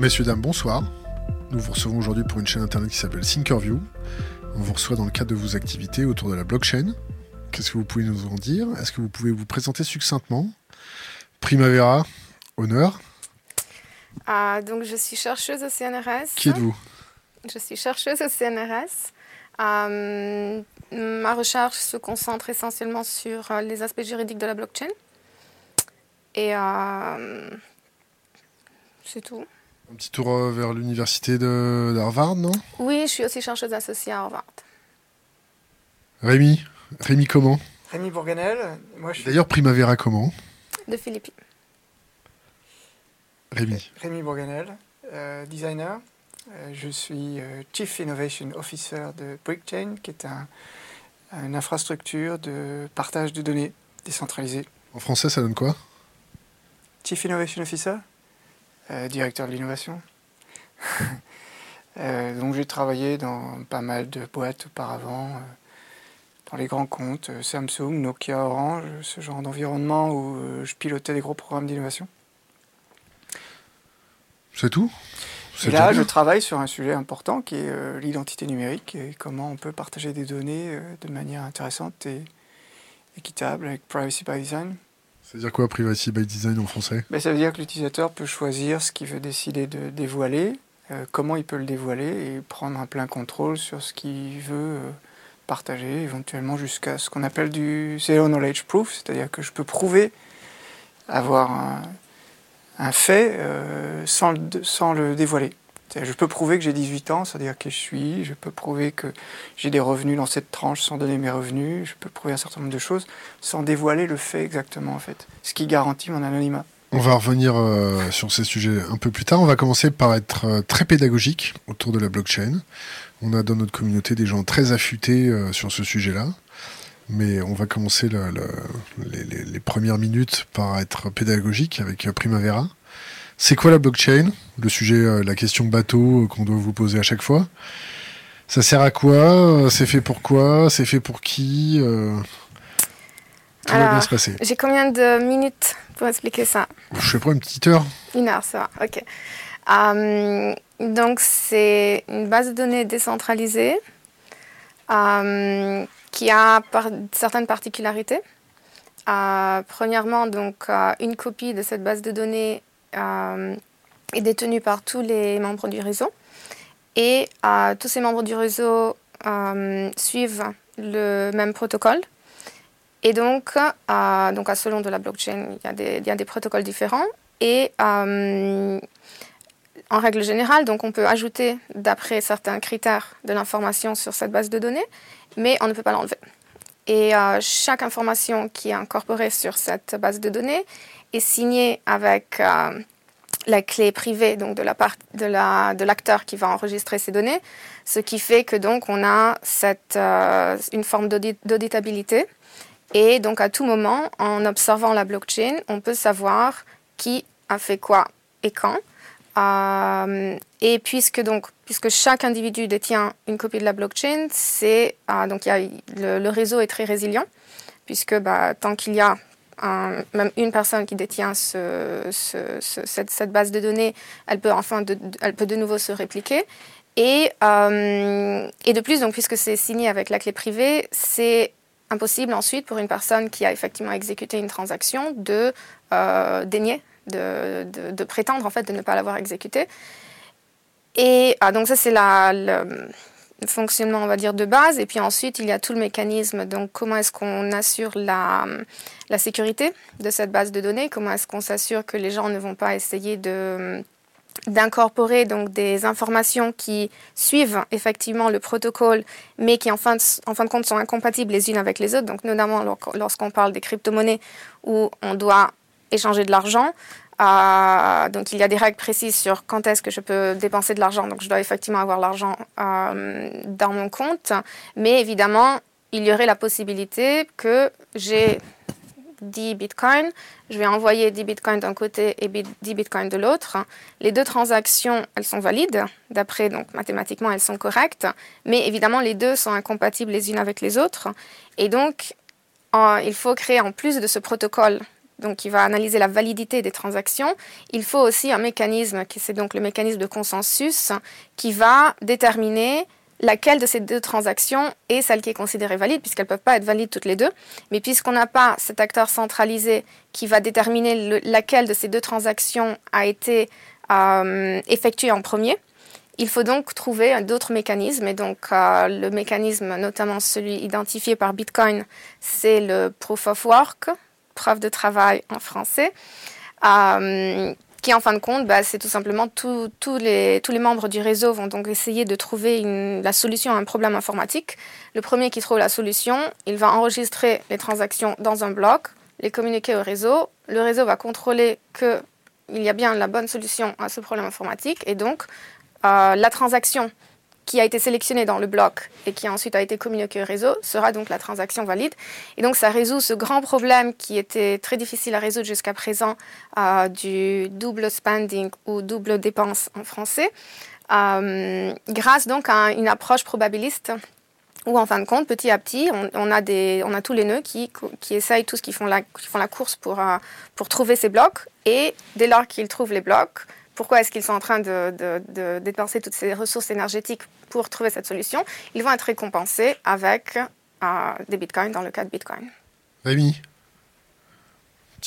Messieurs, dames, bonsoir. Nous vous recevons aujourd'hui pour une chaîne internet qui s'appelle Thinkerview. On vous reçoit dans le cadre de vos activités autour de la blockchain. Qu'est-ce que vous pouvez nous en dire? Est-ce que vous pouvez vous présenter succinctement? Primavera, honneur. Ah, donc, je suis chercheuse au CNRS. Qui êtes-vous? Je suis chercheuse au CNRS. Euh, ma recherche se concentre essentiellement sur euh, les aspects juridiques de la blockchain. Et euh, c'est tout. Un petit tour euh, vers l'université de- d'Harvard, non? Oui, je suis aussi chercheuse associée à Harvard. Rémi Rémi comment? Rémi Bourganel, moi je suis D'ailleurs, Primavera comment? De Philippines. Rémi. Rémi Bourganel, euh, designer. Euh, je suis euh, Chief Innovation Officer de BrickChain, qui est un, une infrastructure de partage de données décentralisée. En français, ça donne quoi? Chief Innovation Officer, euh, directeur de l'innovation. Euh, donc j'ai travaillé dans pas mal de boîtes auparavant, euh, dans les grands comptes, Samsung, Nokia, Orange, ce genre d'environnement où je pilotais des gros programmes d'innovation. C'est tout? Et là, je travaille sur un sujet important qui est euh, l'identité numérique et comment on peut partager des données euh, de manière intéressante et équitable avec Privacy by Design. C'est-à-dire quoi, privacy by design en français Ben, ça veut dire que l'utilisateur peut choisir ce qu'il veut décider de dévoiler, euh, comment il peut le dévoiler et prendre un plein contrôle sur ce qu'il veut euh, partager, éventuellement jusqu'à ce qu'on appelle du Zero Knowledge Proof, c'est-à-dire que je peux prouver avoir un, fait euh, sans, sans le dévoiler. Je peux prouver que j'ai 18 ans, c'est-à-dire qui je suis, je peux prouver que j'ai des revenus dans cette tranche sans donner mes revenus, je peux prouver un certain nombre de choses sans dévoiler le fait exactement en fait, ce qui garantit mon anonymat. On va revenir euh, sur ces sujets un peu plus tard. On va commencer par être euh, très pédagogique autour de la blockchain. On a dans notre communauté des gens très affûtés euh, sur ce sujet-là. Mais on va commencer le- le- les, les- premières minutes par être pédagogique avec Primavera. C'est quoi la blockchain? Le sujet, euh, la question bateau euh, qu'on doit vous poser à chaque fois. Ça sert à quoi? C'est fait pour quoi? C'est fait pour qui? Euh, Tout va bien se passer. J'ai combien de minutes pour expliquer ça? Je fais pas une petite heure Une heure, ça va. OK. Donc, c'est une base de données décentralisée qui a par- certaines particularités. Premièrement, donc, une copie de cette base de données est détenue par tous les membres du réseau. Et euh, tous ces membres du réseau euh, suivent le même protocole. Et donc, euh, donc selon de la blockchain, il y a des, il y a des protocoles différents. Et euh, en règle générale, donc on peut ajouter d'après certains critères de l'information sur cette base de données, mais on ne peut pas l'enlever. Et euh, chaque information qui est incorporée sur cette base de données est signée avec euh, la clé privée donc de la part de la de l'acteur qui va enregistrer ces données, ce qui fait que donc on a cette euh, une forme d'audit- d'auditabilité. Et donc à tout moment, en observant la blockchain, on peut savoir qui a fait quoi et quand. Euh, et puisque donc puisque chaque individu détient une copie de la blockchain, c'est donc le réseau est très résilient puisque bah, tant qu'il y a même une personne qui détient ce- ce- ce- cette, base de données, elle peut enfin de, elle peut de nouveau se répliquer. Et, euh, et de plus, donc, puisque c'est signé avec la clé privée, c'est impossible ensuite pour une personne qui a effectivement exécuté une transaction de euh, dénier, de, de- prétendre en fait de ne pas l'avoir exécutée. Et ah, donc ça c'est la, fonctionnement on va dire de base. Et puis ensuite il y a tout le mécanisme. Donc comment est-ce qu'on assure la, sécurité de cette base de données? Comment est-ce qu'on s'assure que les gens ne vont pas essayer de d'incorporer donc des informations qui suivent effectivement le protocole, mais qui en fin de, en fin de compte sont incompatibles les unes avec les autres? Donc notamment lor- lorsqu'on parle des crypto-monnaies où on doit échanger de l'argent. Donc il y a des règles précises sur quand est-ce que je peux dépenser de l'argent. Donc je dois effectivement avoir l'argent euh, dans mon compte, mais évidemment il y aurait la possibilité que j'ai 10 bitcoins, je vais envoyer 10 bitcoins d'un côté et bi- 10 bitcoins de l'autre. Les deux transactions, elles sont valides, d'après, donc mathématiquement, elles sont correctes, mais évidemment, les deux sont incompatibles les unes avec les autres. Et donc, il faut créer, en plus de ce protocole donc qui va analyser la validité des transactions, il faut aussi un mécanisme, qui c'est donc le mécanisme de consensus, qui va déterminer laquelle de ces deux transactions est celle qui est considérée valide, puisqu'elles ne peuvent pas être valides toutes les deux. Mais puisqu'on n'a pas cet acteur centralisé qui va déterminer laquelle de ces deux transactions a été euh, effectuée en premier, il faut donc trouver d'autres mécanismes. Et donc, euh, le mécanisme, notamment celui identifié par Bitcoin, c'est le proof of work, preuve de travail en français. Euh, qui en fin de compte, bah, c'est tout simplement tous les, tous les membres du réseau vont donc essayer de trouver la solution à un problème informatique. Le premier qui trouve la solution, il va enregistrer les transactions dans un bloc, les communiquer au réseau. Le réseau va contrôler qu'il y a bien la bonne solution à ce problème informatique et donc euh, la transaction qui a été sélectionnée dans le bloc et qui ensuite a été communiquée au réseau sera donc la transaction valide. Et donc ça résout ce grand problème qui était très difficile à résoudre jusqu'à présent euh, du double spending ou double dépense en français, euh, grâce donc à une approche probabiliste où en fin de compte, petit à petit, on, a, des, on a tous les nœuds qui, qui essayent tous qui font la, qui font la course pour, euh, pour trouver ces blocs. Et dès lors qu'ils trouvent les blocs, pourquoi est-ce qu'ils sont en train de, de, dépenser toutes ces ressources énergétiques pour trouver cette solution Ils vont être récompensés avec euh, des bitcoins dans le cas de Bitcoin. Rémi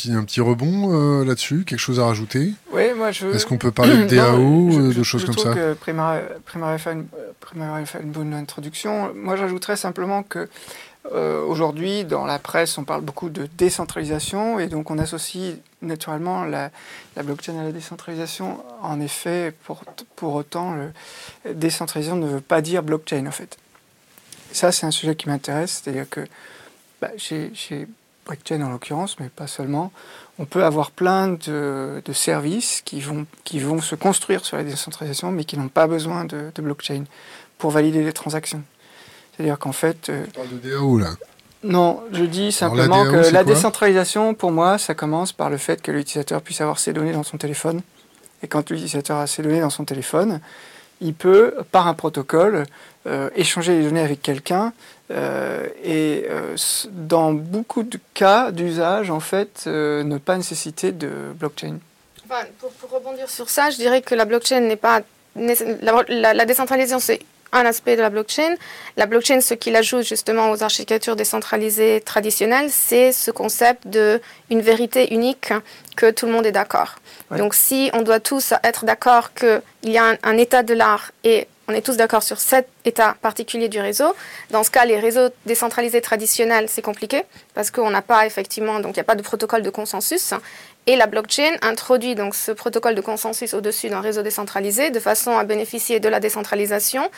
un petit rebond euh, là-dessus, quelque chose à rajouter? Oui, moi je. Est-ce qu'on peut parler de DAO, euh, de choses comme ça? que Primera, a fait une, bonne introduction. Moi j'ajouterais simplement que euh, aujourd'hui, dans la presse, on parle beaucoup de décentralisation et donc on associe naturellement la, blockchain à la décentralisation. En effet, pour, pour autant, décentralisation ne veut pas dire blockchain en fait. Ça, c'est un sujet qui m'intéresse, c'est-à-dire que bah, chez, blockchain en l'occurrence, mais pas seulement, on peut avoir plein de, services qui vont, qui vont se construire sur la décentralisation, mais qui n'ont pas besoin de blockchain pour valider les transactions. C'est-à-dire qu'en fait. Euh, tu parles de DAO là Non, je dis simplement que la décentralisation, pour moi, ça commence par le fait que l'utilisateur puisse avoir ses données dans son téléphone. Et quand l'utilisateur a ses données dans son téléphone, il peut, par un protocole, euh, échanger les données avec quelqu'un. Euh, et dans beaucoup de cas d'usage, en fait, ne pas nécessiter de blockchain. pour, rebondir sur ça, je dirais que la blockchain n'est pas. la décentralisation, c'est un aspect de la blockchain. La blockchain, ce qu'il ajoute justement aux architectures décentralisées traditionnelles, c'est ce concept de une vérité unique que tout le monde est d'accord. Donc si on doit tous être d'accord qu'il y a un, état de l'art et on est tous d'accord sur cet état particulier du réseau. Dans ce cas, les réseaux décentralisés traditionnels, c'est compliqué parce qu'on n'a pas effectivement, donc il n'y a pas de protocole de consensus. Et la blockchain introduit donc ce protocole de consensus au-dessus d'un réseau décentralisé de façon à bénéficier de la décentralisation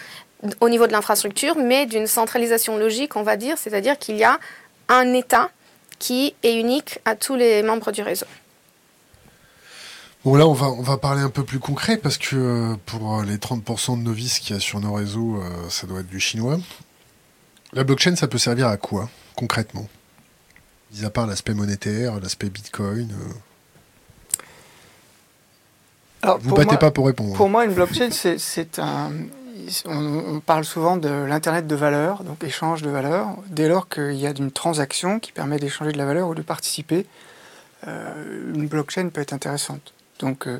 au niveau de l'infrastructure, mais d'une centralisation logique, on va dire, c'est-à-dire qu'il y a un état qui est unique à tous les membres du réseau. Bon là on va, on va parler un peu plus concret parce que euh, pour les 30% de novices qu'il y a sur nos réseaux, euh, ça doit être du chinois. La blockchain ça peut servir à quoi concrètement? Mis à part l'aspect monétaire, l'aspect bitcoin. Euh. Alors, Vous battez pas pour répondre. Pour moi une blockchain c'est un... On, parle souvent de l'internet de valeur, donc échange de valeur. Dès lors qu'il y a une transaction qui permet d'échanger de la valeur ou de participer, une blockchain peut être intéressante. Donc, euh,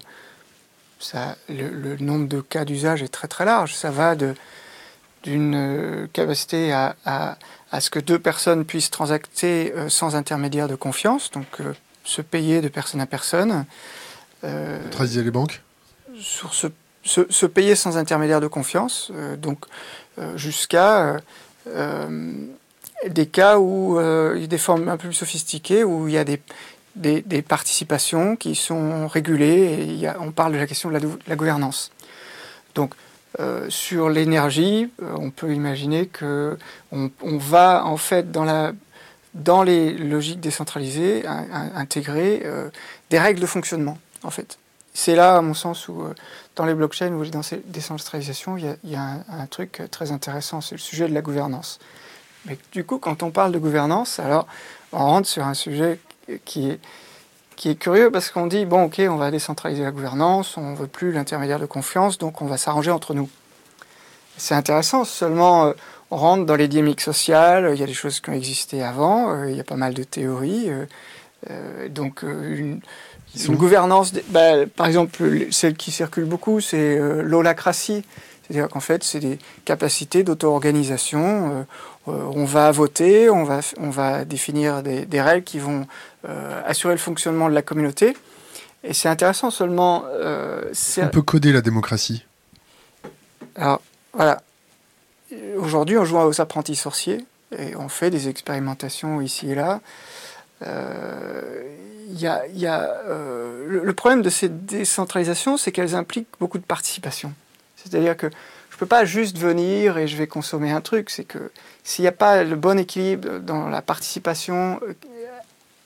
ça, le, nombre de cas d'usage est très très large. Ça va d'une euh, capacité à, à, ce que deux personnes puissent transacter euh, sans intermédiaire de confiance, donc se payer de personne à personne. Tradiser les banques Sur se, se, payer sans intermédiaire de confiance, donc jusqu'à des cas où il y a des formes un peu plus sophistiquées, où il y a des, des, participations qui sont régulées et on parle de la question de la, gouvernance. Donc, euh, sur l'énergie, euh, on peut imaginer que on, va en fait dans, la, dans les logiques décentralisées intégrer euh, des règles de fonctionnement en fait. C'est là, à mon sens, où dans les blockchains ou dans ces décentralisations, il y a, un, truc très intéressant, c'est le sujet de la gouvernance. Mais du coup, quand on parle de gouvernance, alors on rentre sur un sujet qui est, qui est curieux parce qu'on dit, bon, ok, on va décentraliser la gouvernance, on ne veut plus l'intermédiaire de confiance, donc on va s'arranger entre nous. C'est intéressant, seulement euh, on rentre dans les dynamiques sociales, il y a des choses qui ont existé avant, euh, il y a pas mal de théories, euh, donc une, gouvernance, bah, par exemple, celle qui circule beaucoup, c'est l'holacratie. C'est-à-dire qu'en fait, c'est des capacités d'auto-organisation. on va voter, on va, on va définir des, des règles qui vont assurer le fonctionnement de la communauté. Et c'est intéressant seulement. Euh, on peut coder la démocratie. Alors, voilà. Aujourd'hui, on joue aux apprentis sorciers et on fait des expérimentations ici et là. Euh, euh, le, problème de ces décentralisations, c'est qu'elles impliquent beaucoup de participation. C'est-à-dire que je ne peux pas juste venir et je vais consommer un truc. C'est que s'il n'y a pas le bon équilibre dans la participation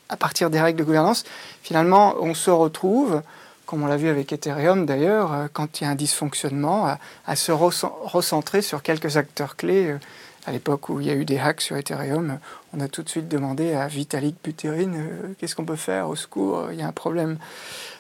à partir des règles de gouvernance, finalement, on se retrouve, comme on l'a vu avec Ethereum d'ailleurs, euh, quand il y a un dysfonctionnement, à, se recentrer sur quelques acteurs clés. Euh, à l'époque où il y a eu des hacks sur Ethereum, on a tout de suite demandé à Vitalik Buterin euh, qu'est-ce qu'on peut faire, au secours, il y a un problème.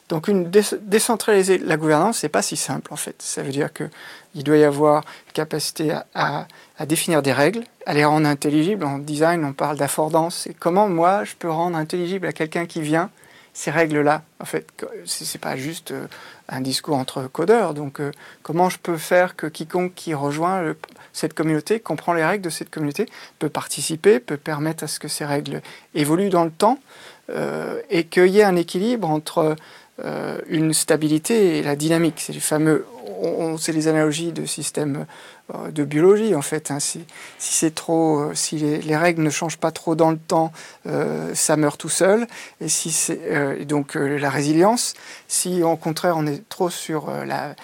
Donc une décentraliser la gouvernance, c'est pas si simple en fait. Ça veut dire qu'il doit y avoir capacité à, définir des règles, à les rendre intelligibles. En design, on parle d'affordance. Et comment moi je peux rendre intelligible à quelqu'un qui vient ces règles-là En fait, c'est pas juste euh, un discours entre codeurs. Donc euh, comment je peux faire que quiconque qui rejoint cette communauté, comprend les règles de cette communauté, peut participer, peut permettre à ce que ces règles évoluent dans le temps euh, et qu'il y ait un équilibre entre euh, une stabilité et la dynamique. C'est les fameux, c'est les analogies de systèmes euh, de biologie en fait. Hein. Si, euh, si les, règles ne changent pas trop dans le temps, ça meurt tout seul. Et si c'est donc la résilience, si au contraire on est trop sur la,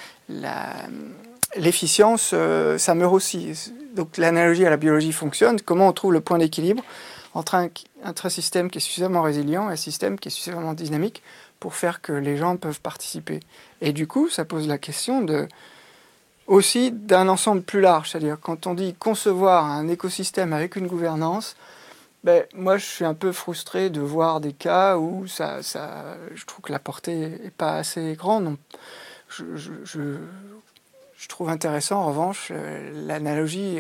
l'efficience, ça meurt aussi. Donc l'analogie à la biologie fonctionne. Comment on trouve le point d'équilibre entre un, un système qui est suffisamment résilient et un système qui est suffisamment dynamique pour faire que les gens peuvent participer? Et du coup, ça pose la question de aussi d'un ensemble plus large, c'est-à-dire quand on dit concevoir un écosystème avec une gouvernance, ben, moi je suis un peu frustré de voir des cas où ça, ça, je trouve que la portée n'est pas assez grande. Je, trouve intéressant en revanche euh, l'analogie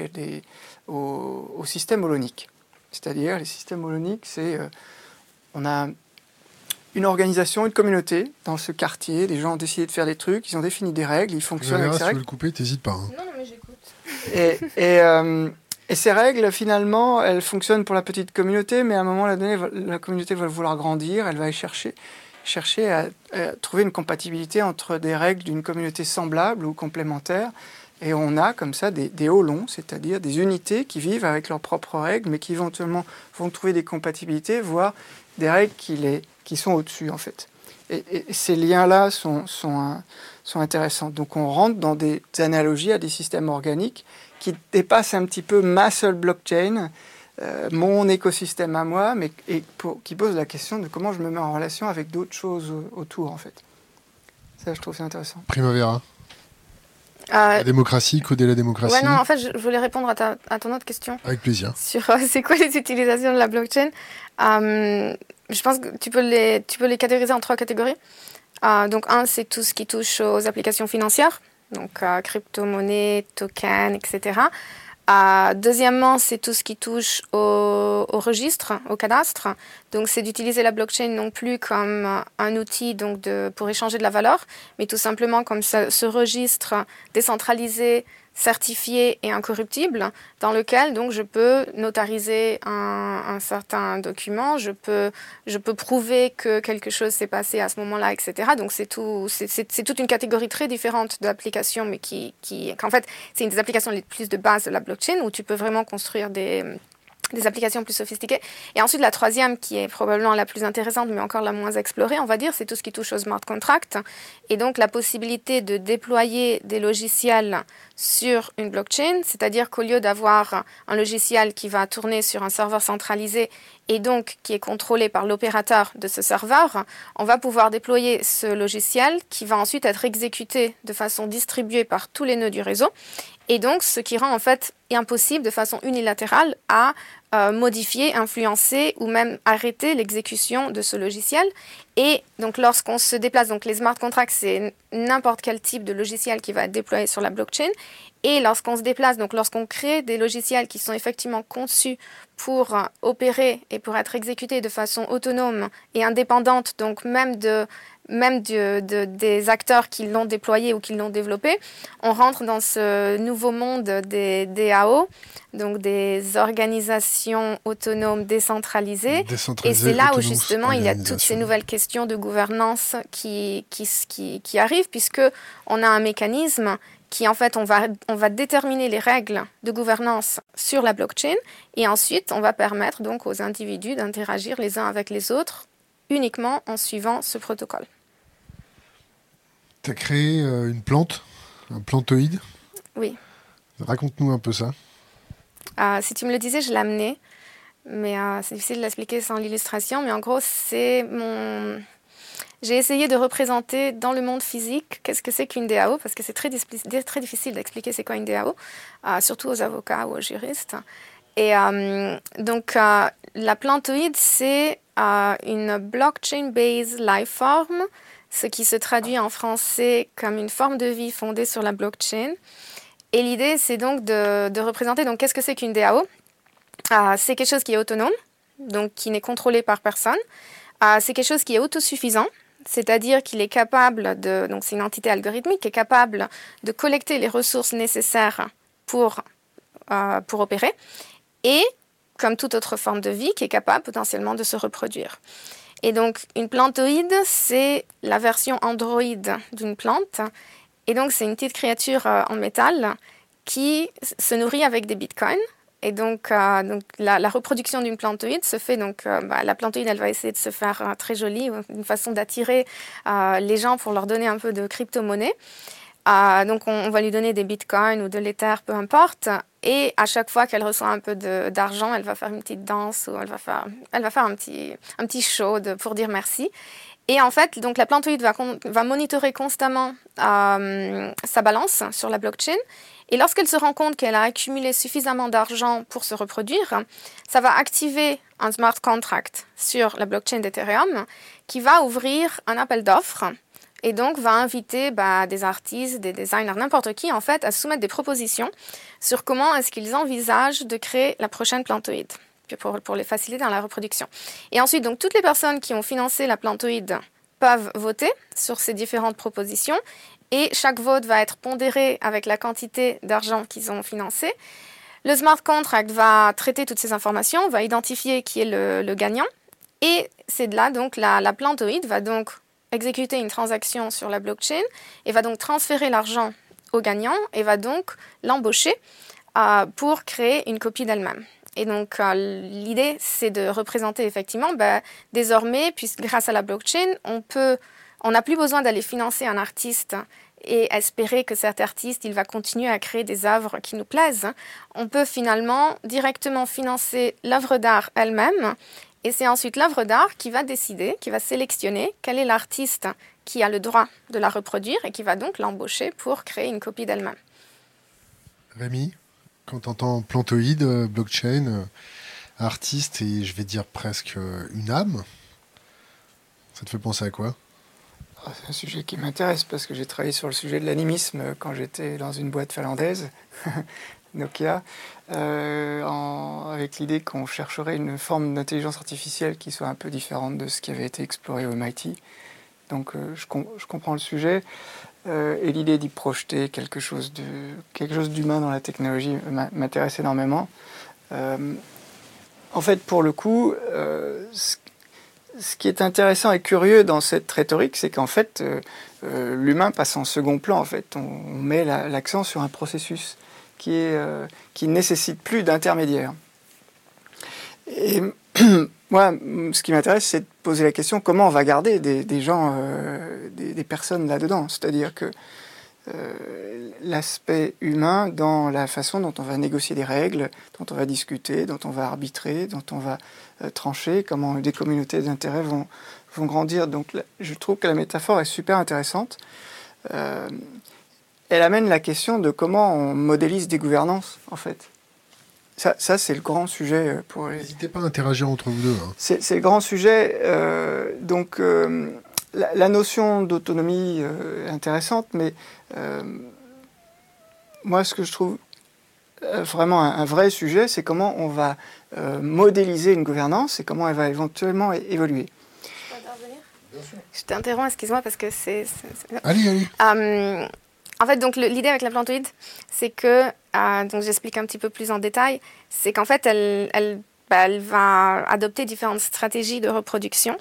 au, au, système holonique. C'est-à-dire les systèmes holoniques, c'est euh, on a une organisation, une communauté dans ce quartier. Les gens ont décidé de faire des trucs, ils ont défini des règles, ils fonctionnent avec ces règles. Si tu veux le couper, t'hésites pas. Hein. Non, non, mais j'écoute. Et, et, euh, et, ces règles, finalement, elles fonctionnent pour la petite communauté, mais à un moment donné, la communauté va vouloir grandir, elle va chercher, chercher à, trouver une compatibilité entre des règles d'une communauté semblable ou complémentaire. Et on a comme ça des, des longs, c'est-à-dire des unités qui vivent avec leurs propres règles, mais qui éventuellement vont trouver des compatibilités, voire des règles qui les qui sont au-dessus, en fait. Et, ces liens-là sont, sont, sont, intéressants. Donc on rentre dans des analogies à des systèmes organiques qui dépassent un petit peu ma seule blockchain, euh, mon écosystème à moi, mais et pour, qui pose la question de comment je me mets en relation avec d'autres choses autour, en fait. Ça, je trouve c'est intéressant. Primavera. Euh, la démocratie, coder la démocratie. Ouais, non, en fait, je voulais répondre à, ta, à ton autre question. Avec plaisir. Sur euh, c'est quoi les utilisations de la blockchain? Euh, je pense que tu peux les, tu peux les catégoriser en trois catégories. donc, un, c'est tout ce qui touche aux applications financières, donc crypto-monnaies, tokens, etc. Euh, deuxièmement, c'est tout ce qui touche au, registre, au cadastre. Donc, c'est d'utiliser la blockchain non plus comme un outil donc de, pour échanger de la valeur, mais tout simplement comme ce registre décentralisé certifié et incorruptible dans lequel donc je peux notariser un, certain document, je peux, je peux prouver que quelque chose s'est passé à ce moment-là, etc. Donc c'est tout, c'est toute une catégorie très différente d'applications, mais qui, qui, fait, c'est une des applications les plus de base de la blockchain où tu peux vraiment construire des des applications plus sophistiquées. Et ensuite, la troisième, qui est probablement la plus intéressante, mais encore la moins explorée, on va dire, c'est tout ce qui touche aux smart contracts. Et donc, la possibilité de déployer des logiciels sur une blockchain, c'est-à-dire qu'au lieu d'avoir un logiciel qui va tourner sur un serveur centralisé et donc qui est contrôlé par l'opérateur de ce serveur, on va pouvoir déployer ce logiciel qui va ensuite être exécuté de façon distribuée par tous les nœuds du réseau et donc ce qui rend en fait impossible de façon unilatérale à euh, modifier, influencer ou même arrêter l'exécution de ce logiciel. Et donc lorsqu'on se déplace, donc les smart contracts, c'est n'importe quel type de logiciel qui va être déployé sur la blockchain. Et lorsqu'on se déplace, donc lorsqu'on crée des logiciels qui sont effectivement conçus pour opérer et pour être exécutés de façon autonome et indépendante, donc même de même des acteurs qui l'ont déployé ou qui l'ont développé, on rentre dans ce nouveau monde des DAO, donc des organisations autonomes décentralisées. et c'est là où justement il y a toutes ces nouvelles questions de gouvernance qui, qui, qui, qui arrivent, puisque on a un mécanisme qui en fait on va, on va déterminer les règles de gouvernance sur la blockchain et ensuite on va permettre donc aux individus d'interagir les uns avec les autres uniquement en suivant ce protocole. Tu as créé euh, une plante, un plantoïde Oui. Raconte-nous un peu ça. Ah, si tu me le disais, je l'amenais. Mais euh, c'est difficile de l'expliquer sans l'illustration. Mais en gros, c'est mon. J'ai essayé de représenter dans le monde physique qu'est-ce que c'est qu'une DAO, parce que c'est très, très difficile d'expliquer c'est quoi une DAO, euh, surtout aux avocats ou aux juristes. Et donc, la plantoïde, c'est une blockchain-based life form ce qui se traduit en français comme une forme de vie fondée sur la blockchain. Et l'idée, c'est donc de, représenter donc qu'est-ce que c'est qu'une DAO. Ah, c'est quelque chose qui est autonome, donc qui n'est contrôlé par personne. Ah, c'est quelque chose qui est autosuffisant, c'est-à-dire qu'il est capable de, donc c'est une entité algorithmique qui est capable de collecter les ressources nécessaires pour, euh, pour opérer, et comme toute autre forme de vie, qui est capable potentiellement de se reproduire. Et donc, une plantoïde, c'est la version Android d'une plante. Et donc, c'est une petite créature euh, en métal qui se nourrit avec des bitcoins. Et donc, euh, donc la, reproduction d'une plantoïde se fait. Donc, euh, bah, la plantoïde, elle va essayer de se faire très jolie, une façon d'attirer les gens pour leur donner un peu de crypto-monnaie. donc, on, va lui donner des bitcoins ou de l'ether, peu importe. Et à chaque fois qu'elle reçoit un peu d'argent, elle va faire une petite danse ou elle va faire, elle va faire un, petit, un petit show pour dire merci. Et en fait, donc la plantoïde va, va monitorer constamment euh, sa balance sur la blockchain. Et lorsqu'elle se rend compte qu'elle a accumulé suffisamment d'argent pour se reproduire, ça va activer un smart contract sur la blockchain d'Ethereum qui va ouvrir un appel d'offres et donc va inviter bah, des artistes, des designers, n'importe qui en fait, à soumettre des propositions sur comment est-ce qu'ils envisagent de créer la prochaine plantoïde pour, pour les faciliter dans la reproduction. Et ensuite, donc toutes les personnes qui ont financé la plantoïde peuvent voter sur ces différentes propositions et chaque vote va être pondéré avec la quantité d'argent qu'ils ont financé. Le smart contract va traiter toutes ces informations, va identifier qui est le, gagnant et c'est de là donc la, la plantoïde va donc exécuter une transaction sur la blockchain et va donc transférer l'argent au gagnant et va donc l'embaucher euh, pour créer une copie d'elle-même. Et donc, euh, l'idée, c'est de représenter effectivement, bah, désormais, puisque grâce à la blockchain, on peut, on n'a plus besoin d'aller financer un artiste et espérer que cet artiste, il va continuer à créer des œuvres qui nous plaisent. On peut finalement directement financer l'œuvre d'art elle-même et c'est ensuite l'œuvre d'art qui va décider, qui va sélectionner quel est l'artiste qui a le droit de la reproduire et qui va donc l'embaucher pour créer une copie d'elle-même. Rémi, quand tu entends plantoïde, euh, blockchain, euh, artiste et je vais dire presque euh, une âme, ça te fait penser à quoi? Ah, C'est un sujet qui m'intéresse parce que j'ai travaillé sur le sujet de l'animisme quand j'étais dans une boîte finlandaise. Nokia, euh, avec l'idée qu'on chercherait une forme d'intelligence artificielle qui soit un peu différente de ce qui avait été exploré au MIT. Donc euh, je, comprends le sujet. Euh, et l'idée d'y projeter quelque chose d'humain dans la technologie m'intéresse énormément. en fait, pour le coup, ce, qui est intéressant et curieux dans cette rhétorique, c'est qu'en fait, l'humain passe en second plan. En fait, on met l'accent sur un processus euh, qui nécessite plus d'intermédiaires. Et moi, ce qui m'intéresse, c'est de poser la question comment on va garder des, gens, euh, des, personnes là-dedans? C'est-à-dire que euh, l'aspect humain dans la façon dont on va négocier des règles, dont on va discuter, dont on va arbitrer, dont on va trancher, comment des communautés d'intérêt vont grandir. Donc je trouve que la métaphore est super intéressante elle amène la question de comment on modélise des gouvernances, en fait. ça, ça c'est le grand sujet pour les... N'hésitez pas à interagir entre vous deux. Hein. C'est le grand sujet. donc, la, notion d'autonomie est intéressante, mais moi, ce que je trouve vraiment un, vrai sujet, c'est comment on va modéliser une gouvernance et comment elle va éventuellement évoluer. Je t'interromps, excuse-moi, parce que c'est. Allez, allez. Euh, en fait, donc l'idée avec la plantoïde, c'est que, euh, donc j'explique un petit peu plus en détail, c'est qu'en fait, elle, elle, bah, elle, va adopter différentes stratégies de reproduction.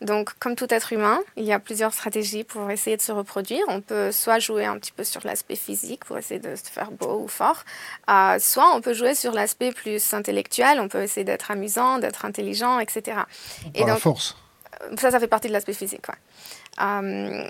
Donc, comme tout être humain, il y a plusieurs stratégies pour essayer de se reproduire. On peut soit jouer un petit peu sur l'aspect physique pour essayer de se faire beau ou fort, euh, soit on peut jouer sur l'aspect plus intellectuel. On peut essayer d'être amusant, d'être intelligent, etc. Par Et donc, la force ça, ça fait partie de l'aspect physique. Euh,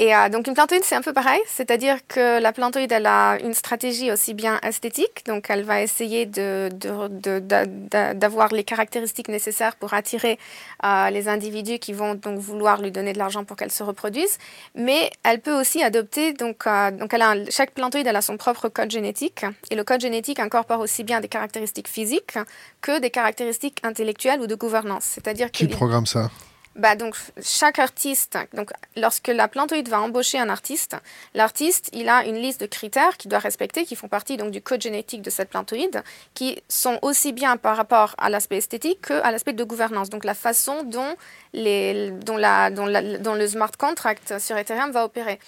et euh, donc une plantoïde, c'est un peu pareil, c'est-à-dire que la plantoïde, elle a une stratégie aussi bien esthétique, donc elle va essayer d'avoir de, les caractéristiques nécessaires pour attirer euh, les individus qui vont donc vouloir lui donner de l'argent pour qu'elle se reproduise, mais elle peut aussi adopter, donc, donc elle a chaque plantoïde, elle a son propre code génétique, et le code génétique incorpore aussi bien des caractéristiques physiques que des caractéristiques intellectuelles ou de gouvernance. C'est-à-dire qui programme ça? Bah donc chaque artiste, donc lorsque la plantoïde va embaucher un artiste, l'artiste il a une liste de critères qu'il doit respecter, qui font partie donc du code génétique de cette plantoïde, qui sont aussi bien par rapport à l'aspect esthétique qu'à l'aspect de gouvernance, donc la façon dont, les, dont, la, dont, la, dont le smart contract sur Ethereum va opérer.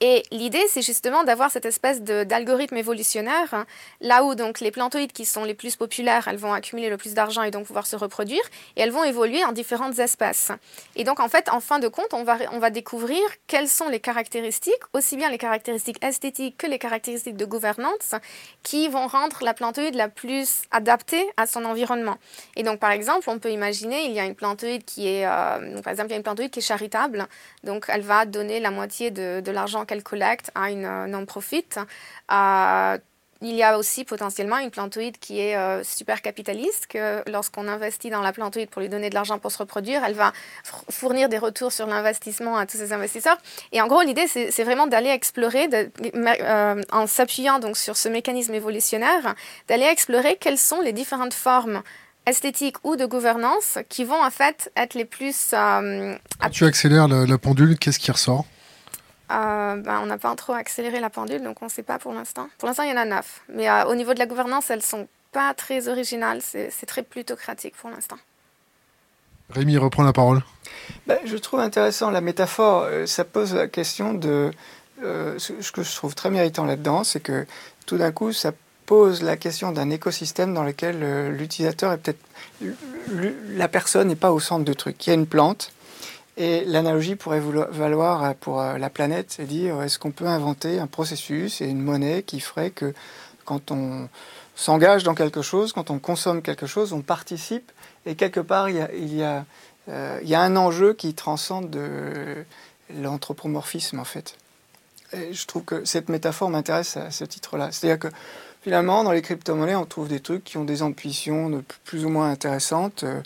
Et l'idée, c'est justement d'avoir cette espèce d'algorithme évolutionnaire, hein, là où donc les plantoïdes qui sont les plus populaires, elles vont accumuler le plus d'argent et donc pouvoir se reproduire, et elles vont évoluer en différentes espèces. Et donc en fait, en fin de compte, on va, on va découvrir quelles sont les caractéristiques, aussi bien les caractéristiques esthétiques que les caractéristiques de gouvernance, qui vont rendre la plantoïde la plus adaptée à son environnement. Et donc par exemple, on peut imaginer, il y a une plantoïde qui est, euh, par exemple, il y a une plantoïde qui est charitable, donc elle va donner la moitié de, de l'argent qu'elle collecte à une euh, non-profit. Euh, il y a aussi potentiellement une plantoïde qui est euh, super capitaliste, que lorsqu'on investit dans la plantoïde pour lui donner de l'argent pour se reproduire, elle va fournir des retours sur l'investissement à tous ces investisseurs. Et en gros, l'idée, c'est vraiment d'aller explorer, en s'appuyant donc sur ce mécanisme évolutionnaire, d'aller explorer quelles sont les différentes formes esthétiques ou de gouvernance qui vont en fait être les plus... Quand tu accélères la pendule, qu'est-ce qui ressort? Euh, ben, on n'a pas trop accéléré la pendule, donc on ne sait pas pour l'instant. Pour l'instant, il y en a neuf. Mais euh, au niveau de la gouvernance, elles ne sont pas très originales. C'est très plutocratique pour l'instant. Rémi, reprend la parole. Ben, je trouve intéressant la métaphore. Euh, ça pose la question de... ce que je trouve très méritant là-dedans, c'est que tout d'un coup, ça pose la question d'un écosystème dans lequel l'utilisateur est peut-être... La personne n'est pas au centre de truc. Il y a une plante et l'analogie pourrait valoir pour euh, la planète, c'est dire est-ce qu'on peut inventer un processus et une monnaie qui ferait que quand on s'engage dans quelque chose, quand on consomme quelque chose, on participe et quelque part il y a, euh, un enjeu qui transcende de l'anthropomorphisme en fait. Et je trouve que cette métaphore m'intéresse à ce titre-là. C'est-à-dire que finalement dans les crypto-monnaies on trouve des trucs qui ont des ambitions plus ou moins intéressantes. Euh,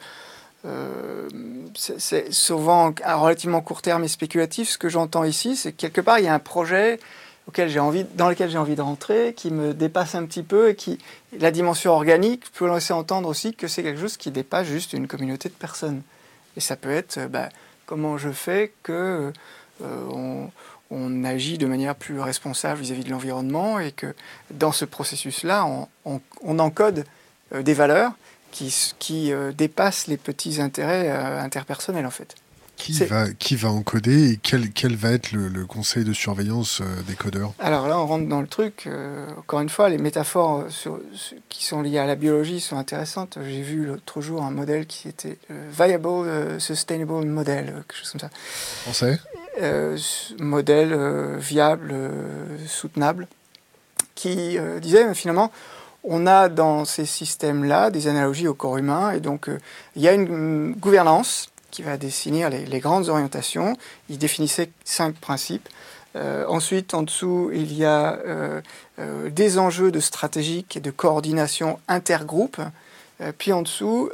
euh, c'est souvent à relativement court terme et spéculatif. Ce que j'entends ici, c'est que quelque part, il y a un projet auquel envie, dans lequel j'ai envie de rentrer, qui me dépasse un petit peu et qui, la dimension organique, peut laisser entendre aussi que c'est quelque chose qui dépasse juste une communauté de personnes. Et ça peut être euh, bah, comment je fais que euh, on, agit de manière plus responsable vis-à-vis de l'environnement et que dans ce processus-là, on, on, encode des valeurs qui, qui euh, dépasse les petits intérêts euh, interpersonnels en fait. Qui va, qui va encoder et quel, quel va être le, conseil de surveillance euh, des codeurs? Alors là, on rentre dans le truc. encore une fois, les métaphores sur, qui sont liées à la biologie sont intéressantes. J'ai vu l'autre jour un modèle qui était Viable Sustainable Model, quelque chose comme ça. Français? Modèle viable, soutenable, qui disait finalement on a dans ces systèmes-là des analogies au corps humain, et donc euh, il y a une gouvernance qui va définir les, grandes orientations. Il définissait cinq principes. Euh, ensuite, en dessous, il y a euh, des enjeux de stratégique et de coordination intergroupe. puis en dessous,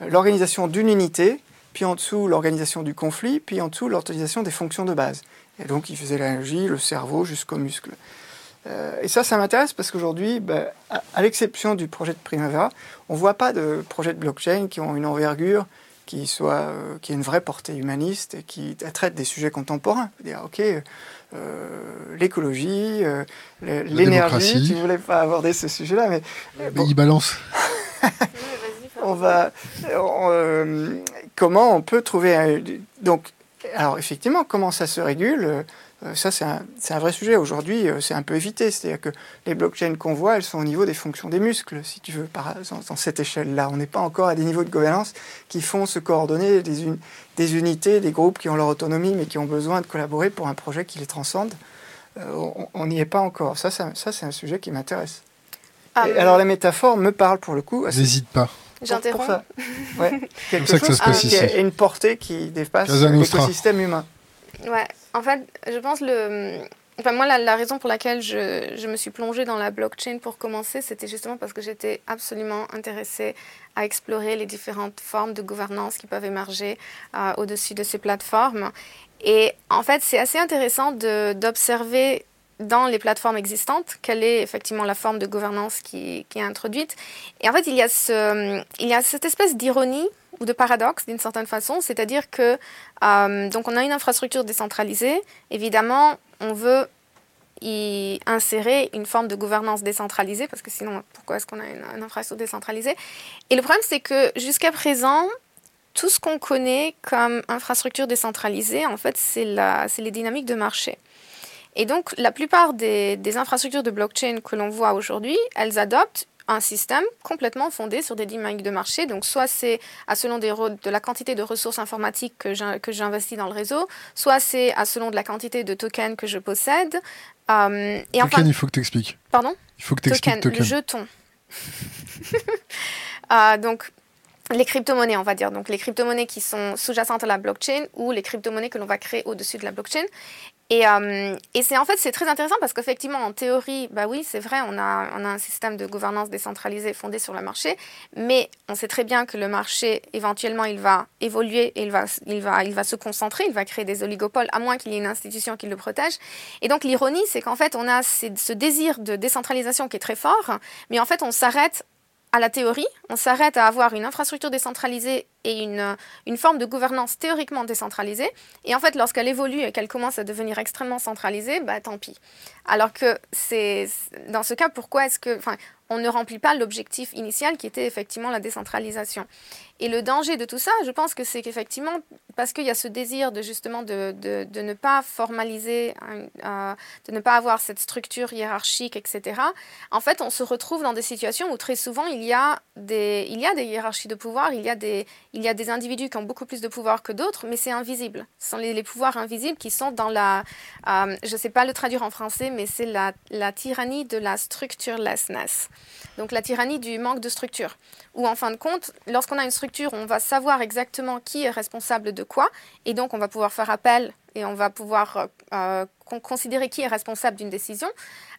l'organisation d'une unité. Puis en dessous, l'organisation du conflit. Puis en dessous, l'organisation des fonctions de base. Et donc, il faisait l'analogie, le cerveau jusqu'aux muscles. Euh, et ça, ça m'intéresse parce qu'aujourd'hui, ben, à, l'exception du projet de Primavera, on ne voit pas de projets de blockchain qui ont une envergure qui soit euh, qui ait une vraie portée humaniste et qui traite des sujets contemporains. Dire, ok, euh, l'écologie, l'énergie. Tu voulais pas aborder ce sujet-là, mais, mais il balance. on va, comment on peut trouver donc alors effectivement, comment ça se régule euh, ça, c'est un, vrai sujet. Aujourd'hui, euh, c'est un peu évité. C'est-à-dire que les blockchains qu'on voit, elles sont au niveau des fonctions des muscles, si tu veux, par, dans, cette échelle-là. On n'est pas encore à des niveaux de gouvernance qui font se coordonner des, des, unités, des groupes qui ont leur autonomie, mais qui ont besoin de collaborer pour un projet qui les transcende. Euh, on n'y est pas encore. Ça, ça, c'est un sujet qui m'intéresse. Ah, alors, la métaphore me parle pour le coup. N'hésite pas. J'interromps. Ouais, quelque chose que ça qui a une portée qui dépasse l'écosystème humain. Ouais, en fait, je pense le. Enfin, moi, la, raison pour laquelle je, je, me suis plongée dans la blockchain pour commencer, c'était justement parce que j'étais absolument intéressée à explorer les différentes formes de gouvernance qui peuvent émerger euh, au-dessus de ces plateformes. Et en fait, c'est assez intéressant d'observer dans les plateformes existantes quelle est effectivement la forme de gouvernance qui, qui est introduite. Et en fait, il y a, ce, il y a cette espèce d'ironie ou de paradoxe d'une certaine façon, c'est-à-dire que euh, donc on a une infrastructure décentralisée, évidemment on veut y insérer une forme de gouvernance décentralisée, parce que sinon pourquoi est-ce qu'on a une, infrastructure décentralisée? Et le problème c'est que jusqu'à présent, tout ce qu'on connaît comme infrastructure décentralisée, en fait c'est les dynamiques de marché. Et donc la plupart des, des infrastructures de blockchain que l'on voit aujourd'hui, elles adoptent un système complètement fondé sur des dynamiques de marché. Donc, soit c'est à selon des de la quantité de ressources informatiques que j'investis dans le réseau, soit c'est à selon de la quantité de tokens que je possède. Euh, et token, il faut que tu expliques. Pardon? Il faut que tu expliques token. Le jeton. euh, donc, les crypto-monnaies, on va dire, donc les crypto-monnaies qui sont sous-jacentes à la blockchain ou les crypto-monnaies que l'on va créer au-dessus de la blockchain. Et, euh, et c'est en fait c'est très intéressant parce qu'effectivement en théorie bah oui c'est vrai on a on a un système de gouvernance décentralisé fondé sur le marché mais on sait très bien que le marché éventuellement il va évoluer et il va il va il va se concentrer il va créer des oligopoles à moins qu'il y ait une institution qui le protège. Et donc l'ironie c'est qu'en fait on a ce désir de décentralisation qui est très fort mais en fait on s'arrête à la théorie, on s'arrête à avoir une infrastructure décentralisée et une, une forme de gouvernance théoriquement décentralisée. Et en fait, lorsqu'elle évolue et qu'elle commence à devenir extrêmement centralisée, bah tant pis. Alors que c'est dans ce cas, pourquoi est-ce que, on ne remplit pas l'objectif initial qui était effectivement la décentralisation. Et le danger de tout ça, je pense que c'est qu'effectivement, parce qu'il y a ce désir de justement de, ne pas formaliser, euh, de ne pas avoir cette structure hiérarchique, etc., en fait, on se retrouve dans des situations où très souvent, il y a des, hiérarchies de pouvoir, il y a des, il y a des individus qui ont beaucoup plus de pouvoir que d'autres, mais c'est invisible. Ce sont les, pouvoirs invisibles qui sont dans la, euh, je ne sais pas le traduire en français, mais c'est la, la tyrannie de la structurelessness. Donc la tyrannie du manque de structure. Où en fin de compte, lorsqu'on a une structure, on va savoir exactement qui est responsable de quoi, et donc on va pouvoir faire appel et on va pouvoir euh, considérer qui est responsable d'une décision.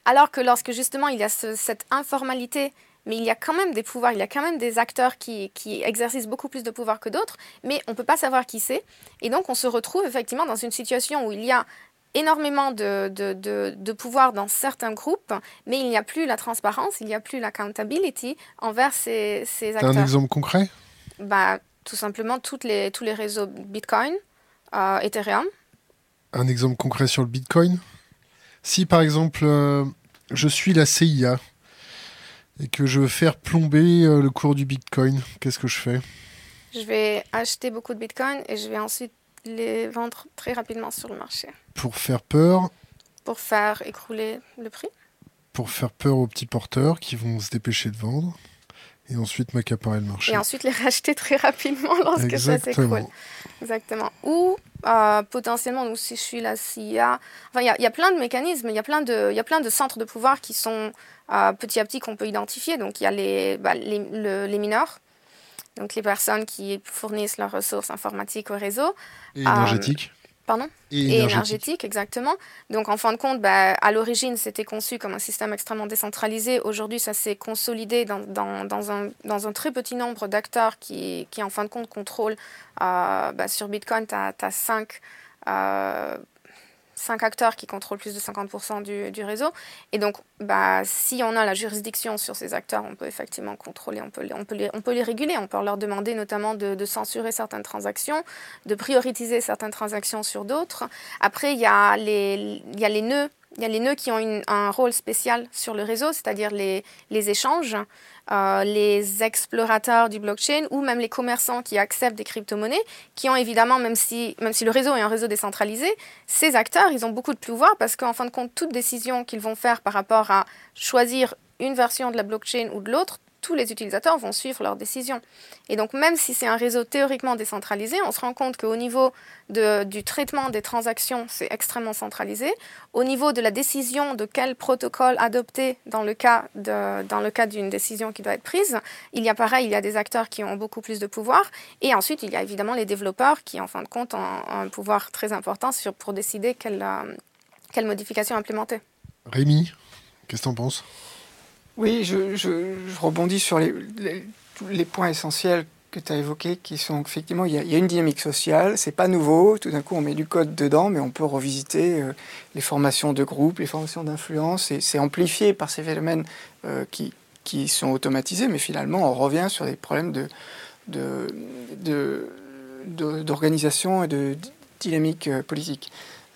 Alors que lorsque justement il y a cette informalité, mais il y a quand même des pouvoirs, il y a quand même des acteurs qui, qui exercent beaucoup plus de pouvoir que d'autres, mais on ne peut pas savoir qui c'est. Et donc on se retrouve effectivement dans une situation où il y a énormément de, de, de, pouvoir dans certains groupes, mais il n'y a plus la transparence, il n'y a plus l'accountability envers ces, ces acteurs. un exemple concret? Bah, Tout simplement toutes les, tous les réseaux Bitcoin, euh, Ethereum. Un exemple concret sur le Bitcoin? Si par exemple euh, je suis la CIA et que je veux faire plomber euh, le cours du Bitcoin, qu'est-ce que je fais? Je vais acheter beaucoup de Bitcoin et je vais ensuite les vendre très rapidement sur le marché. Pour faire peur Pour faire écrouler le prix. Pour faire peur aux petits porteurs qui vont se dépêcher de vendre et ensuite m'accaparer le marché. Et ensuite les racheter très rapidement lorsque ça s'écroule. Exactement. Ou euh, potentiellement, donc, si je suis la CIA, enfin, il y, a plein de mécanismes, il y, a plein de, centres de pouvoir qui sont euh, petit à petit qu'on peut identifier. Donc il y a les, bah, les, les mineurs, donc les personnes qui fournissent leurs ressources informatiques au réseau. Et énergétiques. Euh, pardon? Et, énergétique. exactement. Donc en fin de compte, bah, à l'origine, c'était conçu comme un système extrêmement décentralisé. Aujourd'hui, ça s'est consolidé dans, dans, dans, un, dans, un, très petit nombre d'acteurs qui, qui, en fin de compte, contrôlent. Euh, bah, sur Bitcoin, tu as, as, 5 cinq acteurs qui contrôlent plus de 50% du, réseau. Et donc, bah, si on a la juridiction sur ces acteurs, on peut effectivement contrôler, on peut, les, on peut, les, on peut les réguler, on peut leur demander notamment de, censurer certaines transactions, de prioriser certaines transactions sur d'autres. Après, il y, a les, y a les nœuds. Il y a les nœuds qui ont un rôle spécial sur le réseau, c'est-à-dire les, échanges. Euh, les explorateurs du blockchain ou même les commerçants qui acceptent des crypto-monnaies, qui ont évidemment, même si, même si le réseau est un réseau décentralisé, ces acteurs, ils ont beaucoup de pouvoir parce qu'en fin de compte, toute décision qu'ils vont faire par rapport à choisir une version de la blockchain ou de l'autre tous les utilisateurs vont suivre leurs décisions. Et donc même si c'est un réseau théoriquement décentralisé, on se rend compte qu'au niveau du traitement des transactions, c'est extrêmement centralisé. Au niveau de la décision de quel protocole adopter dans le cas, d'une décision qui doit être prise, il y a pareil, il y a des acteurs qui ont beaucoup plus de pouvoir. Et ensuite, il y a évidemment les développeurs qui, en fin de compte, ont, un pouvoir très important pour décider quelle, euh, quelle modification implémenter. Rémi, qu'est-ce que tu en penses? Oui, je, rebondis sur les, points essentiels que tu as évoqués, qui sont effectivement, il y, a, une dynamique sociale, c'est pas nouveau, tout d'un coup on met du code dedans, mais on peut revisiter euh, les formations de groupe, les formations d'influence, et c'est amplifié par ces phénomènes euh, qui, qui sont automatisés, mais finalement on revient sur des problèmes de, d'organisation et de dynamique euh, politique.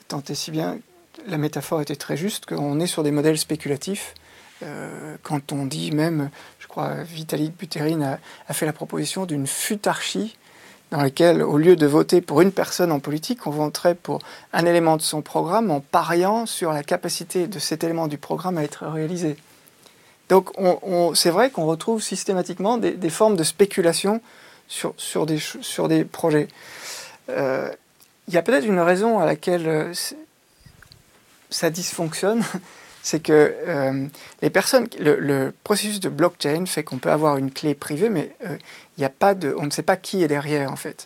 Tant et si bien, la métaphore était très juste, qu'on est sur des modèles spéculatifs euh, quand on dit même, je crois, Vitalik Buterin a, fait la proposition d'une futarchie dans laquelle, au lieu de voter pour une personne en politique, on voterait pour un élément de son programme en pariant sur la capacité de cet élément du programme à être réalisé. Donc c'est vrai qu'on retrouve systématiquement des, formes de spéculation sur, des projets. Euh, il y a peut-être une raison à laquelle euh, ça dysfonctionne, c'est que euh, les personnes, le, processus de blockchain fait qu'on peut avoir une clé privée, mais euh, il a pas de, on ne sait pas qui est derrière en fait.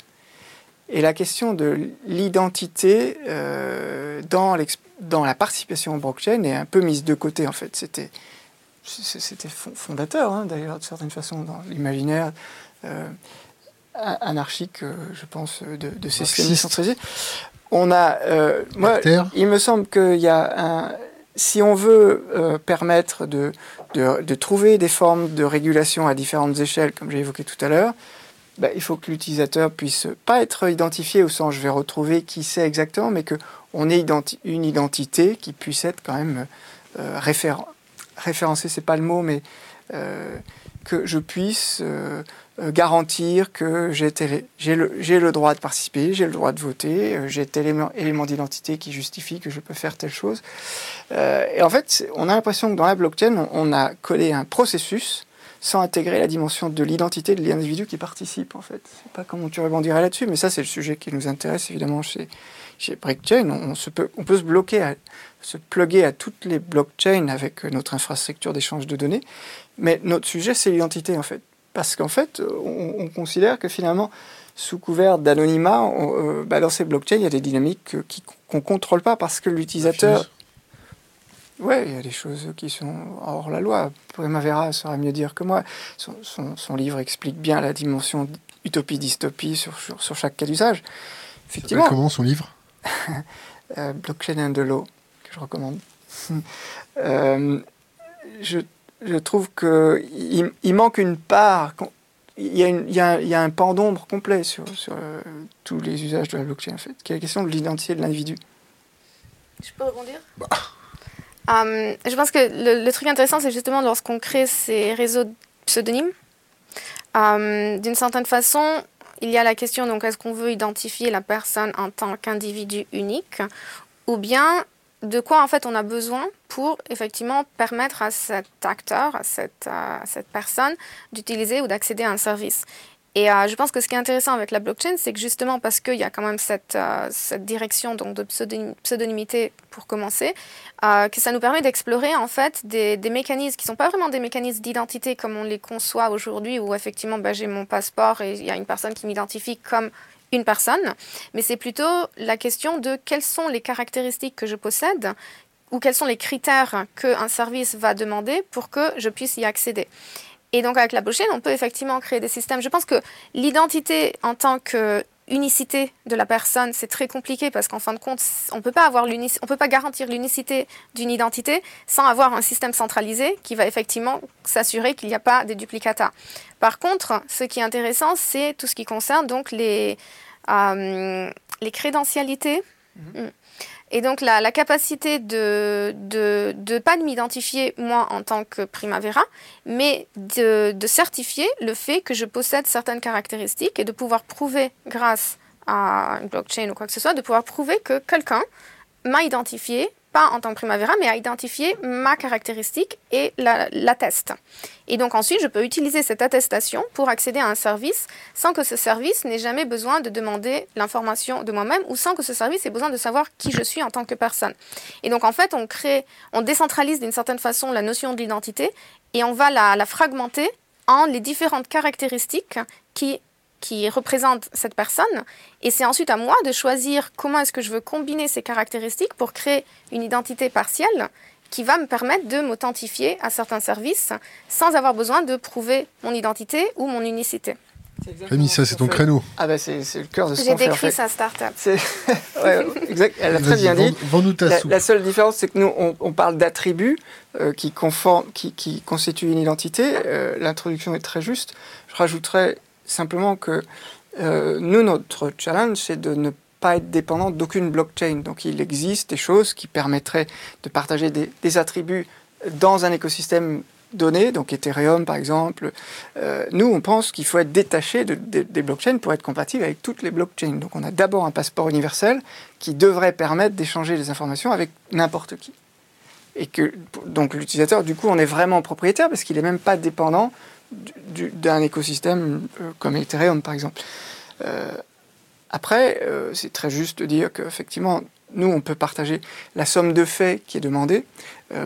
Et la question de l'identité euh, dans, dans la participation au blockchain est un peu mise de côté en fait. C'était c'était fondateur hein, d'ailleurs de certaine façon dans l'imaginaire anarchique, je pense, de, de ces systèmes centralisés. On a, moi, il me semble qu'il y a un si on veut euh, permettre de, de, trouver des formes de régulation à différentes échelles, comme j'ai évoqué tout à l'heure, bah, il faut que l'utilisateur puisse pas être identifié au sens je vais retrouver qui c'est exactement, mais qu'on ait une identité qui puisse être quand même euh, référencée, c'est pas le mot, mais euh, que je puisse euh, euh, garantir que j'ai le, droit de participer, j'ai le droit de voter, euh, j'ai tel élément, d'identité qui justifie que je peux faire telle chose. et en fait, on a l'impression que dans la blockchain, on, a collé un processus sans intégrer la dimension de l'identité de l'individu qui participe, en fait. Je sais pas comment tu rebondirais là-dessus, mais ça, c'est le sujet qui nous intéresse, évidemment, chez Breakchain. On, se peut, on peut se bloquer, à, se plugger à toutes les blockchains avec notre infrastructure d'échange de données, mais notre sujet, c'est l'identité, en fait. Parce qu'en fait, on, considère que finalement, sous couvert d'anonymat, euh, bah, dans ces blockchains, il y a des dynamiques qu'on ne contrôle pas parce que l'utilisateur. Oui, il y a des choses qui sont hors la loi. Primavera saura mieux dire que moi. Son, livre explique bien la dimension utopie-dystopie sur, sur, chaque cas d'usage. Effectivement. Comment son livre euh, Blockchain and the Law, que je recommande. euh, je je trouve qu'il il manque une part. Il y a, il y a, il y a un pan d'ombre complet sur, sur euh, tous les usages de la blockchain, en fait, qui est la question de l'identité de l'individu. Je peux rebondir? Bah. Je pense que le, truc intéressant, c'est justement lorsqu'on crée ces réseaux pseudonymes. D'une certaine façon, il y a la question donc est-ce qu'on veut identifier la personne en tant qu'individu unique ou bien de quoi en fait on a besoin pour effectivement permettre à cet acteur, à cette, cette personne d'utiliser ou d'accéder à un service? Et euh, je pense que ce qui est intéressant avec la blockchain, c'est que justement parce qu'il y a quand même cette, euh, direction donc de pseudonymité pour commencer, euh, que ça nous permet d'explorer en fait des, des mécanismes qui ne sont pas vraiment des mécanismes d'identité comme on les conçoit aujourd'hui, où effectivement bah, j'ai mon passeport et il y a une personne qui m'identifie comme une personne, mais c'est plutôt la question de quelles sont les caractéristiques que je possède ou quels sont les critères qu'un service va demander pour que je puisse y accéder. Et donc avec la blockchain, on peut effectivement créer des systèmes. Je pense que l'identité en tant que unicité de la personne, c'est très compliqué parce qu'en fin de compte, on peut pas avoir on peut pas garantir l'unicité d'une identité sans avoir un système centralisé qui va effectivement s'assurer qu'il n'y a pas de duplicata. Par contre, ce qui est intéressant, c'est tout ce qui concerne donc les euh, les crédentialités. Mhm. Et donc la, capacité de ne de, pas de m'identifier moi en tant que Primavera, mais de, de, certifier le fait que je possède certaines caractéristiques et de pouvoir prouver grâce à une blockchain ou quoi que ce soit, de pouvoir prouver que quelqu'un m'a identifié pas en tant que Primavera, mais à identifier ma caractéristique et l'atteste. et donc ensuite, je peux utiliser cette attestation pour accéder à un service sans que ce service n'ait jamais besoin de demander l'information de moi-même ou sans que ce service ait besoin de savoir qui je suis en tant que personne. Et donc en fait, on crée, on décentralise d'une certaine façon la notion de l'identité et on va la, la fragmenter en les différentes caractéristiques qui qui représente cette personne. Et c'est ensuite à moi de choisir comment est-ce que je veux combiner ces caractéristiques pour créer une identité partielle qui va me permettre de m'authentifier à certains services sans avoir besoin de prouver mon identité ou mon unicité. Rémi, ça c'est ton créneau. Ah bah c'est le cœur de ce J'ai décrit sa start-up. ouais, exact, elle a très bien dit. Vends-nous ta la, la, seule différence, c'est que nous, on, parle d'attributs euh, qui, qui, qui, constituent une identité. Euh, l'introduction est très juste. Je rajouterais simplement que euh, nous, notre challenge, c'est de ne pas être dépendant d'aucune blockchain. Donc il existe des choses qui permettraient de partager des, attributs dans un écosystème donné, donc Ethereum par exemple. Euh, nous, on pense qu'il faut être détaché de, des blockchains pour être compatible avec toutes les blockchains. Donc on a d'abord un passeport universel qui devrait permettre d'échanger les informations avec n'importe qui. Et que donc l'utilisateur, du coup, on est vraiment propriétaire parce qu'il n'est même pas dépendant d'un écosystème euh, comme Ethereum, par exemple. Euh, après, euh, c'est très juste de dire qu'effectivement, nous, on peut partager la somme de faits qui est demandée,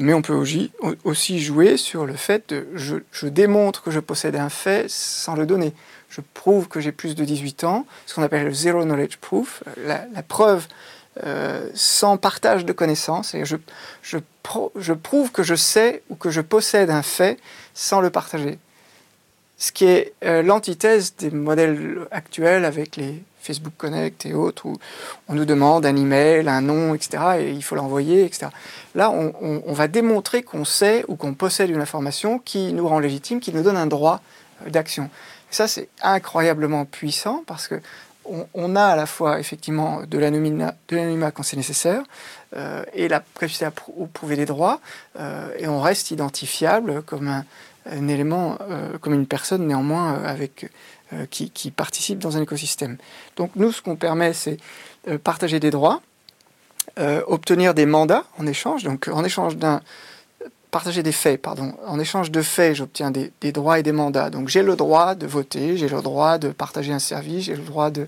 mais on peut aussi, jouer sur le fait de je, démontre que je possède un fait sans le donner. Je prouve que j'ai plus de 18 ans, ce qu'on appelle le zero knowledge proof, la, preuve sans partage de connaissances. Et je, je, je prouve que je sais ou que je possède un fait sans le partager ce qui est euh, l'antithèse des modèles actuels avec les Facebook Connect et autres, où on nous demande un email, un nom, etc., et il faut l'envoyer, etc. Là, on, va démontrer qu'on sait ou qu'on possède une information qui nous rend légitime, qui nous donne un droit euh, d'action. Ça, c'est incroyablement puissant parce que on, a à la fois effectivement de l'anonymat quand c'est nécessaire euh, et la capacité à prouver des droits, et on reste identifiable comme un, un élément euh, comme une personne néanmoins euh, avec, euh, qui, participe dans un écosystème. Donc nous, ce qu'on permet, c'est partager des droits, obtenir des mandats en échange. Donc en échange d'un partager des faits, pardon. En échange de faits, j'obtiens des, des, droits et des mandats. Donc j'ai le droit de voter, j'ai le droit de partager un service, j'ai le droit de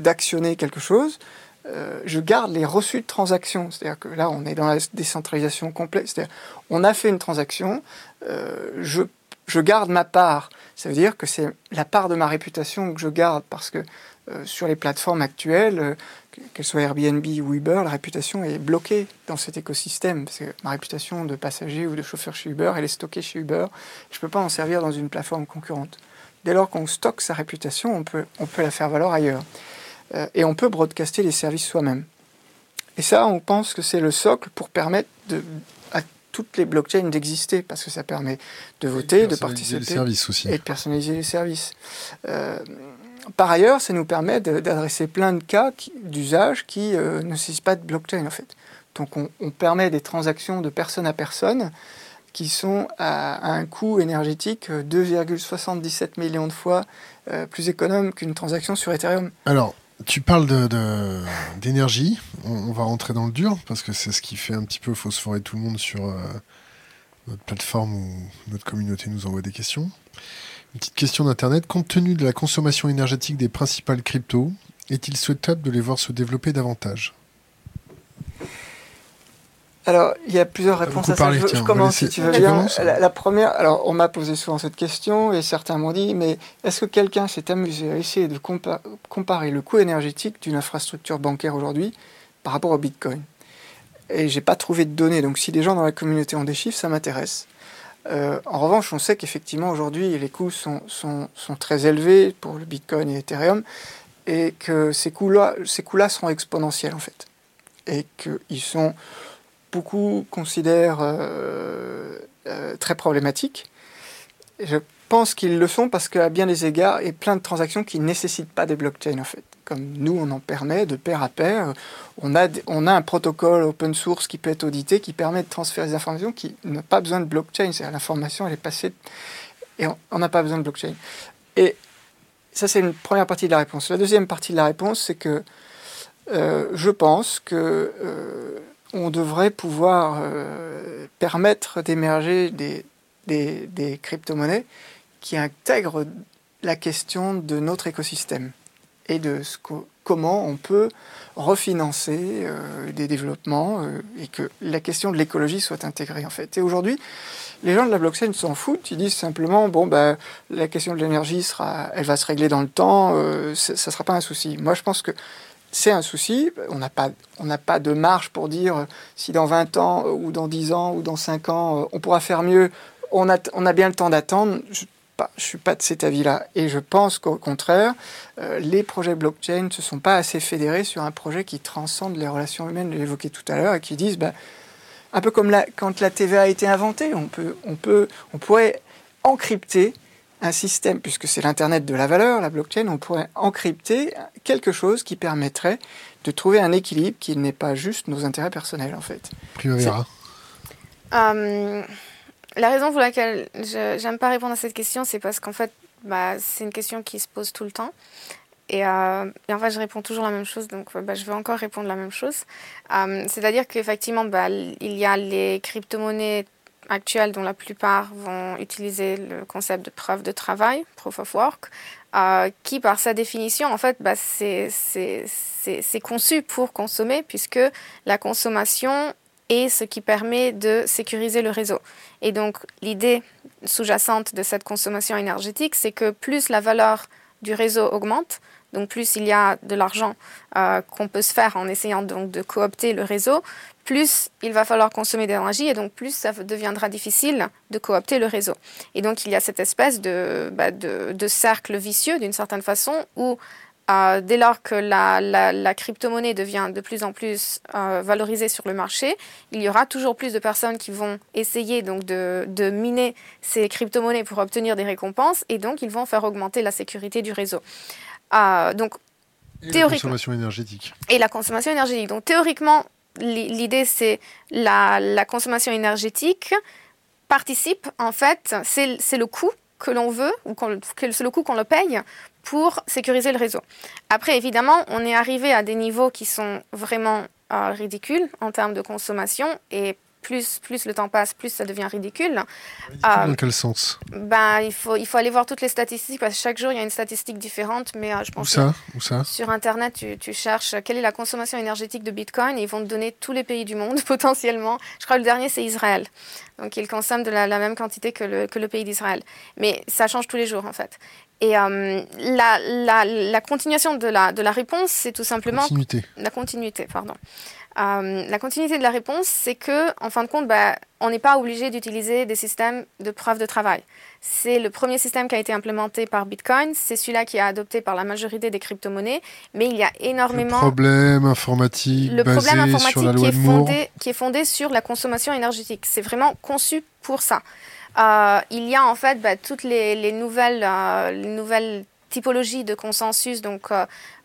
d'actionner quelque chose. Euh, je garde les reçus de transaction. C'est-à-dire que là, on est dans la décentralisation complète. C'est-à-dire, on a fait une transaction, euh, je, je, garde ma part. Ça veut dire que c'est la part de ma réputation que je garde parce que euh, sur les plateformes actuelles, qu'elles soient Airbnb ou Uber, la réputation est bloquée dans cet écosystème. Parce que ma réputation de passager ou de chauffeur chez Uber, elle est stockée chez Uber. Je ne peux pas en servir dans une plateforme concurrente. Dès lors qu'on stocke sa réputation, on peut, on peut la faire valoir ailleurs. Euh, et on peut broadcaster les services soi-même. Et ça, on pense que c'est le socle pour permettre de, à toutes les blockchains d'exister, parce que ça permet de voter, de participer aussi. et de personnaliser les services. Euh, par ailleurs, ça nous permet d'adresser plein de cas d'usage qui euh, ne nécessitent pas de blockchain en fait. Donc on, permet des transactions de personne à personne qui sont à, un coût énergétique 2,77 millions de fois plus économe qu'une transaction sur Ethereum. Alors, tu parles d'énergie. De, on, va rentrer dans le dur parce que c'est ce qui fait un petit peu phosphorer tout le monde sur euh, notre plateforme où notre communauté nous envoie des questions. Une petite question d'internet. Compte tenu de la consommation énergétique des principales cryptos, est-il souhaitable de les voir se développer davantage? Alors, il y a plusieurs réponses à ça. je, commence si tu veux bien. La, première, alors on m'a posé souvent cette question et certains m'ont dit, mais est-ce que quelqu'un s'est amusé à essayer de comparer le coût énergétique d'une infrastructure bancaire aujourd'hui par rapport au Bitcoin? Et j'ai pas trouvé de données. Donc, si des gens dans la communauté ont des chiffres, ça m'intéresse. en revanche, on sait qu'effectivement aujourd'hui les coûts sont, sont, sont, très élevés pour le Bitcoin et Ethereum et que ces coûts-là coûts seront exponentiels en fait. Et qu'ils sont, beaucoup considèrent très problématiques. je pense qu'ils le sont parce qu'à bien des égards, il y a plein de transactions qui ne nécessitent pas des blockchains en fait comme nous on en permet de pair à pair. On a, on a un protocole open source qui peut être audité, qui permet de transférer des informations qui n'a pas besoin de blockchain. C'est l'information, elle est passée et on n'a pas besoin de blockchain. Et ça, c'est une première partie de la réponse. La deuxième partie de la réponse, c'est que euh, je pense que euh, on devrait pouvoir euh, permettre d'émerger des, des, crypto-monnaies qui intègrent la question de notre écosystème et de comment on peut refinancer euh, des développements euh, et que la question de l'écologie soit intégrée en fait. Et aujourd'hui, les gens de la blockchain s'en foutent, ils disent simplement bon ben la question de l'énergie sera, elle va se régler dans le temps, ça ne sera pas un souci. Moi je pense que c'est un souci, on n'a pas, de marge pour dire si dans 20 ans ou dans 10 ans ou dans 5 ans on pourra faire mieux, on a, on a bien le temps d'attendre. Je ne suis pas de cet avis-là. Et je pense qu'au contraire, euh, les projets blockchain ne se sont pas assez fédérés sur un projet qui transcende les relations humaines, je l'évoquais tout à l'heure, et qui disent, bah, un peu comme la, quand la TVA a été inventée, on, peut, on, peut, on pourrait encrypter un système, puisque c'est l'Internet de la valeur, la blockchain, on pourrait encrypter quelque chose qui permettrait de trouver un équilibre qui n'est pas juste nos intérêts personnels, en fait. Primavera. La raison pour laquelle je n'aime pas répondre à cette question, c'est parce qu'en fait, bah, c'est une question qui se pose tout le temps. Et, euh, en fait, je réponds toujours la même chose, donc bah, je vais encore répondre la même chose. Euh, c'est-à-dire qu'effectivement, bah, il y a les crypto-monnaies actuelles dont la plupart vont utiliser le concept de preuve de travail, proof of work, euh, qui par sa définition, en fait, bah, c'est conçu pour consommer, puisque la consommation et ce qui permet de sécuriser le réseau. Et donc l'idée sous-jacente de cette consommation énergétique, c'est que plus la valeur du réseau augmente, donc plus il y a de l'argent euh, qu'on peut se faire en essayant donc de coopter le réseau, plus il va falloir consommer d'énergie et donc plus ça deviendra difficile de coopter le réseau. Et donc il y a cette espèce de, bah, de, de cercle vicieux d'une certaine façon où euh, dès lors que la, la, crypto-monnaie devient de plus en plus euh, valorisée sur le marché, il y aura toujours plus de personnes qui vont essayer donc de, de miner ces crypto-monnaies pour obtenir des récompenses et donc ils vont faire augmenter la sécurité du réseau. Euh, donc, et la consommation énergétique. Et la consommation énergétique. Donc théoriquement, l'idée c'est la, la consommation énergétique participe en fait, c'est le coût que l'on veut, ou c'est le coût qu'on le paye pour sécuriser le réseau. Après, évidemment, on est arrivé à des niveaux qui sont vraiment euh, ridicules en termes de consommation et plus, plus le temps passe, plus ça devient ridicule. Ridicule dans quel sens ben, il, faut, il faut aller voir toutes les statistiques parce que chaque jour il y a une statistique différente. Mais euh, je pense Où ça Où ça Sur Internet, tu, tu, cherches quelle est la consommation énergétique de Bitcoin et ils vont te donner tous les pays du monde potentiellement. Je crois que le dernier c'est Israël. Donc ils consomment de la, la même quantité que le, que le pays d'Israël. Mais ça change tous les jours en fait. Et euh, la, la, la, continuation de la, de la réponse, c'est tout simplement... Continuité. La continuité, pardon. Euh, la continuité de la réponse, c'est que, en fin de compte, bah, on n'est pas obligé d'utiliser des systèmes de preuve de travail. C'est le premier système qui a été implémenté par Bitcoin. C'est celui-là qui est adopté par la majorité des crypto-monnaies. Mais il y a énormément. Le problème informatique, le basé problème informatique sur la loi qui, est fondé, qui est fondé sur la consommation énergétique. C'est vraiment conçu pour ça. Euh, il y a en fait bah, toutes les, les nouvelles, euh, les nouvelles typologies de consensus, donc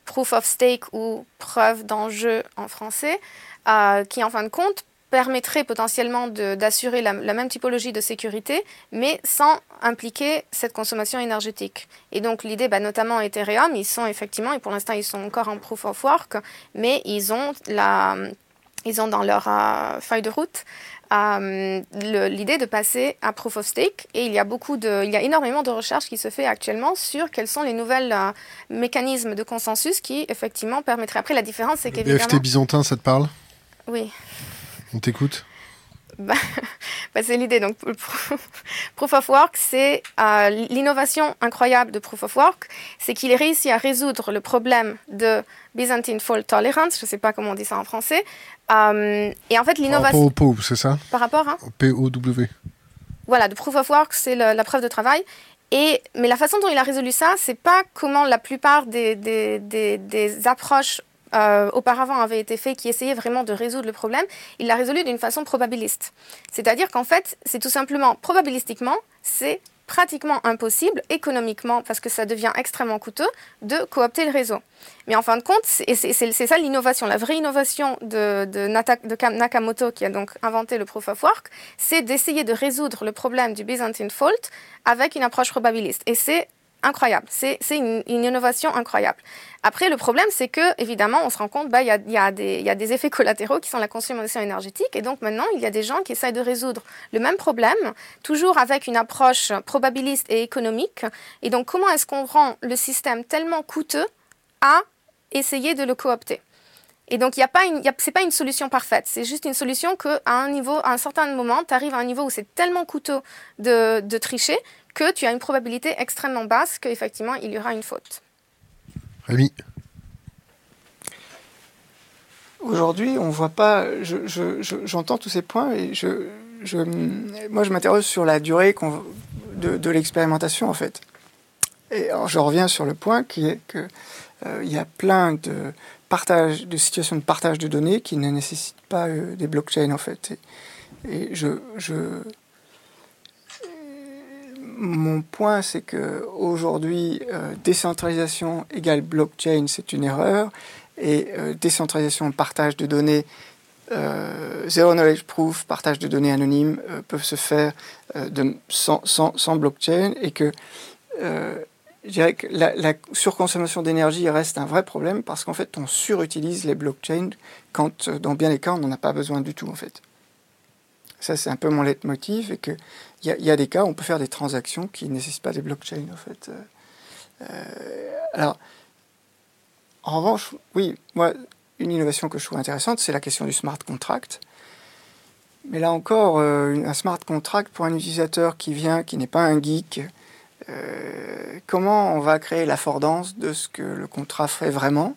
proof of stake ou preuve d'enjeu en français, euh, qui en fin de compte permettrait potentiellement d'assurer la, même typologie de sécurité, mais sans impliquer cette consommation énergétique. Et donc l'idée, bah, notamment Ethereum, ils sont effectivement, et pour l'instant ils sont encore en proof of work, mais ils ont, la, ils ont dans leur euh, feuille de route euh, l'idée de passer à proof of stake. Et il y a beaucoup de il y a énormément de recherches qui se fait actuellement sur quels sont les nouvelles euh, mécanismes de consensus qui effectivement permettraient. Après la différence c'est qu'évidemment BFT byzantin ça te parle? Oui. On t'écoute? Bah, bah c'est l'idée. Donc, Proof of Work, c'est euh, l'innovation incroyable de Proof of Work, c'est qu'il réussi à résoudre le problème de Byzantine Fault Tolerance, je ne sais pas comment on dit ça en français. Euh, et en fait, l'innovation. Par rapport au POW, c'est ça? Par rapport à Au POW. Voilà, de proof of work, c'est la preuve de travail. Et, mais la façon dont il a résolu ça, c'est pas comment la plupart des, des, des, approches euh, auparavant avaient été faites qui essayaient vraiment de résoudre le problème. Il l'a résolu d'une façon probabiliste. C'est-à-dire qu'en fait, c'est tout simplement probabilistiquement, c'est pratiquement impossible économiquement, parce que ça devient extrêmement coûteux, de coopter le réseau. Mais en fin de compte, c'est ça l'innovation. La vraie innovation de, de, Nakamoto, qui a donc inventé le proof of work, c'est d'essayer de résoudre le problème du Byzantine fault avec une approche probabiliste. Et c'est incroyable. C'est une, innovation incroyable. Après, le problème, c'est que, évidemment, on se rend compte, bah, il y, a, des effets collatéraux qui sont la consommation énergétique. Et donc, maintenant, il y a des gens qui essayent de résoudre le même problème, toujours avec une approche probabiliste et économique. Et donc, comment est-ce qu'on rend le système tellement coûteux à essayer de le coopter? Et donc, ce n'est pas une solution parfaite. C'est juste une solution qu'à un niveau, à un certain moment, tu arrives à un niveau où c'est tellement coûteux de tricher que tu as une probabilité extrêmement basse qu'effectivement il y aura une faute. Rémi Aujourd'hui, on voit pas. J'entends tous ces points et je, je moi, je m'interroge sur la durée de, de l'expérimentation, en fait. Et alors, je reviens sur le point qui est que euh, il y a plein de partage, de situations de partage de données qui ne nécessitent pas euh, des blockchains, en fait. Et, et je, je, mon point, c'est que aujourd'hui, euh, décentralisation égale blockchain, c'est une erreur, et euh, décentralisation, partage de données, euh, zero knowledge proof, partage de données anonymes peuvent se faire sans, blockchain, et que je dirais que la, surconsommation d'énergie reste un vrai problème parce qu'en fait, on surutilise les blockchains quand, dans bien des cas, on n'en a pas besoin du tout, en fait. Ça, c'est un peu mon leitmotiv, et que il y, a des cas où on peut faire des transactions qui ne nécessitent pas des blockchains, en fait. Euh, euh, alors, en revanche, oui, moi, une innovation que je trouve intéressante, c'est la question du smart contract. Mais là encore, euh, un smart contract pour un utilisateur qui vient, qui n'est pas un geek, comment on va créer l'affordance de ce que le contrat fait vraiment?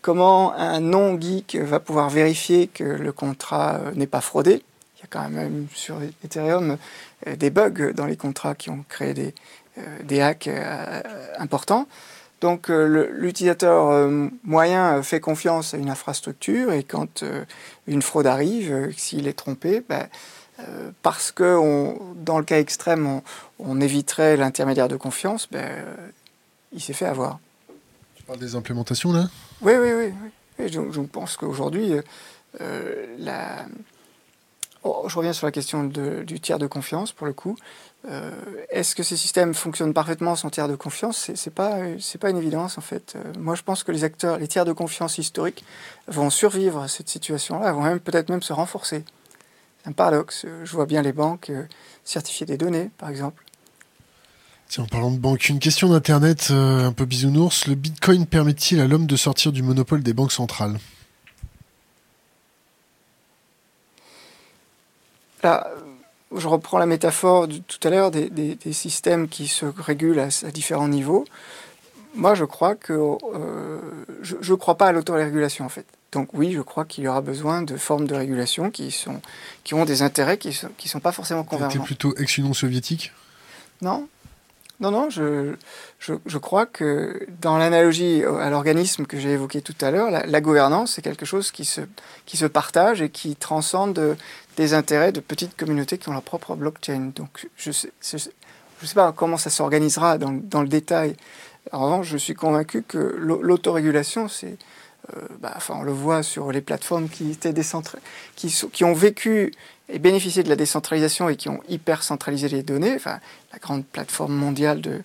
Comment un non-geek va pouvoir vérifier que le contrat n'est pas fraudé? Il y a quand même sur Ethereum des bugs dans les contrats qui ont créé des, euh, des hacks euh, importants. Donc l'utilisateur moyen fait confiance à une infrastructure et quand une fraude arrive, s'il est trompé, ben, parce que on, dans le cas extrême, on, éviterait l'intermédiaire de confiance, ben, il s'est fait avoir. Tu parles des implémentations là? Oui, oui, oui. je, je, pense qu'aujourd'hui, la Oh, je reviens sur la question du tiers de confiance, pour le coup. Euh, est-ce que ces systèmes fonctionnent parfaitement sans tiers de confiance? C'est pas, pas une évidence, en fait. Euh, moi, je pense que les acteurs, les tiers de confiance historiques vont survivre à cette situation-là, vont même peut-être même se renforcer. C'est un paradoxe. Je vois bien les banques euh, certifier des données, par exemple. Tiens, en parlant de banque, une question d'Internet un peu bisounours. Le Bitcoin permet-il à l'homme de sortir du monopole des banques centrales? Là, je reprends la métaphore de tout à l'heure des, systèmes qui se régulent à, différents niveaux. Moi, je crois que euh, je ne crois pas à l'autorégulation en fait. Donc oui, je crois qu'il y aura besoin de formes de régulation qui, sont, qui ont des intérêts qui ne sont, qui sont pas forcément convergents. C'était plutôt ex-Union soviétique? Non, non, non, je, je, je, crois que dans l'analogie à l'organisme que j'ai évoqué tout à l'heure, la, la, gouvernance, c'est quelque chose qui se, qui se partage et qui transcende des intérêts de petites communautés qui ont leur propre blockchain. Donc je ne sais, pas comment ça s'organisera dans, dans, le détail. En revanche, je suis convaincu que l'autorégulation, c'est... Euh, bah, enfin, on le voit sur les plateformes qui, étaient qui, qui ont vécu et bénéficié de la décentralisation et qui ont hyper centralisé les données. La grande plateforme mondiale de,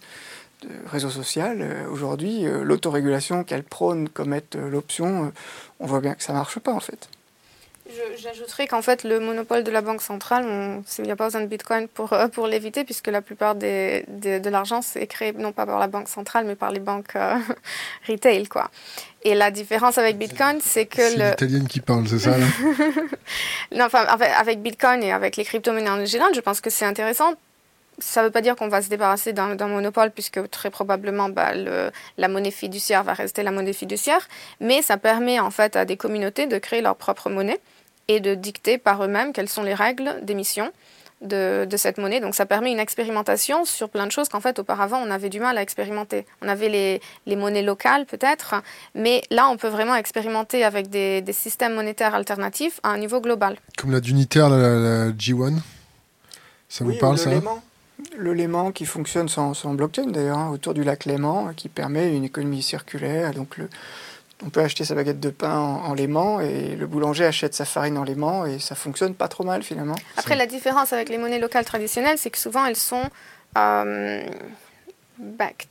de réseau social, euh, aujourd'hui, euh, l'autorégulation qu'elle prône comme être l'option, on voit bien que ça ne marche pas en fait. J'ajouterais qu'en fait, le monopole de la banque centrale, il n'y a pas besoin de Bitcoin pour, euh, pour l'éviter, puisque la plupart des, de l'argent, c'est créé non pas par la banque centrale, mais par les banques euh, retail. Quoi. Et la différence avec Bitcoin, c'est que... C'est l'italienne qui parle, c'est ça là? Non, enfin, avec Bitcoin et avec les crypto-monnaies en général, je pense que c'est intéressant ça ne veut pas dire qu'on va se débarrasser d'un monopole, puisque très probablement bah, le, la monnaie fiduciaire va rester la monnaie fiduciaire, mais ça permet en fait à des communautés de créer leur propre monnaie et de dicter par eux-mêmes quelles sont les règles d'émission de, cette monnaie. Donc ça permet une expérimentation sur plein de choses qu'en fait auparavant on avait du mal à expérimenter. On avait les, les monnaies locales peut-être, mais là on peut vraiment expérimenter avec des, des, systèmes monétaires alternatifs à un niveau global. Comme la Dunitaire, la, G1 Ça vous parle ça le Léman qui fonctionne sans, sans blockchain d'ailleurs, hein, autour du lac Léman, qui permet une économie circulaire. Donc le, on peut acheter sa baguette de pain en, Léman et le boulanger achète sa farine en Léman et ça fonctionne pas trop mal finalement. Après, la différence avec les monnaies locales traditionnelles, c'est que souvent elles sont euh, backed.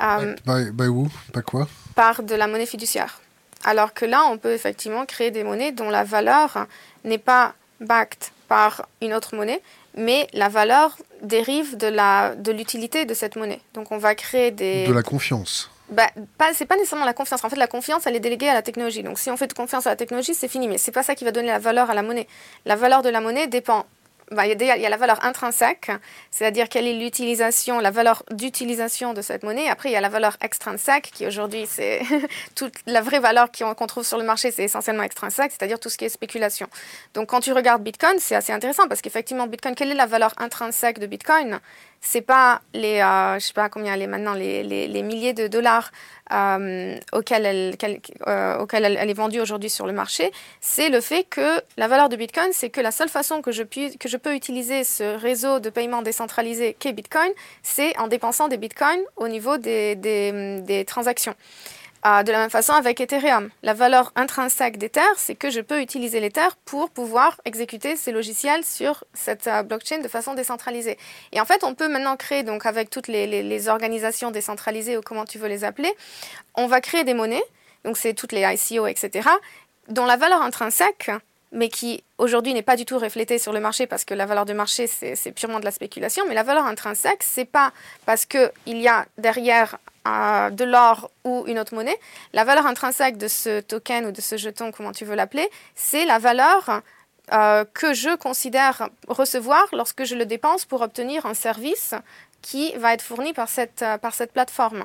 Euh, by, où Par quoi? Par de la monnaie fiduciaire. Alors que là, on peut effectivement créer des monnaies dont la valeur n'est pas backed par une autre monnaie, mais la valeur dérive de l'utilité de, de cette monnaie. Donc on va créer des... De la confiance bah, pas, c'est pas nécessairement la confiance. En fait, la confiance, elle est déléguée à la technologie. Donc, si on fait confiance à la technologie, c'est fini. Mais c'est pas ça qui va donner la valeur à la monnaie. La valeur de la monnaie dépend bah, il, y a, la valeur intrinsèque, c'est-à-dire quelle est l'utilisation, la valeur d'utilisation de cette monnaie. Après, il y a la valeur extrinsèque, qui aujourd'hui, c'est toute la vraie valeur qu'on trouve sur le marché, c'est essentiellement extrinsèque, c'est-à-dire tout ce qui est spéculation. Donc, quand tu regardes Bitcoin, c'est assez intéressant parce qu'effectivement, Bitcoin, quelle est la valeur intrinsèque de Bitcoin? C'est pas les, euh, je sais pas combien est maintenant, les, les, les milliers de dollars euh, auxquels, elle, euh, auquel elle, elle, est vendue aujourd'hui sur le marché, c'est le fait que la valeur de Bitcoin, c'est que la seule façon que je, puis, que je peux utiliser ce réseau de paiement décentralisé qu'est Bitcoin, c'est en dépensant des Bitcoins au niveau des, des, des transactions. Ah, de la même façon avec Ethereum. La valeur intrinsèque d'Ether, c'est que je peux utiliser l'Ether pour pouvoir exécuter ces logiciels sur cette euh, blockchain de façon décentralisée. Et en fait, on peut maintenant créer, donc avec toutes les, organisations décentralisées ou comment tu veux les appeler, on va créer des monnaies, donc c'est toutes les ICO, etc., dont la valeur intrinsèque mais qui aujourd'hui n'est pas du tout reflétée sur le marché parce que la valeur de marché, c'est purement de la spéculation. Mais la valeur intrinsèque, c'est pas parce qu'il y a derrière de l'or ou une autre monnaie. La valeur intrinsèque de ce token ou de ce jeton, comment tu veux l'appeler, c'est la valeur euh, que je considère recevoir lorsque je le dépense pour obtenir un service qui va être fourni par cette, euh, par cette plateforme.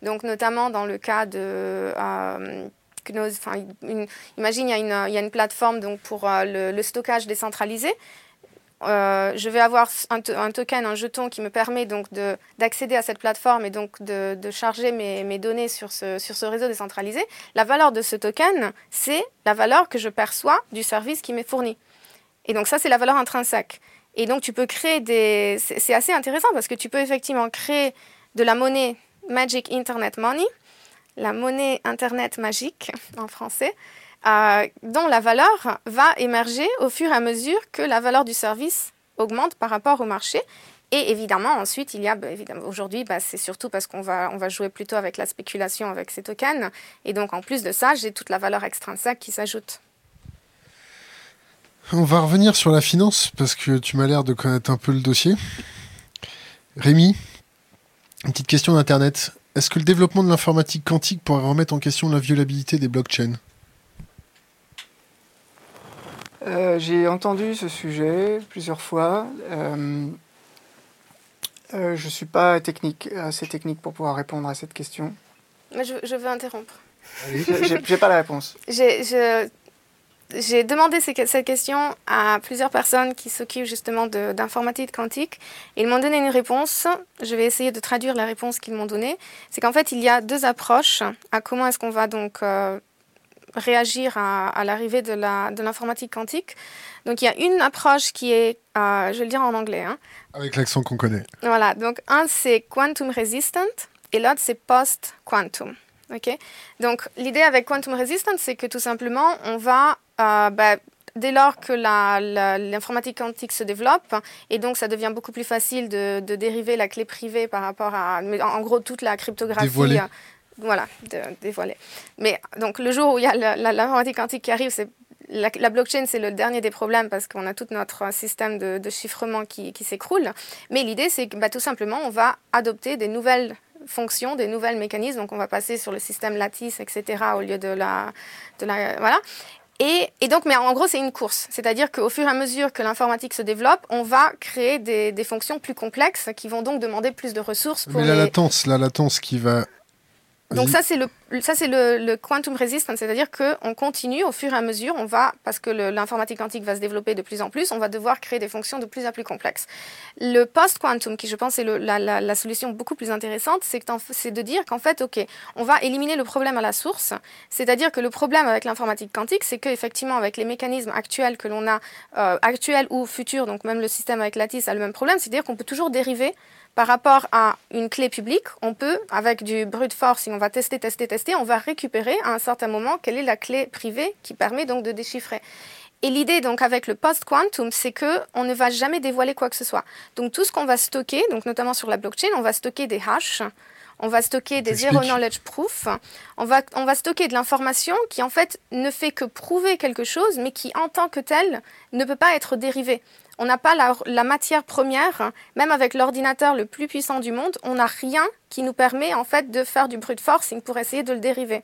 Donc notamment dans le cas de... Euh, imagine, il y, a une, plateforme donc, pour le, le, stockage décentralisé. Euh, je vais avoir un, token, un jeton qui me permet donc d'accéder à cette plateforme et donc de, charger mes, données sur ce réseau décentralisé. La valeur de ce token, c'est la valeur que je perçois du service qui m'est fourni. Et donc ça, c'est la valeur intrinsèque. Et donc tu peux créer des... C'est assez intéressant parce que tu peux effectivement créer de la monnaie Magic Internet Money, la monnaie Internet magique en français, euh, dont la valeur va émerger au fur et à mesure que la valeur du service augmente par rapport au marché. Et évidemment, ensuite, il y a, bah, évidemment, aujourd'hui, bah, c'est surtout parce qu'on va, on va jouer plutôt avec la spéculation avec ces tokens. Et donc, en plus de ça, j'ai toute la valeur extrinsèque qui s'ajoute. On va revenir sur la finance parce que tu m'as l'air de connaître un peu le dossier. Rémi, une petite question d'Internet. Est-ce que le développement de l'informatique quantique pourrait remettre en question la violabilité des blockchains? Euh, j'ai entendu ce sujet plusieurs fois. Euh, euh, je ne suis pas technique, assez technique pour pouvoir répondre à cette question. Mais je, je veux interrompre. J'ai pas la réponse. J'ai demandé cette question à plusieurs personnes qui s'occupent justement d'informatique quantique. Ils m'ont donné une réponse. Je vais essayer de traduire la réponse qu'ils m'ont donnée. C'est qu'en fait, il y a deux approches à comment est-ce qu'on va donc réagir à, l'arrivée de l'informatique de quantique. Donc il y a une approche qui est, euh, je vais le dire en anglais. Hein. Avec l'accent qu'on connaît. Voilà, donc un c'est quantum resistant et l'autre c'est post-quantum. ok? Donc l'idée avec quantum resistant, c'est que tout simplement on va, euh, bah, dès lors que l'informatique quantique se développe, et donc ça devient beaucoup plus facile de, dériver la clé privée par rapport à, en gros, toute la cryptographie voilà, de dévoiler. Mais donc le jour où il y a l'informatique quantique qui arrive, c'est la, blockchain, c'est le dernier des problèmes parce qu'on a tout notre système de, chiffrement qui, s'écroule. Mais l'idée, c'est que bah, tout simplement, on va adopter des nouvelles fonctions, des nouvelles mécanismes. Donc, on va passer sur le système lattice, etc., au lieu de la. De la voilà. Et, et, donc, mais en gros, c'est une course. C'est-à-dire qu'au fur et à mesure que l'informatique se développe, on va créer des, des, fonctions plus complexes qui vont donc demander plus de ressources pour. Mais la latence, la latence qui va Donc ça c'est le ça c'est le, quantum resistance, c'est-à-dire qu'on continue au fur et à mesure, on va parce que l'informatique quantique va se développer de plus en plus, on va devoir créer des fonctions de plus en plus complexes. Le post-quantum, qui je pense est la, la, solution beaucoup plus intéressante, c'est de dire qu'en fait, ok, on va éliminer le problème à la source, c'est-à-dire que le problème avec l'informatique quantique, c'est qu'effectivement avec les mécanismes actuels que l'on a, euh, actuels ou futurs, donc même le système avec Lattice a le même problème, c'est-à-dire qu'on peut toujours dériver par rapport à une clé publique, on peut, avec du brute force, si on va tester, tester, tester, on va récupérer à un certain moment quelle est la clé privée qui permet donc de déchiffrer. Et l'idée donc avec le post-quantum, c'est que on ne va jamais dévoiler quoi que ce soit. Donc tout ce qu'on va stocker, donc notamment sur la blockchain, on va stocker des hashes, on va stocker des zero knowledge proof, on va, on va stocker de l'information qui en fait ne fait que prouver quelque chose, mais qui en tant que telle ne peut pas être dérivée on n'a pas la, matière première, même avec l'ordinateur le plus puissant du monde, on n'a rien qui nous permet en fait de faire du brute forcing pour essayer de le dériver.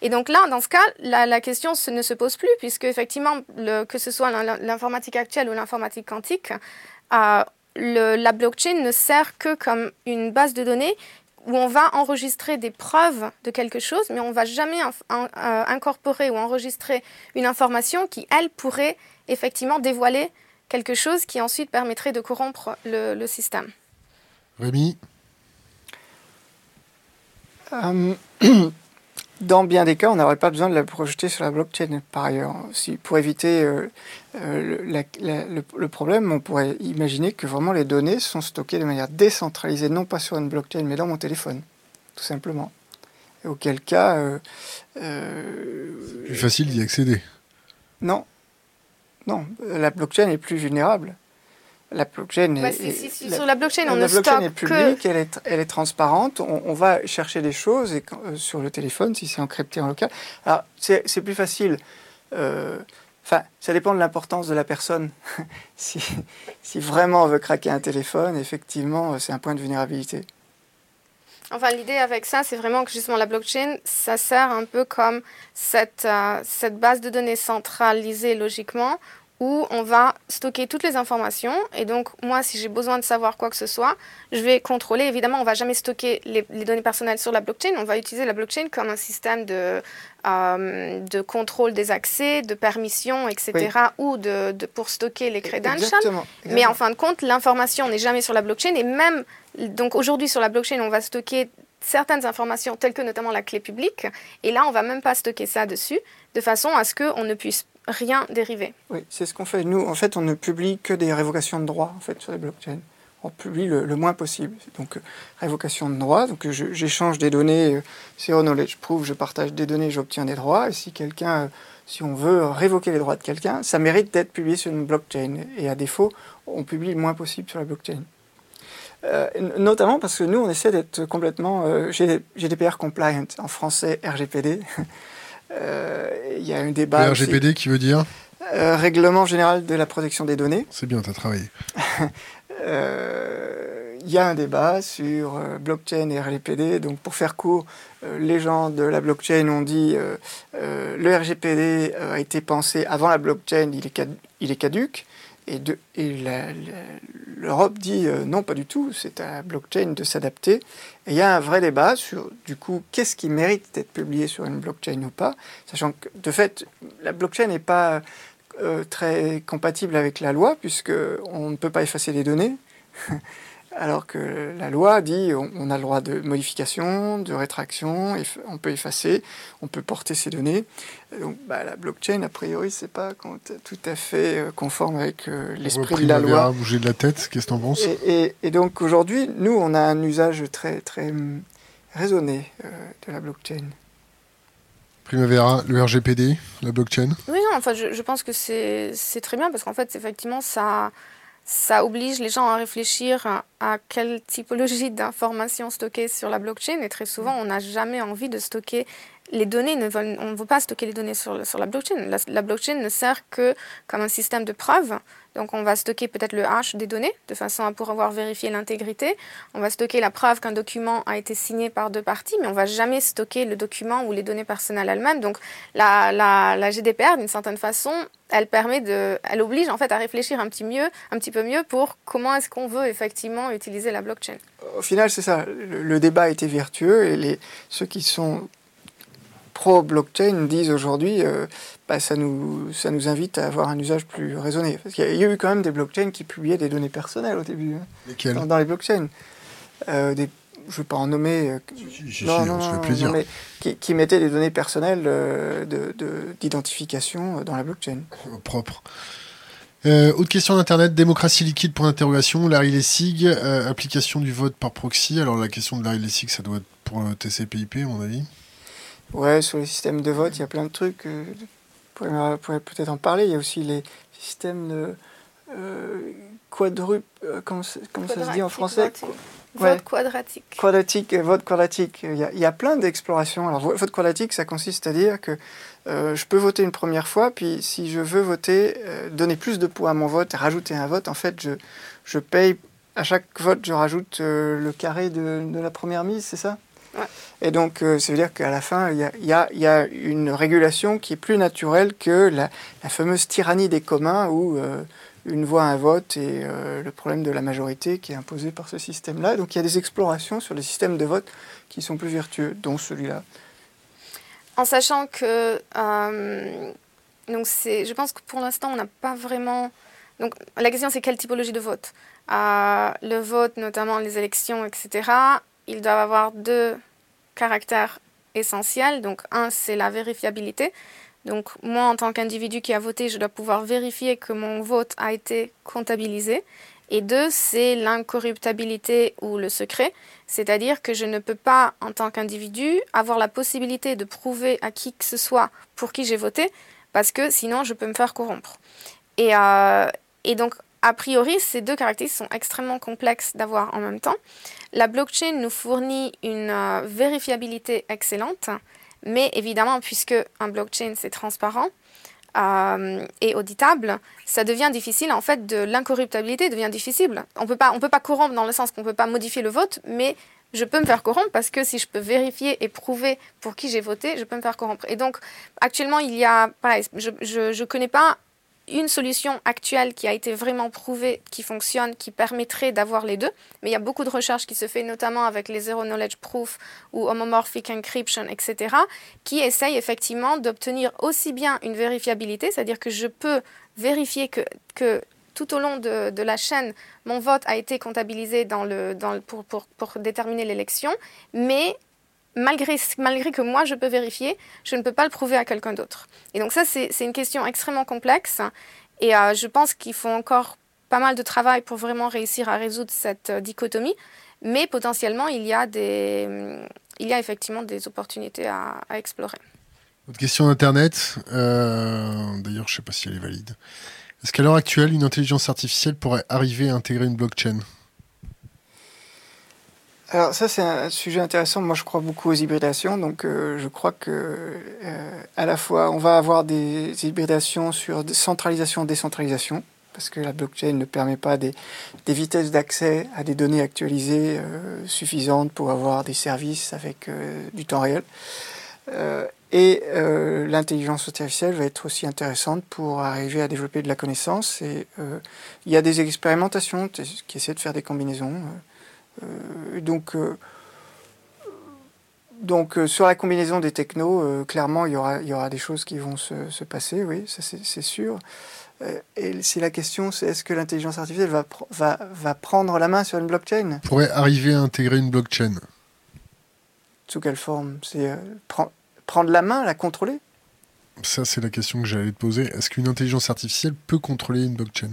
Et donc là, dans ce cas, la, question ne se pose plus, puisque effectivement, que ce soit l'informatique actuelle ou l'informatique quantique, euh, la blockchain ne sert que comme une base de données où on va enregistrer des preuves de quelque chose, mais on ne va jamais euh, incorporer ou enregistrer une information qui, elle, pourrait effectivement dévoiler quelque chose qui ensuite permettrait de corrompre le, système. Rémi euh, Dans bien des cas, on n'aurait pas besoin de la projeter sur la blockchain. Par ailleurs, si, pour éviter euh, euh, le, problème, on pourrait imaginer que vraiment les données sont stockées de manière décentralisée, non pas sur une blockchain, mais dans mon téléphone, tout simplement. Et auquel cas... Plus facile d'y accéder. Non, non, la blockchain est plus vulnérable. La blockchain est, sur la blockchain, on la blockchain est publique, elle, est, elle est transparente. On, va chercher des choses et, euh, sur le téléphone si c'est encrypté en local. Alors c'est plus facile. Euh, enfin, ça dépend de l'importance de la personne. si, si, vraiment on veut craquer un téléphone, effectivement, c'est un point de vulnérabilité. Enfin, l'idée avec ça, c'est vraiment que justement la blockchain, ça sert un peu comme cette, euh, cette base de données centralisée logiquement où on va stocker toutes les informations. Et donc, moi, si j'ai besoin de savoir quoi que ce soit, je vais contrôler. Évidemment, on ne va jamais stocker les, données personnelles sur la blockchain. On va utiliser la blockchain comme un système de, euh, de contrôle des accès, de permission, etc. ou de, de, pour stocker les credentials. Mais en fin de compte, l'information n'est jamais sur la blockchain. Et même, donc aujourd'hui, sur la blockchain, on va stocker certaines informations, telles que notamment la clé publique. Et là, on va même pas stocker ça dessus, de façon à ce qu'on ne puisse rien dérivé. Oui, c'est ce qu'on fait. Nous, en fait, on ne publie que des révocations de droits en fait, sur les blockchains. On publie le, moins possible. Donc, euh, révocation de droits. Donc, j'échange des données, euh, zero knowledge proof, je partage des données, j'obtiens des droits. Et si quelqu'un, euh, si on veut révoquer les droits de quelqu'un, ça mérite d'être publié sur une blockchain. Et à défaut, on publie le moins possible sur la blockchain. Notamment parce que nous, on essaie d'être complètement GDPR compliant, en français RGPD. Euh, il y a un débat. Le RGPD qui veut dire euh, Règlement général de la protection des données. C'est bien, tu as travaillé. Euh, il y a un débat sur blockchain et RGPD. Donc, pour faire court, les gens de la blockchain ont dit le RGPD a été pensé avant la blockchain, il est, il est caduque. Et, l'Europe dit euh, non, pas du tout, c'est à la blockchain de s'adapter. Et il y a un vrai débat sur, du coup, qu'est-ce qui mérite d'être publié sur une blockchain ou pas, sachant que, de fait, la blockchain n'est pas euh, très compatible avec la loi, puisqu'on ne peut pas effacer les données. Alors que la loi dit on, a le droit de modification, de rétraction, on peut effacer, on peut porter ces données. Donc bah, la blockchain, a priori, c'est pas tout à fait euh, conforme avec euh, l'esprit de la loi. bouger de la tête, qu'est-ce que tu en penses? Et, et, donc aujourd'hui, nous, on a un usage très, très hum, raisonné euh, de la blockchain. Primavera, le RGPD, la blockchain? Oui, non, enfin, je, je pense que c'est très bien parce qu'en fait, effectivement, ça ça oblige les gens à réfléchir à, quelle typologie d'informations stocker sur la blockchain. Et très souvent, on n'a jamais envie de stocker les données. on ne veut pas stocker les données sur, sur la blockchain. La, blockchain ne sert que comme un système de preuve. Donc on va stocker peut-être le hash des données de façon à pouvoir vérifier l'intégrité. On va stocker la preuve qu'un document a été signé par deux parties, mais on va jamais stocker le document ou les données personnelles elles-mêmes. Donc la, la, la GDPR, d'une certaine façon, elle permet de, elle oblige en fait à réfléchir un petit mieux, un petit peu mieux pour comment est-ce qu'on veut effectivement utiliser la blockchain. Au final, c'est ça. Le, débat a été vertueux et les, ceux qui sont pro-blockchain disent aujourd'hui, euh, bah, ça, nous, ça nous invite à avoir un usage plus raisonné. Parce qu'il y, a eu quand même des blockchains qui publiaient des données personnelles au début. Hein, dans, les blockchains. Euh, des, je ne vais pas en nommer. plaisir. qui, qui, mettaient des données personnelles d'identification de, dans la blockchain. Propre. Euh, autre question d'Internet, démocratie liquide pour l'interrogation, Larry Lessig, application du vote par proxy. Alors la question de Larry Lessig, ça doit être pour le TCP/IP, à mon avis. Ouais, sur les systèmes de vote, il y a plein de trucs. Euh, vous pourrez peut-être en parler. Il y a aussi les systèmes de euh, quadruple. Euh, comment, ça se dit en français Vote quadratique. Quadratique, vote quadratique. Il y a, il y a plein d'explorations. Alors, vote quadratique, ça consiste à dire que je peux voter une première fois, puis si je veux voter, donner plus de poids à mon vote et rajouter un vote, en fait, je, je paye. À chaque vote, je rajoute le carré de, de la première mise, c'est ça? Et donc, euh, ça veut dire qu'à la fin, il y a, une régulation qui est plus naturelle que la, fameuse tyrannie des communs où euh, une voix, un vote et euh, le problème de la majorité qui est imposé par ce système-là. Donc, il y a des explorations sur les systèmes de vote qui sont plus vertueux, dont celui-là. En sachant que, donc je pense que pour l'instant, on n'a pas vraiment. Donc, la question, c'est quelle typologie de vote? Le vote, notamment les élections, etc ils doivent avoir deux caractères essentiels. Donc, un, c'est la vérifiabilité. Donc, moi, en tant qu'individu qui a voté, je dois pouvoir vérifier que mon vote a été comptabilisé. Et deux, c'est l'incorruptibilité ou le secret, c'est-à-dire que je ne peux pas, en tant qu'individu, avoir la possibilité de prouver à qui que ce soit pour qui j'ai voté, parce que sinon, je peux me faire corrompre. Et, euh, et donc, a priori, ces deux caractéristiques sont extrêmement complexes d'avoir en même temps. La blockchain nous fournit une euh, vérifiabilité excellente, mais évidemment, puisque un blockchain c'est transparent euh, et auditable, ça devient difficile. En fait, de l'incorruptibilité devient difficile. On peut pas, on peut pas corrompre dans le sens qu'on peut pas modifier le vote, mais je peux me faire corrompre parce que si je peux vérifier et prouver pour qui j'ai voté, je peux me faire corrompre. Et donc, actuellement, il y a, je ne connais pas une solution actuelle qui a été vraiment prouvée, qui fonctionne, qui permettrait d'avoir les deux. Mais il y a beaucoup de recherches qui se fait notamment avec les Zero Knowledge Proof ou Homomorphic Encryption, etc., qui essayent effectivement d'obtenir aussi bien une vérifiabilité, c'est-à-dire que je peux vérifier que, tout au long de, la chaîne, mon vote a été comptabilisé pour déterminer l'élection, mais malgré, malgré que moi je peux vérifier, je ne peux pas le prouver à quelqu'un d'autre. Et donc ça, c'est une question extrêmement complexe. Et euh, je pense qu'il faut encore pas mal de travail pour vraiment réussir à résoudre cette euh, dichotomie. Mais potentiellement, il y a, des, il y a effectivement des opportunités à, explorer. Autre question d'Internet. Euh, d'ailleurs, je ne sais pas si elle est valide. Est-ce qu'à l'heure actuelle, une intelligence artificielle pourrait arriver à intégrer une blockchain? Alors ça c'est un sujet intéressant. Moi je crois beaucoup aux hybridations, donc euh, je crois que euh, à la fois on va avoir des hybridations sur centralisation, décentralisation, parce que la blockchain ne permet pas des, des vitesses d'accès à des données actualisées euh, suffisantes pour avoir des services avec du temps réel. et l'intelligence artificielle va être aussi intéressante pour arriver à développer de la connaissance. Et il y a des expérimentations qui essaient de faire des combinaisons. Euh, donc, euh, donc euh, sur la combinaison des technos, clairement, il y, aura, il y aura des choses qui vont se, se passer, oui, ça c'est sûr. et si la question, c'est est-ce que l'intelligence artificielle va, va, va, prendre la main sur une blockchain? Pourrait arriver à intégrer une blockchain. Sous quelle forme? C'est prendre la main, la contrôler? Ça, c'est la question que j'allais te poser. Est-ce qu'une intelligence artificielle peut contrôler une blockchain?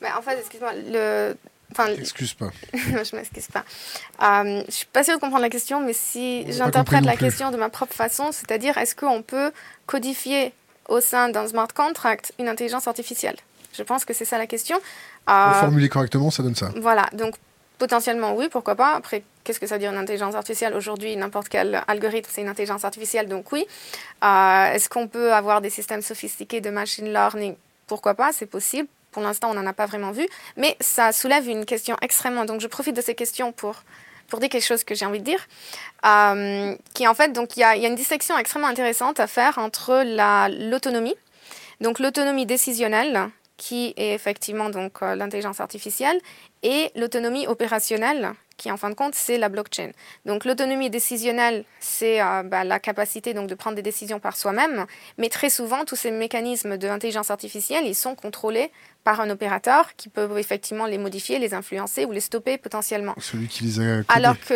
Mais En fait, excuse-moi, le Enfin, Excuse pas. je m'excuse pas. Euh, je suis pas sûre de comprendre la question, mais si j'interprète la question de ma propre façon, c'est-à-dire est-ce qu'on peut codifier au sein d'un smart contract une intelligence artificielle? Je pense que c'est ça la question. Euh, formuler correctement, ça donne ça. Voilà, donc potentiellement oui, pourquoi pas. Après, qu'est-ce que ça veut dire une intelligence artificielle? Aujourd'hui, n'importe quel algorithme, c'est une intelligence artificielle, donc oui. Euh, est-ce qu'on peut avoir des systèmes sophistiqués de machine learning? Pourquoi pas, c'est possible. Pour l'instant, on n'en a pas vraiment vu, mais ça soulève une question extrêmement. Donc, je profite de ces questions pour pour dire quelque chose que j'ai envie de dire, euh, qui en fait, donc il y, a, une distinction extrêmement intéressante à faire entre l'autonomie, donc l'autonomie décisionnelle, qui est effectivement donc euh, l'intelligence artificielle, et l'autonomie opérationnelle, qui en fin de compte, c'est la blockchain. Donc l'autonomie décisionnelle, c'est euh, bah, la capacité donc, de prendre des décisions par soi-même, mais très souvent, tous ces mécanismes d'intelligence artificielle, ils sont contrôlés par un opérateur qui peut effectivement les modifier, les influencer ou les stopper potentiellement. Celui qui les a Alors que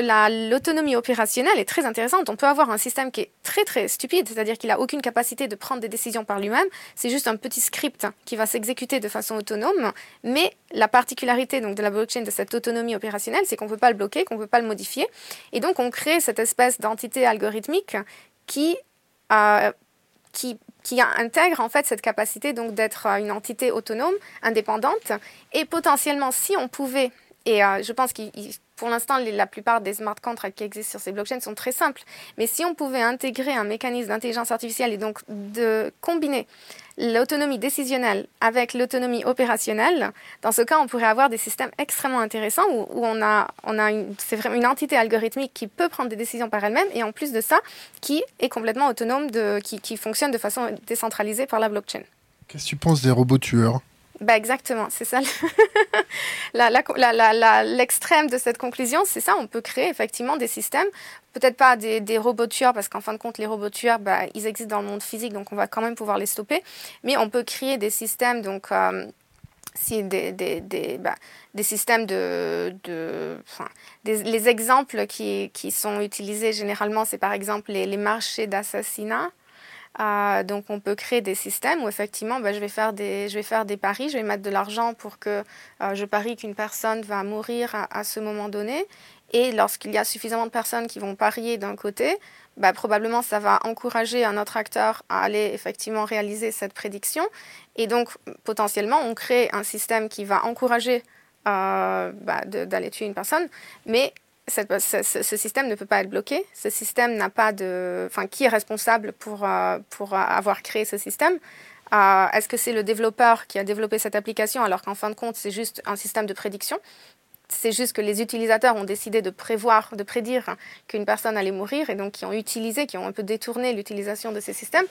l'autonomie opérationnelle est très intéressante. On peut avoir un système qui est très très stupide, c'est-à-dire qu'il n'a aucune capacité de prendre des décisions par lui-même. C'est juste un petit script qui va s'exécuter de façon autonome. Mais la particularité donc, de la blockchain, de cette autonomie opérationnelle, c'est qu'on ne peut pas le bloquer, qu'on ne peut pas le modifier. Et donc on crée cette espèce d'entité algorithmique qui, euh, qui qui intègre en fait cette capacité donc d'être euh, une entité autonome, indépendante, et potentiellement si on pouvait, et euh, je pense que pour l'instant la plupart des smart contracts qui existent sur ces blockchains sont très simples, mais si on pouvait intégrer un mécanisme d'intelligence artificielle et donc de combiner l'autonomie décisionnelle avec l'autonomie opérationnelle, dans ce cas, on pourrait avoir des systèmes extrêmement intéressants où, on a, une, entité algorithmique qui peut prendre des décisions par elle-même et en plus de ça, qui est complètement autonome, de, qui fonctionne de façon décentralisée par la blockchain. Qu'est-ce que tu penses des robots tueurs bah exactement, c'est ça. L'extrême de cette conclusion, c'est ça. On peut créer effectivement des systèmes, peut-être pas des, des, robots tueurs, parce qu'en fin de compte, les robots tueurs, bah, ils existent dans le monde physique, donc on va quand même pouvoir les stopper. Mais on peut créer des systèmes, donc euh, si bah, des, systèmes de, les exemples qui, sont utilisés généralement, c'est par exemple les, les marchés d'assassinat. Euh, donc on peut créer des systèmes où effectivement bah, je, vais faire des, je vais faire des paris, je vais mettre de l'argent pour que euh, je parie qu'une personne va mourir à, ce moment donné. Et lorsqu'il y a suffisamment de personnes qui vont parier d'un côté, bah, probablement ça va encourager un autre acteur à aller effectivement réaliser cette prédiction. Et donc potentiellement on crée un système qui va encourager euh, bah, d'aller tuer une personne, mais ce, système ne peut pas être bloqué. Ce système n'a pas de... Enfin, qui est responsable pour, euh, pour avoir créé ce système? Euh, Est-ce que c'est le développeur qui a développé cette application alors qu'en fin de compte, c'est juste un système de prédiction? C'est juste que les utilisateurs ont décidé de prévoir, de prédire qu'une personne allait mourir et donc qui ont utilisé, qui ont un peu détourné l'utilisation de ces systèmes.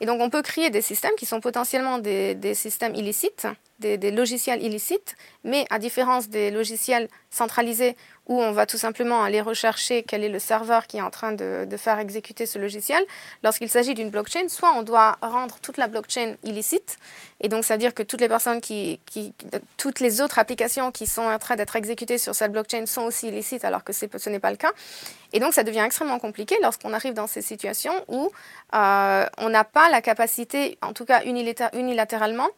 Et donc on peut créer des systèmes qui sont potentiellement des, des systèmes illicites, des, logiciels illicites, mais à différence des logiciels centralisés où on va tout simplement aller rechercher quel est le serveur qui est en train de, faire exécuter ce logiciel. Lorsqu'il s'agit d'une blockchain, soit on doit rendre toute la blockchain illicite, et donc c'est à dire que toutes les personnes qui, toutes les autres applications qui sont en train d'être exécutées sur cette blockchain sont aussi illicites, alors que ce n'est pas le cas. Et donc ça devient extrêmement compliqué lorsqu'on arrive dans ces situations où euh, on n'a pas la capacité, en tout cas unilatéralement,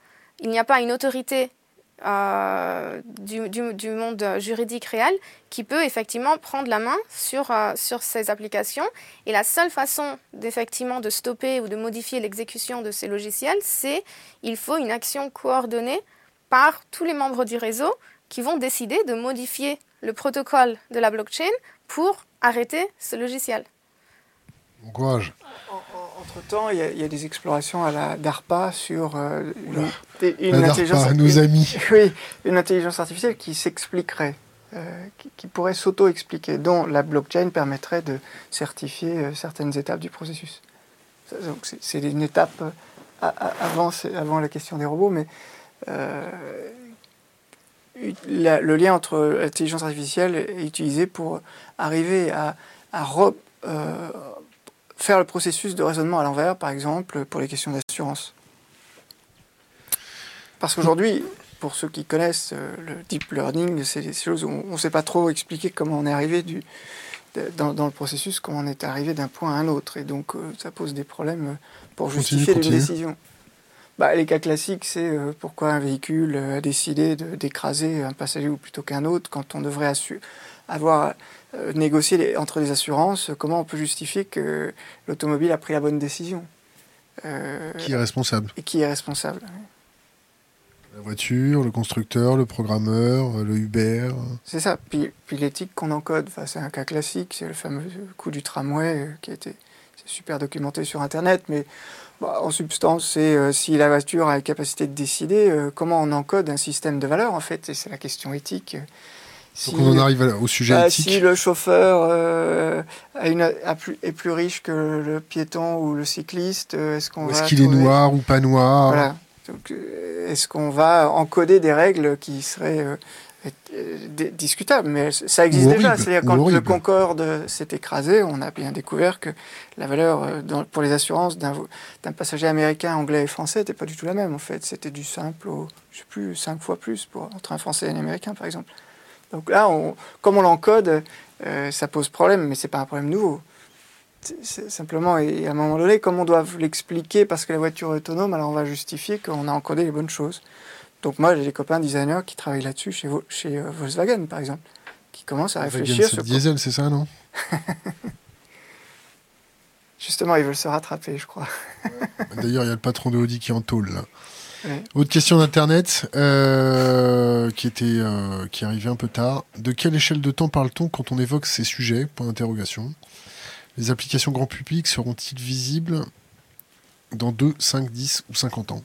il n'y a pas une autorité euh, du, du, monde juridique réel qui peut effectivement prendre la main sur, euh, sur ces applications. Et la seule façon d'effectivement de stopper ou de modifier l'exécution de ces logiciels, c'est il faut une action coordonnée par tous les membres du réseau qui vont décider de modifier le protocole de la blockchain pour arrêter ce logiciel. Bon courage. Entre-temps, il y, a des explorations à la DARPA sur euh, une, intelligence, nos amis. Oui, une intelligence artificielle qui s'expliquerait, euh, qui, pourrait s'auto-expliquer, dont la blockchain permettrait de certifier euh, certaines étapes du processus. C'est une étape avant, avant la question des robots, mais le lien entre l'intelligence artificielle est utilisé pour arriver à, à faire le processus de raisonnement à l'envers, par exemple, pour les questions d'assurance. Parce qu'aujourd'hui, pour ceux qui connaissent euh, le deep learning, c'est des choses où on ne sait pas trop expliquer comment on est arrivé du, dans, le processus, comment on est arrivé d'un point à un autre. Et donc, euh, ça pose des problèmes pour justifier une décision. Bah, les cas classiques, c'est euh, pourquoi un véhicule a décidé d'écraser un passager ou plutôt qu'un autre quand on devrait avoir euh, négocier entre les assurances, comment on peut justifier que l'automobile a pris la bonne décision euh, Qui est responsable Et qui est responsable La voiture, le constructeur, le programmeur, le Uber. C'est ça. Puis, puis l'éthique qu'on encode, enfin, c'est un cas classique, c'est le fameux coup du tramway euh, qui a été super documenté sur Internet, mais bah, En substance, c'est si la voiture a la capacité de décider, comment on encode un système de valeurs, en fait, et c'est la question éthique. Donc on en arrive au sujet éthique. Si le chauffeur a une, plus, est plus riche que le piéton ou le cycliste, est-ce qu'on Est-ce qu'il est noir ou pas noir? Voilà. Est-ce qu'on va encoder des règles qui seraient euh, discutable, mais ça existe déjà. C'est-à-dire quand le Concorde s'est écrasé, on a bien découvert que la valeur euh, pour les assurances d'un passager américain, anglais et français n'était pas du tout la même. En fait, c'était du simple au, je sais plus, cinq fois plus pour entre un français et un américain, par exemple. Donc là, on, comme on l'encode, euh, ça pose problème, mais c'est pas un problème nouveau. C'est simplement, et à un moment donné, comme on doit l'expliquer parce que la voiture est autonome, alors on va justifier qu'on a encodé les bonnes choses. Donc moi, j'ai des copains designers qui travaillent là-dessus chez, chez euh, Volkswagen, par exemple, qui commencent à réfléchir sur... diesel, c'est ça, non? Justement, ils veulent se rattraper, je crois. D'ailleurs, il y a le patron de Audi qui en tôle, là. Autre question d'Internet euh, qui, était, euh, qui arrivée un peu tard. De quelle échelle de temps parle-t-on quand on évoque ces sujets? Point d'interrogation. Les applications grand public seront-ils visibles dans 2, 5, 10 ou 50 ans?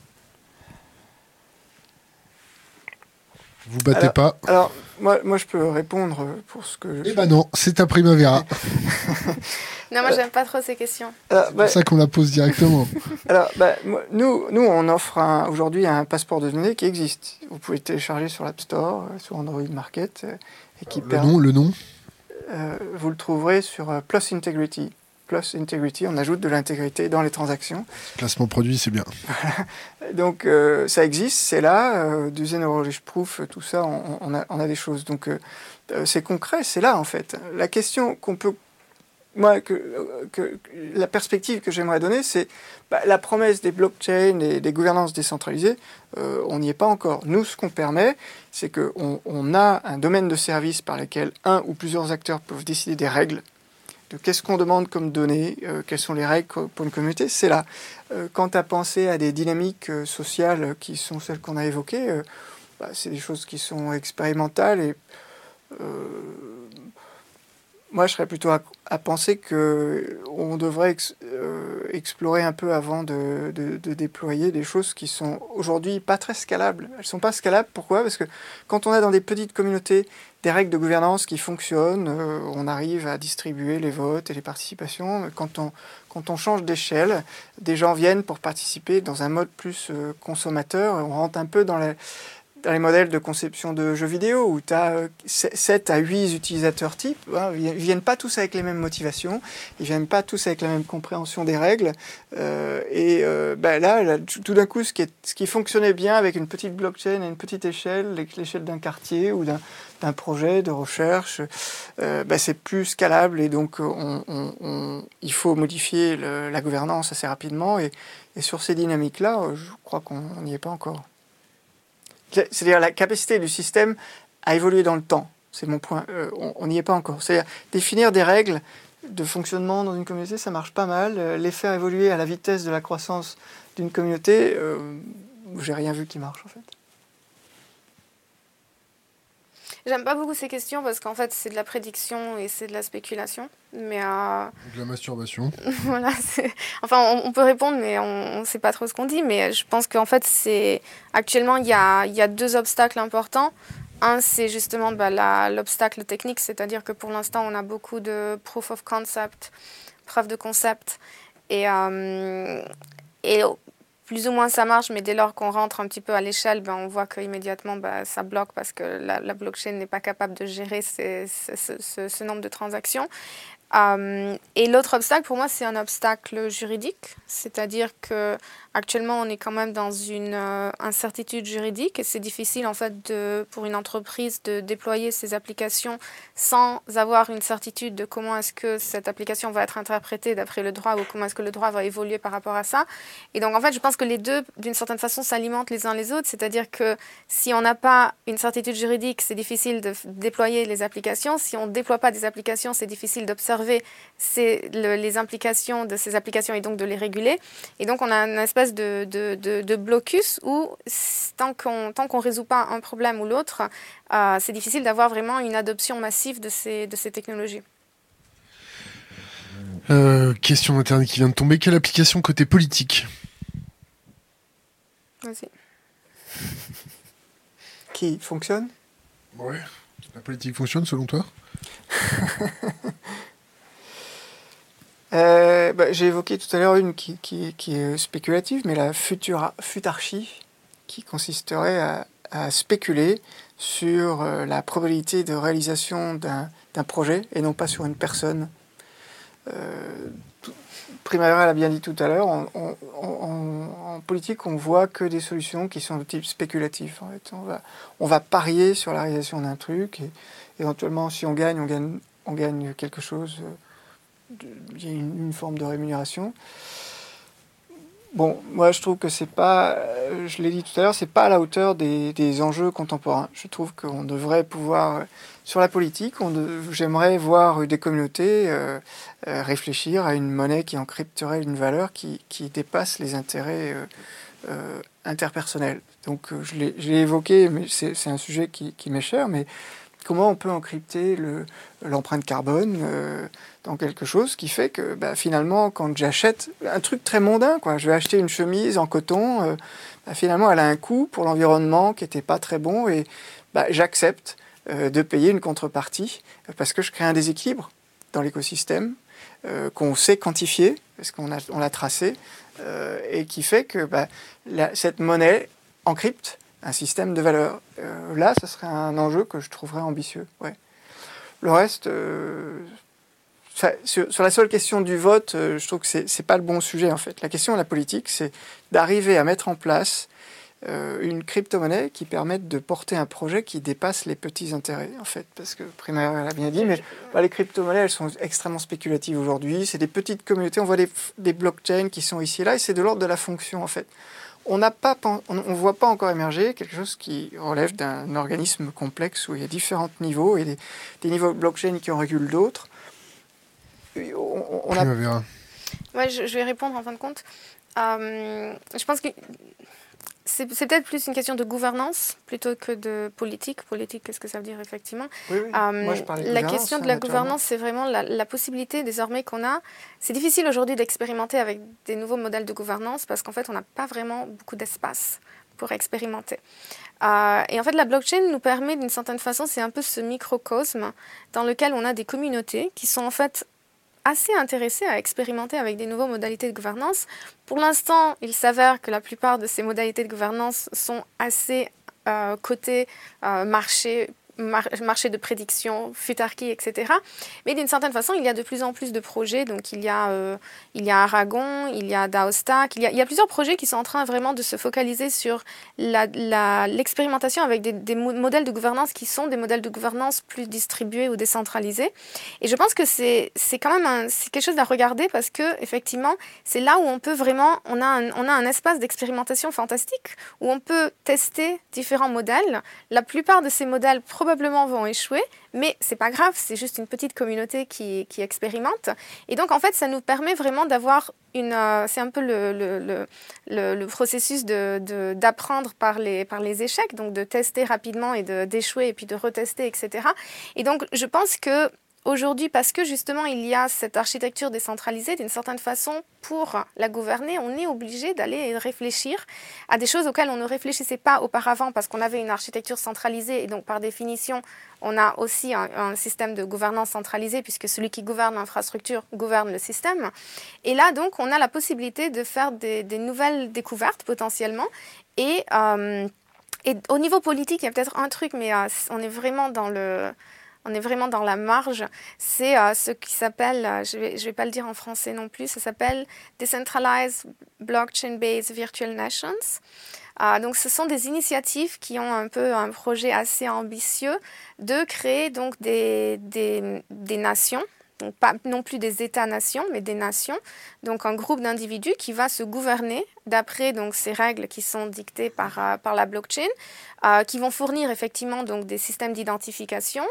Vous battez pas Alors, moi, moi, je peux répondre pour ce que. Eh ben non, c'est ta primavera. non, moi, j'aime pas trop ces questions. c'est pour bah, ça qu'on la pose directement. Alors, bah, nous, nous, on offre aujourd'hui un passeport de données qui existe. Vous pouvez le télécharger sur l'App Store, euh, sur Android Market. Euh, et qui le nom, le nom euh, Vous le trouverez sur Plus Integrity plus integrity, on ajoute de l'intégrité dans les transactions. Placement produit, c'est bien. Donc euh, ça existe, c'est là, euh, du Proof, tout ça, on, a, on, a, des choses. Donc euh, euh, c'est concret, c'est là en fait. La question qu'on peut moi, que, que, la perspective que j'aimerais donner, c'est bah, la promesse des blockchains et des gouvernances décentralisées, on n'y est pas encore. Nous, ce qu'on permet, c'est qu'on on a un domaine de service par lequel un ou plusieurs acteurs peuvent décider des règles de qu'est-ce qu'on demande comme données, euh, quelles sont les règles pour une communauté, c'est là. Euh, quant à penser à des dynamiques euh, sociales qui sont celles qu'on a évoquées, bah, c'est des choses qui sont expérimentales et moi je serais plutôt à, penser qu'on devrait explorer un peu avant de, de, déployer des choses qui sont aujourd'hui pas très scalables. Elles sont pas scalables, pourquoi? Parce que quand on est dans des petites communautés des règles de gouvernance qui fonctionnent. Euh, on arrive à distribuer les votes et les participations. Quand on, quand on change d'échelle, des gens viennent pour participer dans un mode plus euh, consommateur. On rentre un peu dans les, dans les modèles de conception de jeux vidéo où tu as 7 à 8 utilisateurs types, hein, ils viennent pas tous avec les mêmes motivations, ils viennent pas tous avec la même compréhension des règles. Euh, et euh, ben là, tout d'un coup, ce qui, fonctionnait bien avec une petite blockchain à une petite échelle, l'échelle d'un quartier ou d'un projet de recherche, euh, ben c'est plus scalable et donc on, on, il faut modifier la gouvernance assez rapidement. Et sur ces dynamiques-là, je crois qu'on n'y est pas encore. C'est-à-dire la capacité du système à évoluer dans le temps. C'est mon point. Euh, on n'y est pas encore. C'est-à-dire définir des règles de fonctionnement dans une communauté, ça marche pas mal. Euh, les faire évoluer à la vitesse de la croissance d'une communauté, euh, j'ai rien vu qui marche en fait. J'aime pas beaucoup ces questions parce qu'en fait, c'est de la prédiction et c'est de la spéculation. Mais euh... De la masturbation. voilà. Enfin, on, peut répondre, mais on ne sait pas trop ce qu'on dit. Mais je pense qu'en fait, c'est actuellement, il y a, y a, deux obstacles importants. Un, c'est justement bah, l'obstacle technique, c'est-à-dire que pour l'instant, on a beaucoup de proof of concept, preuve de concept. Et, euh, et plus ou moins ça marche, mais dès lors qu'on rentre un petit peu à l'échelle, ben, on voit qu'immédiatement bah, ça bloque parce que la, blockchain n'est pas capable de gérer ce, nombre de transactions. Euh, et l'autre obstacle, pour moi, c'est un obstacle juridique, c'est-à-dire que actuellement, on est quand même dans une euh, incertitude juridique et c'est difficile en fait de, pour une entreprise de déployer ses applications sans avoir une certitude de comment est-ce que cette application va être interprétée d'après le droit ou comment est-ce que le droit va évoluer par rapport à ça. Et donc, en fait, je pense que les deux, d'une certaine façon, s'alimentent les uns les autres, c'est-à-dire que si on n'a pas une certitude juridique, c'est difficile de déployer les applications. Si on ne déploie pas des applications, c'est difficile d'observer le, les implications de ces applications et donc de les réguler. Et donc on a une espèce de, de, de, blocus où tant qu'on tant qu'on résout pas un problème ou l'autre, euh, c'est difficile d'avoir vraiment une adoption massive de ces, de ces technologies. Euh, question d'Internet qui vient de tomber. Quelle application côté politique? Vas-y. Qui fonctionne? Ouais. La politique fonctionne selon toi? Euh, bah, J'ai évoqué tout à l'heure une qui, est spéculative, mais la futura, futarchie, qui consisterait à, spéculer sur euh, la probabilité de réalisation d'un projet et non pas sur une personne. Euh, Primavera l'a bien dit tout à l'heure, en, politique, on voit que des solutions qui sont de type spéculatif. On, va, parier sur la réalisation d'un truc et éventuellement, si on gagne, on gagne, on gagne quelque chose. Euh, il y a une, forme de rémunération. Bon, moi je trouve que c'est pas, je l'ai dit tout à l'heure, c'est pas à la hauteur des, des, enjeux contemporains. Je trouve qu'on devrait pouvoir, sur la politique, j'aimerais voir des communautés euh, euh, réfléchir à une monnaie qui encrypterait une valeur qui, qui dépasse les intérêts euh interpersonnels. Donc je l'ai évoqué, mais c'est un sujet qui, qui m'est cher, mais comment on peut encrypter l'empreinte carbone euh, dans quelque chose qui fait que bah, finalement, quand j'achète un truc très mondain, quoi, je vais acheter une chemise en coton, euh, bah, finalement, elle a un coût pour l'environnement qui n'était pas très bon et bah, j'accepte euh, de payer une contrepartie parce que je crée un déséquilibre dans l'écosystème qu'on sait quantifier parce qu'on on l'a tracé et qui fait que cette monnaie encrypte un système de valeurs. Euh, là, ce serait un enjeu que je trouverais ambitieux. Ouais. Le reste, euh, sur, la seule question du vote, euh, je trouve que c'est n'est pas le bon sujet en fait. La question de la politique, c'est d'arriver à mettre en place une crypto-monnaie qui permette de porter un projet qui dépasse les petits intérêts en fait. Parce que Primaire l'a bien dit, mais bah, les crypto-monnaies, elles sont extrêmement spéculatives aujourd'hui. C'est des petites communautés, on voit des, des blockchains qui sont ici et là, et c'est de l'ordre de la fonction en fait on n'a pas, on ne voit pas encore émerger quelque chose qui relève d'un organisme complexe où il y a différents niveaux et des, des niveaux blockchain qui en régulent d'autres. On, on a... Ouais, je, je, vais répondre en fin de compte. Euh, je pense que c'est peut-être plus une question de gouvernance plutôt que de politique. Politique, qu'est-ce que ça veut dire effectivement? Oui, oui. Euh, Moi, je de La question de la gouvernance, c'est vraiment la, la, possibilité désormais qu'on a. C'est difficile aujourd'hui d'expérimenter avec des nouveaux modèles de gouvernance parce qu'en fait, on n'a pas vraiment beaucoup d'espace pour expérimenter. Euh, et en fait, la blockchain nous permet d'une certaine façon, c'est un peu ce microcosme dans lequel on a des communautés qui sont en fait assez intéressés à expérimenter avec des nouvelles modalités de gouvernance. Pour l'instant, il s'avère que la plupart de ces modalités de gouvernance sont assez euh, côté euh, marché marché de prédiction, futarchie, etc. Mais d'une certaine façon, il y a de plus en plus de projets. Donc, il y a, euh, il y a Aragon, il y a Daostac, il y a, plusieurs projets qui sont en train vraiment de se focaliser sur l'expérimentation avec des, des, modèles de gouvernance qui sont des modèles de gouvernance plus distribués ou décentralisés. Et je pense que c'est quand même un, quelque chose à regarder parce que, effectivement, c'est là où on peut vraiment, on a un, on a un espace d'expérimentation fantastique où on peut tester différents modèles. La plupart de ces modèles, probablement vont échouer, mais c'est pas grave, c'est juste une petite communauté qui, expérimente. Et donc, en fait, ça nous permet vraiment d'avoir une. Euh, c'est un peu le processus d'apprendre de, de, par, les, par les échecs, donc de tester rapidement et d'échouer et puis de retester, etc. Et donc, je pense que Aujourd'hui, parce que justement il y a cette architecture décentralisée, d'une certaine façon, pour la gouverner, on est obligé d'aller réfléchir à des choses auxquelles on ne réfléchissait pas auparavant parce qu'on avait une architecture centralisée et donc par définition, on a aussi un, système de gouvernance centralisé puisque celui qui gouverne l'infrastructure gouverne le système. Et là, donc, on a la possibilité de faire des, des nouvelles découvertes potentiellement et, euh, et au niveau politique, il y a peut-être un truc, mais euh, on est vraiment dans le on est vraiment dans la marge, c'est euh, ce qui s'appelle, euh, je ne vais, pas le dire en français non plus, ça s'appelle Decentralized Blockchain-Based Virtual Nations. Euh, donc ce sont des initiatives qui ont un peu un projet assez ambitieux de créer donc des, nations, donc pas non plus des États-nations, mais des nations, donc un groupe d'individus qui va se gouverner d'après donc ces règles qui sont dictées par, la blockchain, qui vont fournir effectivement donc des systèmes d'identification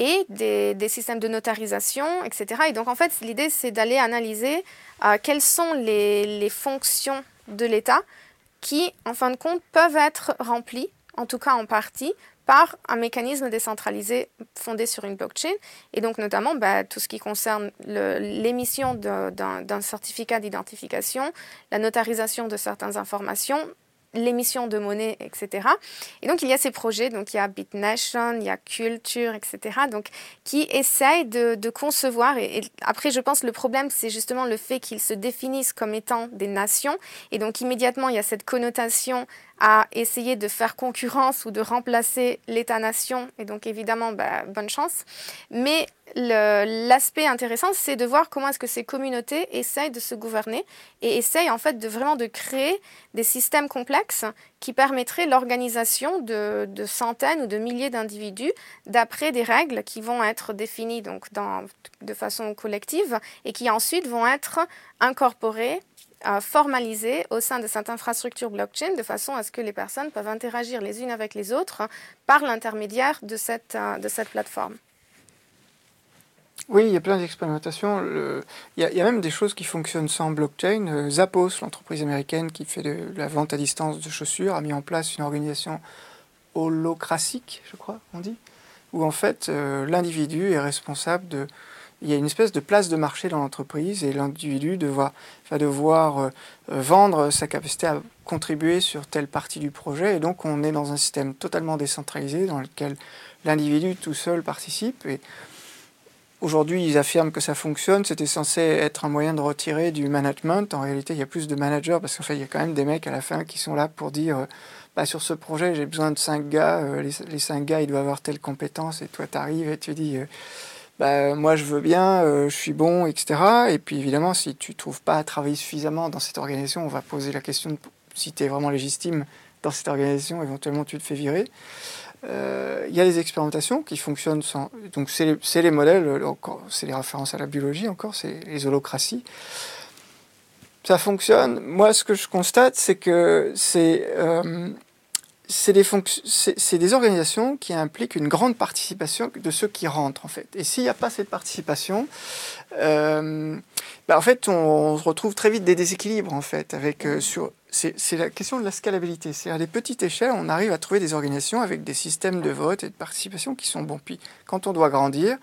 et des, systèmes de notarisation, etc. Et donc en fait l'idée c'est d'aller analyser euh, quelles sont les, les fonctions de l'État qui en fin de compte peuvent être remplies, en tout cas en partie, par un mécanisme décentralisé fondé sur une blockchain, et donc notamment bah, tout ce qui concerne l'émission d'un certificat d'identification, la notarisation de certaines informations, l'émission de monnaie, etc. Et donc, il y a ces projets, donc il y a BitNation, il y a Culture, etc., donc, qui essayent de, concevoir, et, après, je pense, le problème, c'est justement le fait qu'ils se définissent comme étant des nations, et donc, immédiatement, il y a cette connotation à essayer de faire concurrence ou de remplacer l'État-nation. Et donc évidemment, bah, bonne chance. Mais l'aspect intéressant, c'est de voir comment est-ce que ces communautés essayent de se gouverner et essayent en fait de vraiment de créer des systèmes complexes qui permettraient l'organisation de, centaines ou de milliers d'individus d'après des règles qui vont être définies donc de façon collective et qui ensuite vont être incorporées formalisé au sein de cette infrastructure blockchain de façon à ce que les personnes peuvent interagir les unes avec les autres par l'intermédiaire de cette, euh, de cette plateforme. Oui, il y a plein d'expérimentations. Il, il, y a même des choses qui fonctionnent sans blockchain. Euh, Zappos, l'entreprise américaine qui fait de, la vente à distance de chaussures, a mis en place une organisation holocratique, je crois, on dit, où en fait euh, l'individu est responsable de il y a une espèce de place de marché dans l'entreprise et l'individu va devoir euh, euh, vendre sa capacité à contribuer sur telle partie du projet. Et donc on est dans un système totalement décentralisé dans lequel l'individu tout seul participe. Et aujourd'hui ils affirment que ça fonctionne. C'était censé être un moyen de retirer du management. En réalité il y a plus de managers parce qu'en fait il y a quand même des mecs à la fin qui sont là pour dire... Euh, bah, sur ce projet, j'ai besoin de cinq gars. les, les, cinq gars, ils doivent avoir telle compétence. Et toi, tu arrives et tu dis, bah, moi je veux bien, euh, je suis bon, etc. Et puis évidemment, si tu ne trouves pas à travailler suffisamment dans cette organisation, on va poser la question de si tu es vraiment légitime dans cette organisation, éventuellement tu te fais virer. Euh, il y a des expérimentations qui fonctionnent sans. Donc, c'est les, les, modèles, c'est les références à la biologie encore, c'est les holocraties. Ça fonctionne. Moi, ce que je constate, c'est que c'est. Euh, c'est des, organisations qui impliquent une grande participation de ceux qui rentrent en fait. Et s'il n'y a pas cette participation, euh, bah, en fait, on, se retrouve très vite des déséquilibres en fait. Avec euh, sur, c'est, la question de la scalabilité. C'est à des petites échelles, on arrive à trouver des organisations avec des systèmes de vote et de participation qui sont bons. Puis quand on doit grandir,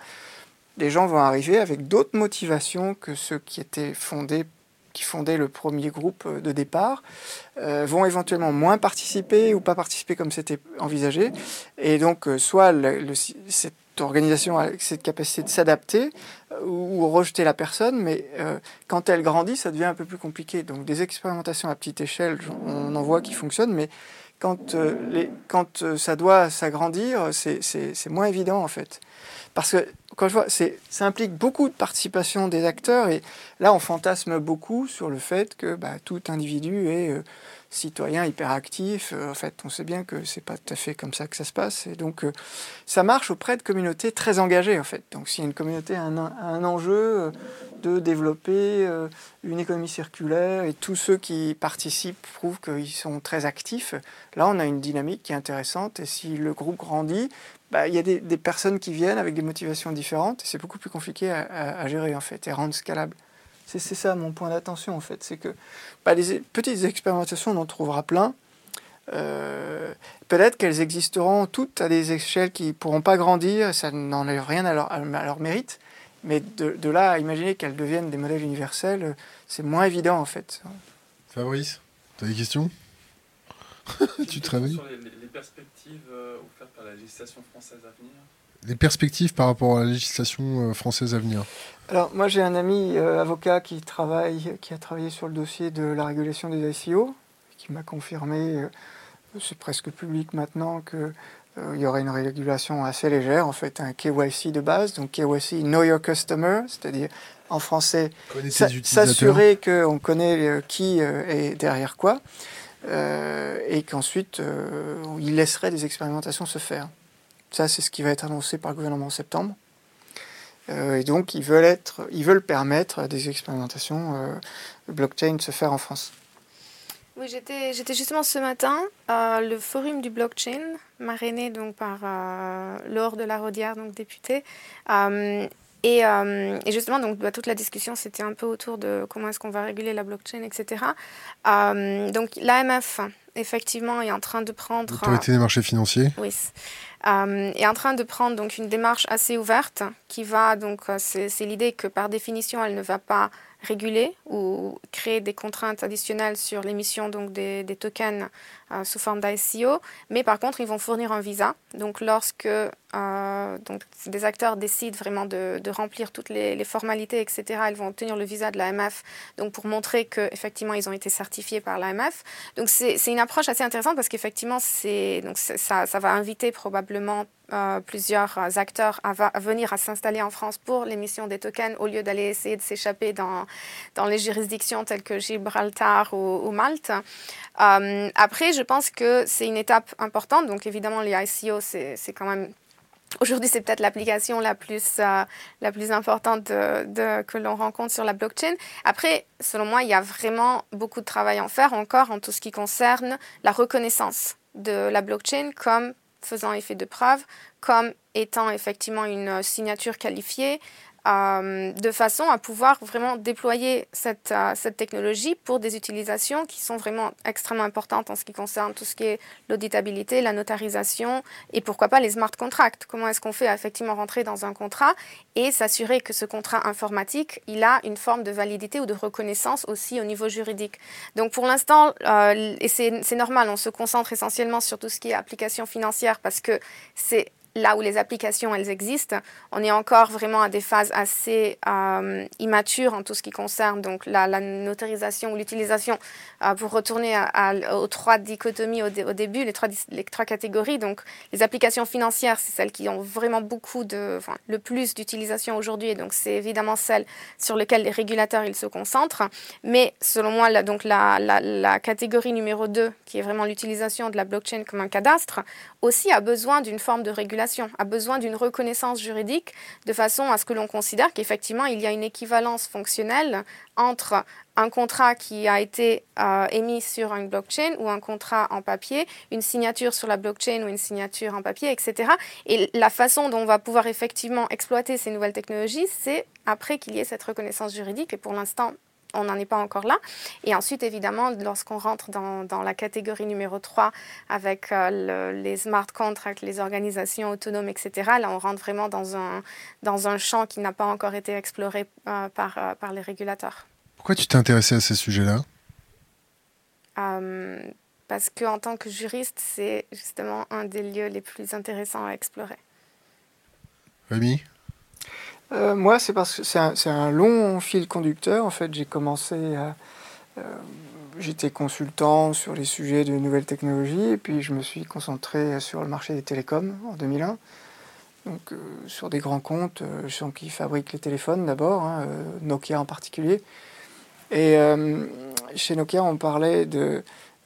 les gens vont arriver avec d'autres motivations que ceux qui étaient fondés qui fondaient le premier groupe euh, de départ, euh, vont éventuellement moins participer ou pas participer comme c'était envisagé. Et donc, euh, soit cette organisation a cette capacité de s'adapter ou, rejeter la personne, mais quand elle grandit, ça devient un peu plus compliqué. Donc, des expérimentations à petite échelle, on en voit qui fonctionnent, mais quand, quand ça doit s'agrandir, c'est moins évident en fait. Parce que, quand je vois, ça implique beaucoup de participation des acteurs et là, on fantasme beaucoup sur le fait que bah, tout individu est euh, citoyen hyperactif. Euh, en fait, on sait bien que c'est pas tout à fait comme ça que ça se passe. Et donc, euh, ça marche auprès de communautés très engagées, en fait. Donc, si une communauté a un, enjeu de développer une économie circulaire et tous ceux qui participent prouvent qu'ils sont très actifs, là, on a une dynamique qui est intéressante. Et si le groupe grandit, bah, il y a des, personnes qui viennent avec des motivations différentes. C'est beaucoup plus compliqué à, gérer, en fait, et rendre scalable. C'est ça mon point d'attention, en fait. C'est que bah, les petites expérimentations, on en trouvera plein. Euh, peut-être qu'elles existeront toutes à des échelles qui ne pourront pas grandir, ça n'enlève rien à leur, à leur, mérite, mais de, de là à imaginer qu'elles deviennent des modèles universels, c'est moins évident en fait. Fabrice, tu as des questions? Tu travailles Sur les, les perspectives euh, offertes par la législation française à venir les perspectives par rapport à la législation euh, française à venir. Alors, moi, j'ai un ami euh, avocat qui, travaille, qui a travaillé sur le dossier de la régulation des ICO, qui m'a confirmé, euh, c'est presque public maintenant, qu'il il y aurait une régulation assez légère, en fait, un KYC de base, donc KYC, Know Your Customer, c'est-à-dire en français, s'assurer qu'on connaît qui est derrière quoi, et qu'ensuite, il laisserait des expérimentations se faire. Ça, c'est ce qui va être annoncé par le gouvernement en septembre. Euh, et donc, ils veulent, être, ils veulent permettre des expérimentations euh, blockchain se faire en France. Oui, j'étais, j'étais justement ce matin à le forum du blockchain, marrainé donc par euh, Laure de la Rodière, donc députée. Euh, et, justement, donc, bah, toute la discussion, c'était un peu autour de comment est-ce qu'on va réguler la blockchain, etc. donc l'AMF, effectivement, est en train de prendre... L'autorité des marchés financiers Oui. est en train de prendre donc une démarche assez ouverte qui va donc c'est l'idée que par définition elle ne va pas réguler ou créer des contraintes additionnelles sur l'émission donc des, des tokens euh, sous forme d'ICO, mais par contre ils vont fournir un visa. Donc lorsque euh, des acteurs décident vraiment de, remplir toutes les, formalités, etc., ils vont obtenir le visa de l'AMF pour montrer qu'effectivement ils ont été certifiés par l'AMF. Donc c'est une approche assez intéressante parce qu'effectivement ça, ça va inviter probablement euh, plusieurs acteurs à, venir à s'installer en France pour l'émission des tokens au lieu d'aller essayer de s'échapper dans, dans les juridictions telles que Gibraltar ou, ou Malte. Euh, après, je pense que c'est une étape importante. Donc évidemment, les ICO, c'est quand même Aujourd'hui, c'est peut-être l'application la plus, euh, la plus importante que l'on rencontre sur la blockchain. Après, selon moi, il y a vraiment beaucoup de travail à faire encore en tout ce qui concerne la reconnaissance de la blockchain comme faisant effet de preuve, comme étant effectivement une signature qualifiée, euh, de façon à pouvoir vraiment déployer cette, euh, cette technologie pour des utilisations qui sont vraiment extrêmement importantes en ce qui concerne tout ce qui est l'auditabilité, la notarisation et pourquoi pas les smart contracts. Comment est-ce qu'on fait effectivement rentrer dans un contrat et s'assurer que ce contrat informatique, il a une forme de validité ou de reconnaissance aussi au niveau juridique. Donc pour l'instant, euh, et c'est normal, on se concentre essentiellement sur tout ce qui est application financière parce que c'est là où les applications elles existent, on est encore vraiment à des phases assez euh, immatures en tout ce qui concerne donc la, notarisation ou l'utilisation euh, pour retourner aux trois dichotomies au, début, les trois, les trois catégories. Donc les applications financières, c'est celles qui ont vraiment beaucoup de, enfin, le plus d'utilisation aujourd'hui, et donc c'est évidemment celles sur lesquelles les régulateurs ils se concentrent. Mais selon moi, donc la, la, la catégorie numéro 2, qui est vraiment l'utilisation de la blockchain comme un cadastre, aussi a besoin d'une forme de régulation a besoin d'une reconnaissance juridique de façon à ce que l'on considère qu'effectivement il y a une équivalence fonctionnelle entre un contrat qui a été euh, émis sur une blockchain ou un contrat en papier, une signature sur la blockchain ou une signature en papier, etc. Et la façon dont on va pouvoir effectivement exploiter ces nouvelles technologies, c'est après qu'il y ait cette reconnaissance juridique. Et pour l'instant, on n'en est pas encore là. Et ensuite, évidemment, lorsqu'on rentre dans, dans, la catégorie numéro 3 avec euh, les smart contracts, les organisations autonomes, etc., là, on rentre vraiment dans un, dans un champ qui n'a pas encore été exploré euh, par, euh, par les régulateurs. Pourquoi tu t'es intéressé à ces sujets-là? Parce qu'en tant que juriste, c'est justement un des lieux les plus intéressants à explorer. Rémi? Euh, moi, c'est parce que c'est un, long fil conducteur. En fait, j'ai commencé à. Euh, j'étais consultant sur les sujets de nouvelles technologies, et puis je me suis concentré sur le marché des télécoms en 2001. Donc, euh, sur des grands comptes, sens qui fabriquent les téléphones d'abord, hein, Nokia en particulier. Et chez Nokia, on parlait de,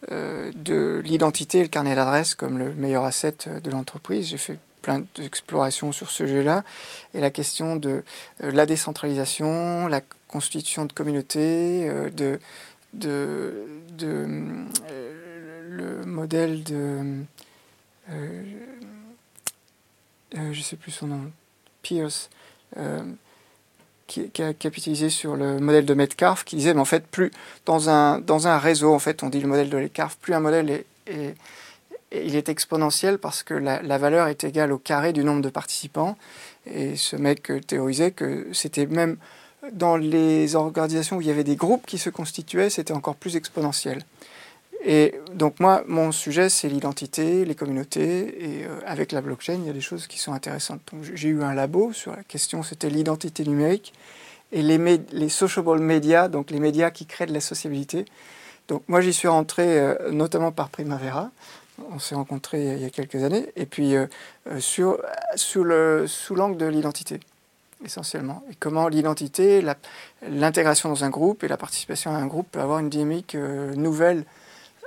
de l'identité et le carnet d'adresse comme le meilleur asset de l'entreprise. J'ai fait plein d'explorations sur ce sujet-là, et la question de euh, la décentralisation, la constitution de communautés, euh, de, euh, le modèle de... je sais plus son nom, Pierce, qui, a capitalisé sur le modèle de Metcalfe, qui disait, mais en fait, plus dans un, réseau, en fait, on dit le modèle de Metcalfe, plus un modèle est il est exponentiel parce que la, valeur est égale au carré du nombre de participants. Et ce mec théorisait que c'était même dans les organisations où il y avait des groupes qui se constituaient, c'était encore plus exponentiel. Et donc moi, mon sujet, c'est l'identité, les communautés, et euh, avec la blockchain, il y a des choses qui sont intéressantes. J'ai eu un labo sur la question, c'était l'identité numérique, et les, les sociable media, donc les médias qui créent de la sociabilité. Donc moi, j'y suis rentré euh, notamment par Primavera, on s'est rencontrés il y a quelques années, et puis euh, euh, sur, sous l'angle de l'identité, essentiellement. Et comment l'identité, l'intégration dans un groupe et la participation à un groupe peut avoir une dynamique euh, nouvelle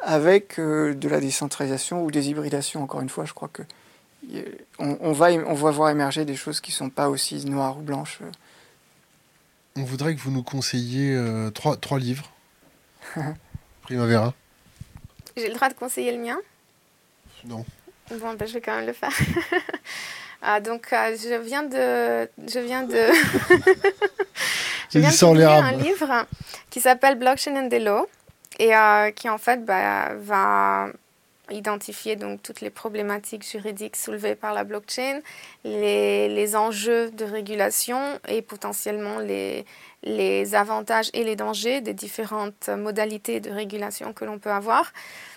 avec de la décentralisation ou des hybridations. Encore une fois, je crois que on, va, on va voir émerger des choses qui ne sont pas aussi noires ou blanches. On voudrait que vous nous conseilliez trois, trois livres. Primavera. J'ai le droit de conseiller le mien? Non. Bon, ben, je vais quand même le faire. ah, donc, euh, je viens de. Je viens de. je viens de publier un livre qui s'appelle Blockchain and the Law et euh, qui, en fait, bah, va identifier donc toutes les problématiques juridiques soulevées par la blockchain, les, les enjeux de régulation et potentiellement les, les avantages et les dangers des différentes modalités de régulation que l'on peut avoir.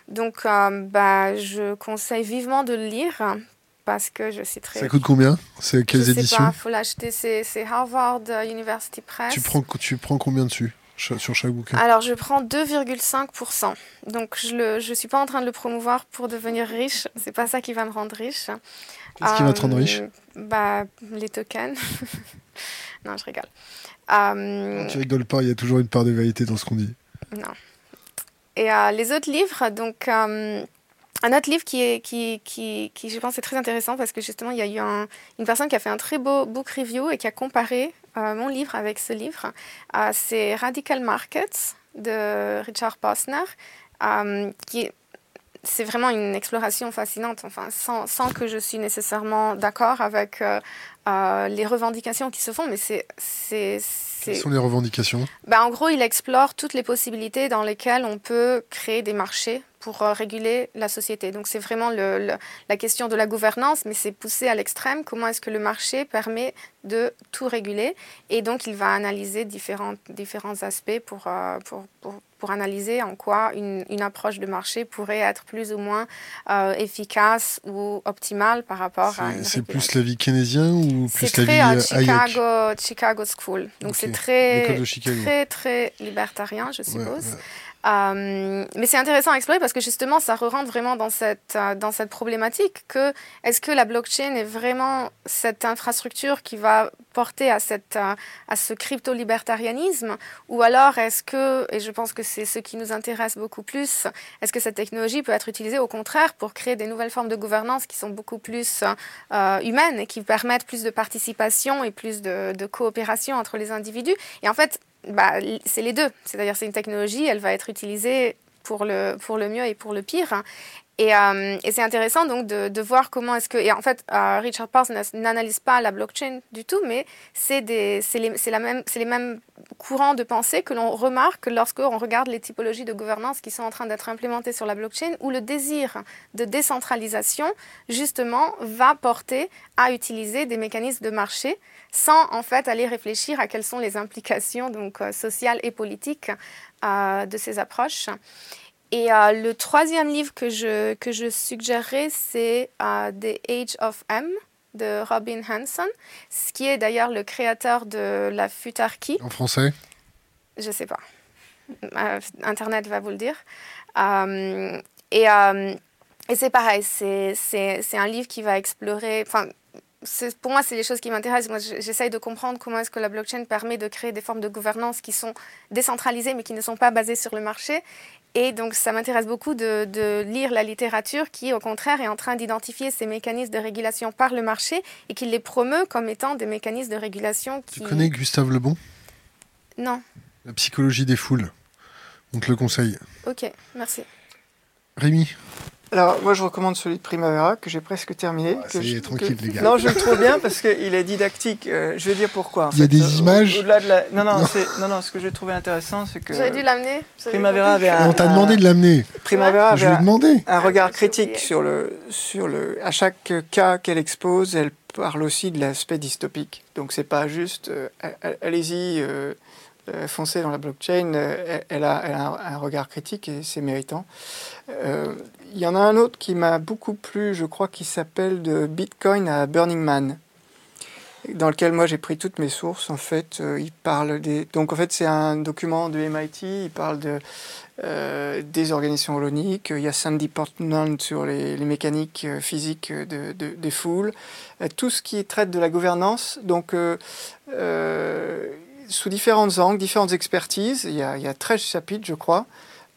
Donc, euh, bah, je conseille vivement de le lire parce que je suis très... Ça coûte combien? C'est quelles je éditions pas, faut l'acheter, c'est Harvard University Press. tu prends, tu prends combien dessus? Sur chaque bouquin Alors, je prends 2,5%. Donc, je ne suis pas en train de le promouvoir pour devenir riche. C'est pas ça qui va me rendre riche. Qu'est-ce qui va te rendre Euh, riche bah, Les tokens. non, je rigole. Euh, Tu rigoles pas, il y a toujours une part de vérité dans ce qu'on dit. non. Et euh, les autres livres, donc euh, un autre livre qui, est, qui, qui, qui, je pense, est très intéressant parce que justement, il y a eu un- une personne qui a fait un très beau book review et qui a comparé euh, mon livre avec ce livre. Euh, C'est Radical Markets de Richard Posner, euh, qui est c'est vraiment une exploration fascinante, enfin, sans, sans que je suis nécessairement d'accord avec euh, les revendications qui se font, mais c'est, c'est, c'est, Quelles sont les revendications? Ben, en gros, il explore toutes les possibilités dans lesquelles on peut créer des marchés pour euh, réguler la société. Donc c'est vraiment le, le- la question de la gouvernance, mais c'est poussé à l'extrême. Comment est-ce que le marché permet de tout réguler? Et donc il va analyser différents, différents aspects pour, euh, pour, pour, pour analyser en quoi une, une approche de marché pourrait être plus ou moins euh, efficace ou optimale par rapport à C'est- une C'est régulation. plus l'avis keynésien ou plus l'avis à Chicago, Chicago School. Donc c'est très, très, très libertarien, je Ouais, suppose. ouais. Euh, mais c'est intéressant à explorer parce que justement, ça re-rentre vraiment dans cette, euh, dans cette problématique que est-ce que la blockchain est vraiment cette infrastructure qui va porter à, cette, euh, à ce crypto-libertarianisme ou alors est-ce que, et je pense que c'est ce qui nous intéresse beaucoup plus, est-ce que cette technologie peut être utilisée au contraire pour créer des nouvelles formes de gouvernance qui sont beaucoup plus humaines et qui permettent plus de participation et plus de, de coopération entre les individus? Et en fait, bah, c'est les deux. C'est-à-dire, c'est une technologie, elle va être utilisée pour le, pour le mieux et pour le pire. Et, euh, et c'est intéressant donc de, voir comment est-ce que... Et en fait, euh, Richard n'a- n'analyse pas la blockchain du tout, mais c'est les, les mêmes courants de pensée que l'on remarque lorsqu'on regarde les typologies de gouvernance qui sont en train d'être implémentées sur la blockchain, où le désir de décentralisation, justement, va porter à utiliser des mécanismes de marché sans en fait aller réfléchir à quelles sont les implications donc euh, sociales et politiques de ces approches. Et euh, le troisième livre que je, que je suggérerais, c'est euh, The Age of M de Robin Hanson, ce qui est d'ailleurs le créateur de la futarchie. En français? Je sais pas. Euh, Internet va vous le dire. Et et c'est pareil, c'est un livre qui va explorer. Enfin, pour moi, c'est les choses qui m'intéressent. Moi, j'essaye de comprendre comment est-ce que la blockchain permet de créer des formes de gouvernance qui sont décentralisées, mais qui ne sont pas basées sur le marché. Et donc, ça m'intéresse beaucoup de, de lire la littérature qui, au contraire, est en train d'identifier ces mécanismes de régulation par le marché et qui les promeut comme étant des mécanismes de régulation qui... Tu connais Gustave Lebon? Non. La psychologie des foules. On te le conseille. Ok, merci. Rémi? Alors, moi, je recommande celui de Primavera, que j'ai presque terminé. Ah, que ça y est, je- tranquille, que- les gars. Non, je le trouve bien parce qu'il est didactique. Euh, je vais dire pourquoi. Il y a fait. des Euh, images Au-delà de la... Non, non, Non. c'est- non, non, ce que j'ai trouvé intéressant, c'est que J'aurais dû l'amener. Primavera avait un- On t'a demandé de l'amener. Primavera Je avait lui ai un, demandé. un regard oublié. critique sur le, sur le. À chaque cas qu'elle expose, elle parle aussi de l'aspect dystopique. Donc, c'est pas juste euh, allez-y, euh, euh, foncez dans la blockchain. euh, elle- elle, a, elle a un, un regard critique et c'est méritant. Euh, Il y en a un autre qui m'a beaucoup plu, je crois, qui s'appelle de Bitcoin à Burning Man, dans lequel moi j'ai pris toutes mes sources. En fait, euh, il parle des. Donc en fait, c'est un document de MIT. Il parle de euh, des organisations holoniques. Il y a Sandy Portman sur les, mécaniques euh, physiques de, de- des foules. Tout ce qui traite de la gouvernance. Donc sous différents angles, différentes expertises. Il y a, il y a 13 chapitres, je crois.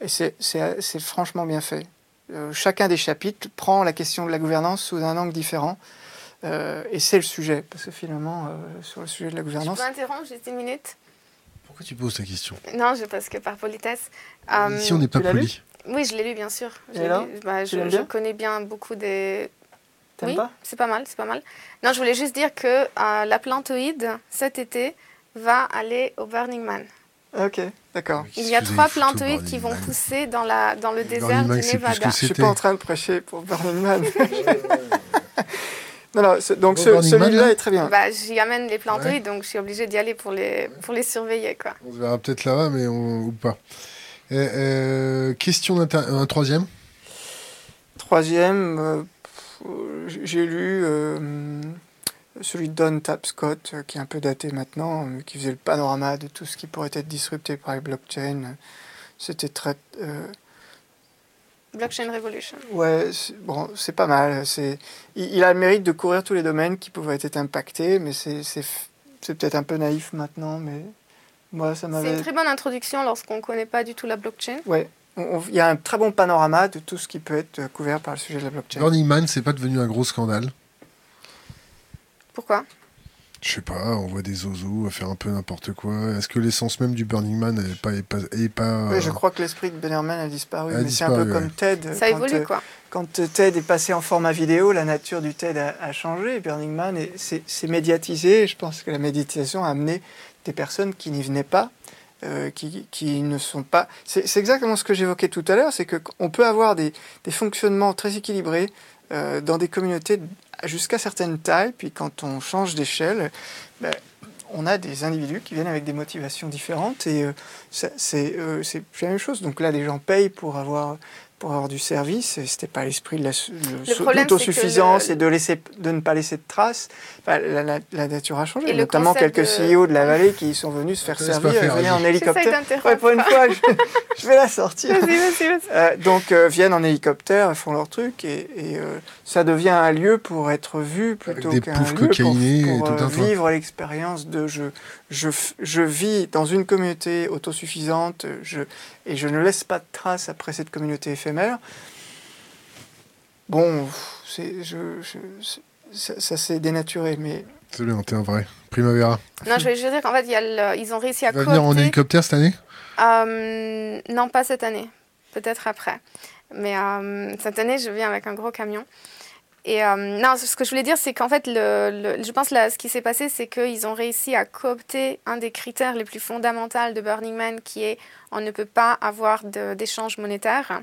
Et c'est franchement bien fait. Euh, chacun des chapitres prend la question de la gouvernance sous un angle différent. Euh, et c'est le sujet, parce que finalement, euh, sur le sujet de la Je gouvernance, peux interrompre juste une minute? Pourquoi tu poses ta question? Non, je, parce que par politesse. Euh, Ici, on n'est pas poli. Oui, je l'ai lu, bien sûr. Je lu. Bah, Tu je, je connais bien beaucoup des. t'aimes oui, pas? c'est pas mal, c'est pas mal. Non, je voulais juste dire que euh, la plantoïde, cet été, va aller au Burning Man. Ok, d'accord. Il y a trois plantoïdes qui vont pousser dans, la, dans le désert du Nevada. Je suis C'était- pas en train de prêcher pour Burning Man. non, non, ce- donc ce- celui-là là est très bien. Bah, j'y amène les plantoïdes, donc je suis obligée d'y aller pour les, pour les surveiller. Quoi. On se verra peut-être là-bas, mais on... ou pas. Euh, euh, question. Un troisième Troisième, euh, j'ai lu euh, celui de Don Tapscott, euh, qui est un peu daté maintenant, euh, qui faisait le panorama de tout ce qui pourrait être disrupté par les blockchains. C'était très. euh, Blockchain Revolution. Ouais, c'est- bon, c'est pas mal. C'est, il, il a le mérite de couvrir tous les domaines qui pouvaient être impactés, mais c'est, c'est, c'est peut-être un peu naïf maintenant, mais moi, ça C'est m'avait. une très bonne introduction lorsqu'on ne connaît pas du tout la blockchain. Ouais, il y a un très bon panorama de tout ce qui peut être euh, couvert par le sujet de la blockchain. Burning Man, c'est pas devenu un gros scandale Pourquoi? Je sais pas, on voit des zozos faire un peu n'importe quoi. Est-ce que l'essence même du Burning Man n'est pas, est pas, est pas Oui, je euh, crois que l'esprit de a disparu, A mais c'est un peu disparu, comme. TED. Ça quand, évolue, euh, quoi. Quand euh, TED est passé en format vidéo, la nature du TED a, a changé. Burning Man, est- c'est c'est médiatisé. Je pense que la médiatisation a amené des personnes qui n'y venaient pas, euh, qui, qui ne sont pas. C'est c'est exactement ce que j'évoquais tout à l'heure, c'est qu'on peut avoir des, des fonctionnements très équilibrés euh, dans des communautés jusqu'à certaines tailles, puis quand on change d'échelle, ben, on a des individus qui viennent avec des motivations différentes et euh, c'est euh, la même chose. Donc là, les gens payent pour avoir pour avoir du service. et C'était pas l'esprit de la le- l'autosuffisance que et de laisser de ne pas laisser de traces. Enfin, la, la- la nature a changé. Et Notamment quelques de- CEO de la vallée qui sont venus se faire servir et faire, venaient en hélicoptère. Ouais, pour une fois, je, je vais la sortir. Euh, donc euh, viennent en hélicoptère, font leur truc et, et, euh, ça devient un lieu pour être vu plutôt qu'un lieu pour, et pour, euh, tas. vivre l'expérience de je, je, vis dans une communauté autosuffisante je, et je ne laisse pas de traces après cette communauté éphémère. Bon, c'est, je, je- c'est- ça, ça s'est dénaturé, mais C'est bien, t'es un vrai. Primavera. Non, je vais juste dire qu'en fait, il y a le- ils ont réussi à Tu vas venir en hélicoptère cette année? Euh, non, pas cette année. Peut-être après. Mais euh, cette année, je viens avec un gros camion. Et euh, non, ce que je voulais dire, c'est qu'en fait, le, je pense là, ce qui s'est passé, c'est qu'ils ont réussi à coopter un des critères les plus fondamentaux de Burning Man, qui est on ne peut pas avoir d'échanges monétaires.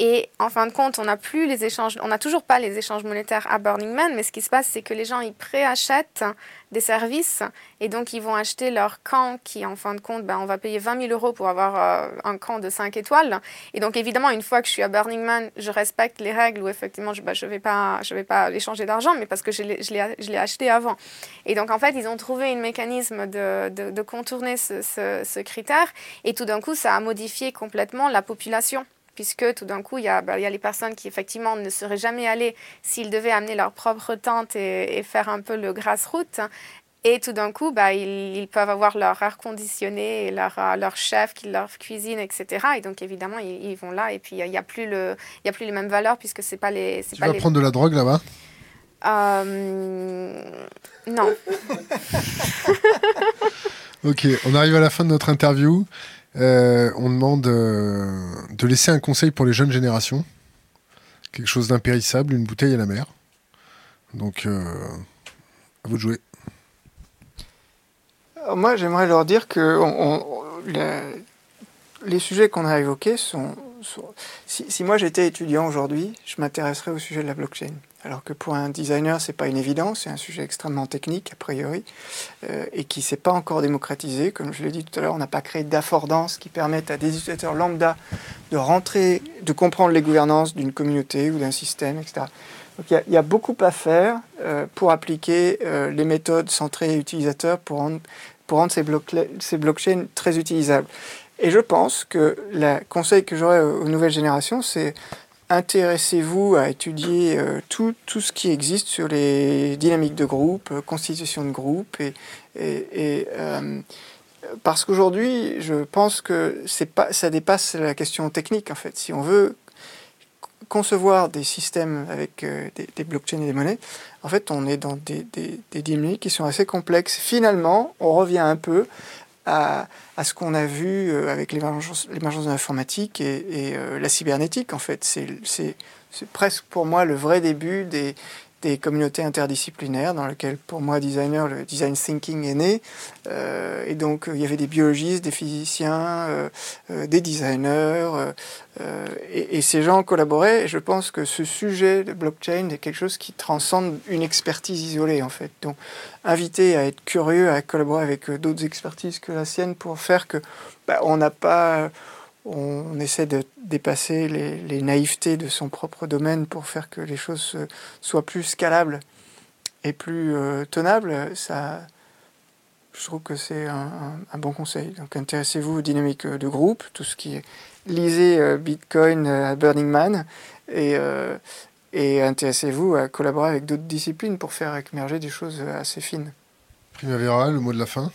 Et en fin de compte, on n'a plus les échanges, on n'a toujours pas les échanges monétaires à Burning Man, mais ce qui se passe, c'est que les gens ils préachètent des services et donc ils vont acheter leur camp qui, en fin de compte, ben, on va payer 20 000 euros pour avoir euh, un camp de 5 étoiles. Et donc évidemment, une fois que je suis à Burning Man, je respecte les règles où effectivement je ne je vais pas, je vais pas échanger d'argent, mais parce que je l'ai acheté avant. Et donc en fait, ils ont trouvé un mécanisme de, contourner ce critère et tout d'un coup, ça a modifié complètement la population puisque tout d'un coup, il y, a, bah, il y a les personnes qui effectivement ne seraient jamais allées s'ils devaient amener leur propre tente et, et faire un peu le grassroute. Et tout d'un coup, bah, ils, ils peuvent avoir leur air conditionné et leur, euh, leur chef qui leur cuisine, etc. Et donc, évidemment, ils, ils vont là. Et puis, il n'y a, plus le- il y a plus les mêmes valeurs puisque ce n'est pas les... c'est Tu pas vas les... prendre de la drogue là-bas? Euh, non. Ok, on arrive à la fin de notre interview. Euh, on demande euh, de laisser un conseil pour les jeunes générations. Quelque chose d'impérissable, une bouteille à la mer. Donc, euh, à vous de jouer. Moi, j'aimerais leur dire que les sujets qu'on a évoqués sont. si moi j'étais étudiant aujourd'hui, je m'intéresserais au sujet de la blockchain. Alors que pour un designer, c'est pas une évidence, c'est un sujet extrêmement technique a priori euh, et qui s'est pas encore démocratisé. Comme je l'ai dit tout à l'heure, on n'a pas créé d'affordance qui permettent à des utilisateurs lambda de rentrer, de comprendre les gouvernances d'une communauté ou d'un système, etc. Donc il y a- beaucoup à faire euh, pour appliquer euh, les méthodes centrées utilisateurs pour rendre, pour rendre ces, ces blockchains très utilisables. Et je pense que le conseil que j'aurais aux nouvelles générations, c'est intéressez-vous à étudier euh, tout, ce qui existe sur les dynamiques de groupe, euh, constitution de groupe, et, euh, parce qu'aujourd'hui, je pense que pas, ça dépasse la question technique en fait. Si on veut concevoir des systèmes avec des, blockchains et des monnaies, en fait, on est dans des, des dynamiques qui sont assez complexes. Finalement, on revient un peu à, ce qu'on a vu euh, avec l'émergence de l'informatique et, euh, la cybernétique. En fait, c'est presque pour moi le vrai début des, des communautés interdisciplinaires dans lesquelles, pour moi, designer, le design thinking est né. Euh, et donc, il y avait des biologistes, des physiciens, euh, euh, des designers. Et, et, ces gens collaboraient. Et je pense que ce sujet de blockchain est quelque chose qui transcende une expertise isolée, en fait. Donc, inviter à être curieux, à collaborer avec d'autres expertises que la sienne pour faire que bah, on n'a pas on essaie de dépasser les, naïvetés de son propre domaine pour faire que les choses soient plus scalables et plus euh, tenables, ça, je trouve que c'est un, bon conseil. Donc intéressez-vous aux dynamiques de groupe, tout ce qui est lisez euh, Bitcoin à Burning Man et, euh, et intéressez-vous à collaborer avec d'autres disciplines pour faire émerger des choses assez fines. Primavera, le mot de la fin?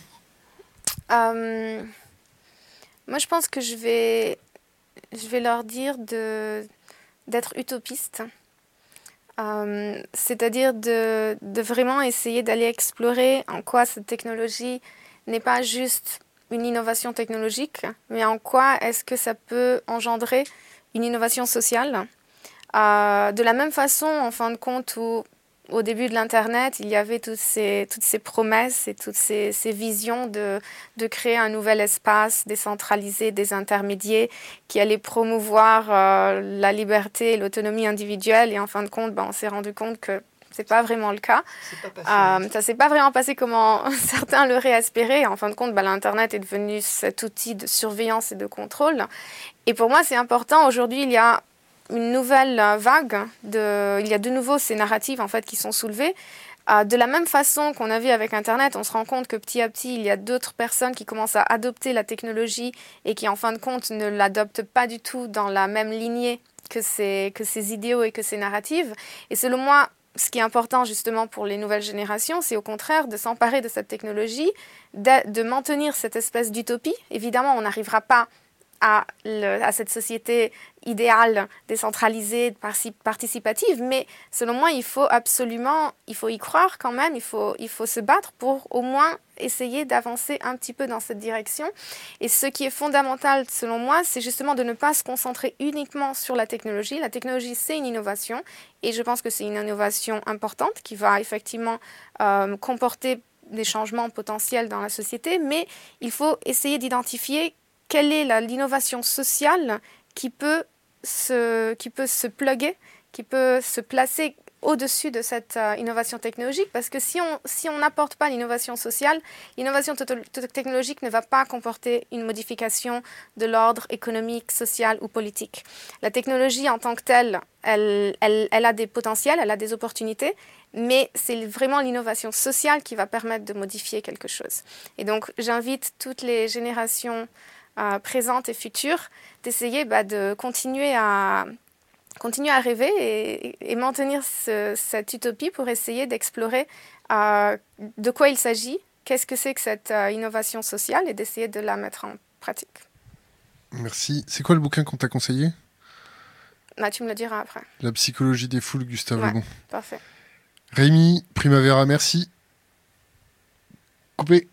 Moi, je pense que je vais, je vais leur dire de, d'être utopiste. Euh, c'est-à-dire de, de, vraiment essayer d'aller explorer en quoi cette technologie n'est pas juste une innovation technologique, mais en quoi est-ce que ça peut engendrer une innovation sociale. Euh, de la même façon, en fin de compte, où au début de l'Internet, il y avait toutes ces, toutes ces promesses et toutes ces, ces visions de, de, créer un nouvel espace décentralisé, des intermédiaires, qui allait promouvoir euh, la liberté et l'autonomie individuelle. Et en fin de compte, ben, on s'est rendu compte que c'est pas vraiment le cas. Pas euh, ça s'est pas vraiment passé comme certains l'auraient espéré. En fin de compte, ben, l'Internet est devenu cet outil de surveillance et de contrôle. Et pour moi, c'est important. Aujourd'hui, il y a une nouvelle euh, vague. De, il y a de nouveau ces narratives en fait qui sont soulevées. Euh, de la même façon qu'on a vu avec Internet, on se rend compte que petit à petit, il y a d'autres personnes qui commencent à adopter la technologie et qui, en fin de compte, ne l'adoptent pas du tout dans la même lignée que ces, que ces idéaux et que ces narratives. Et selon moi, ce qui est important justement pour les nouvelles générations, c'est au contraire de s'emparer de cette technologie, de maintenir cette espèce d'utopie. Évidemment, on n'arrivera pas à, cette société idéale, décentralisée, participative, mais selon moi, il faut absolument, il faut y croire quand même, il faut, il faut se battre pour au moins essayer d'avancer un petit peu dans cette direction. Et ce qui est fondamental, selon moi, c'est justement de ne pas se concentrer uniquement sur la technologie. La technologie, c'est une innovation, et je pense que c'est une innovation importante qui va effectivement euh, comporter des changements potentiels dans la société, mais il faut essayer d'identifier quelle est l'innovation sociale qui peut se, qui peut se plugger, qui peut se placer au-dessus de cette euh, innovation technologique? Parce que si on si n'apporte pas l'innovation sociale, l'innovation technologique ne va pas comporter une modification de l'ordre économique, social ou politique. La technologie en tant que telle, elle, elle, elle a des potentiels, elle a des opportunités, mais c'est vraiment l'innovation sociale qui va permettre de modifier quelque chose. Et donc j'invite toutes les générations euh, présente et future, d'essayer bah, de continuer à, continuer à rêver et, et maintenir ce, cette utopie pour essayer d'explorer euh, de quoi il s'agit, qu'est-ce que c'est que cette euh, innovation sociale et d'essayer de la mettre en pratique. Merci. C'est quoi le bouquin qu'on t'a conseillé? Bah, Tu me le diras après. La psychologie des foules, Gustave ouais, Lebon. Parfait. Rémi, Primavera, merci. Coupé.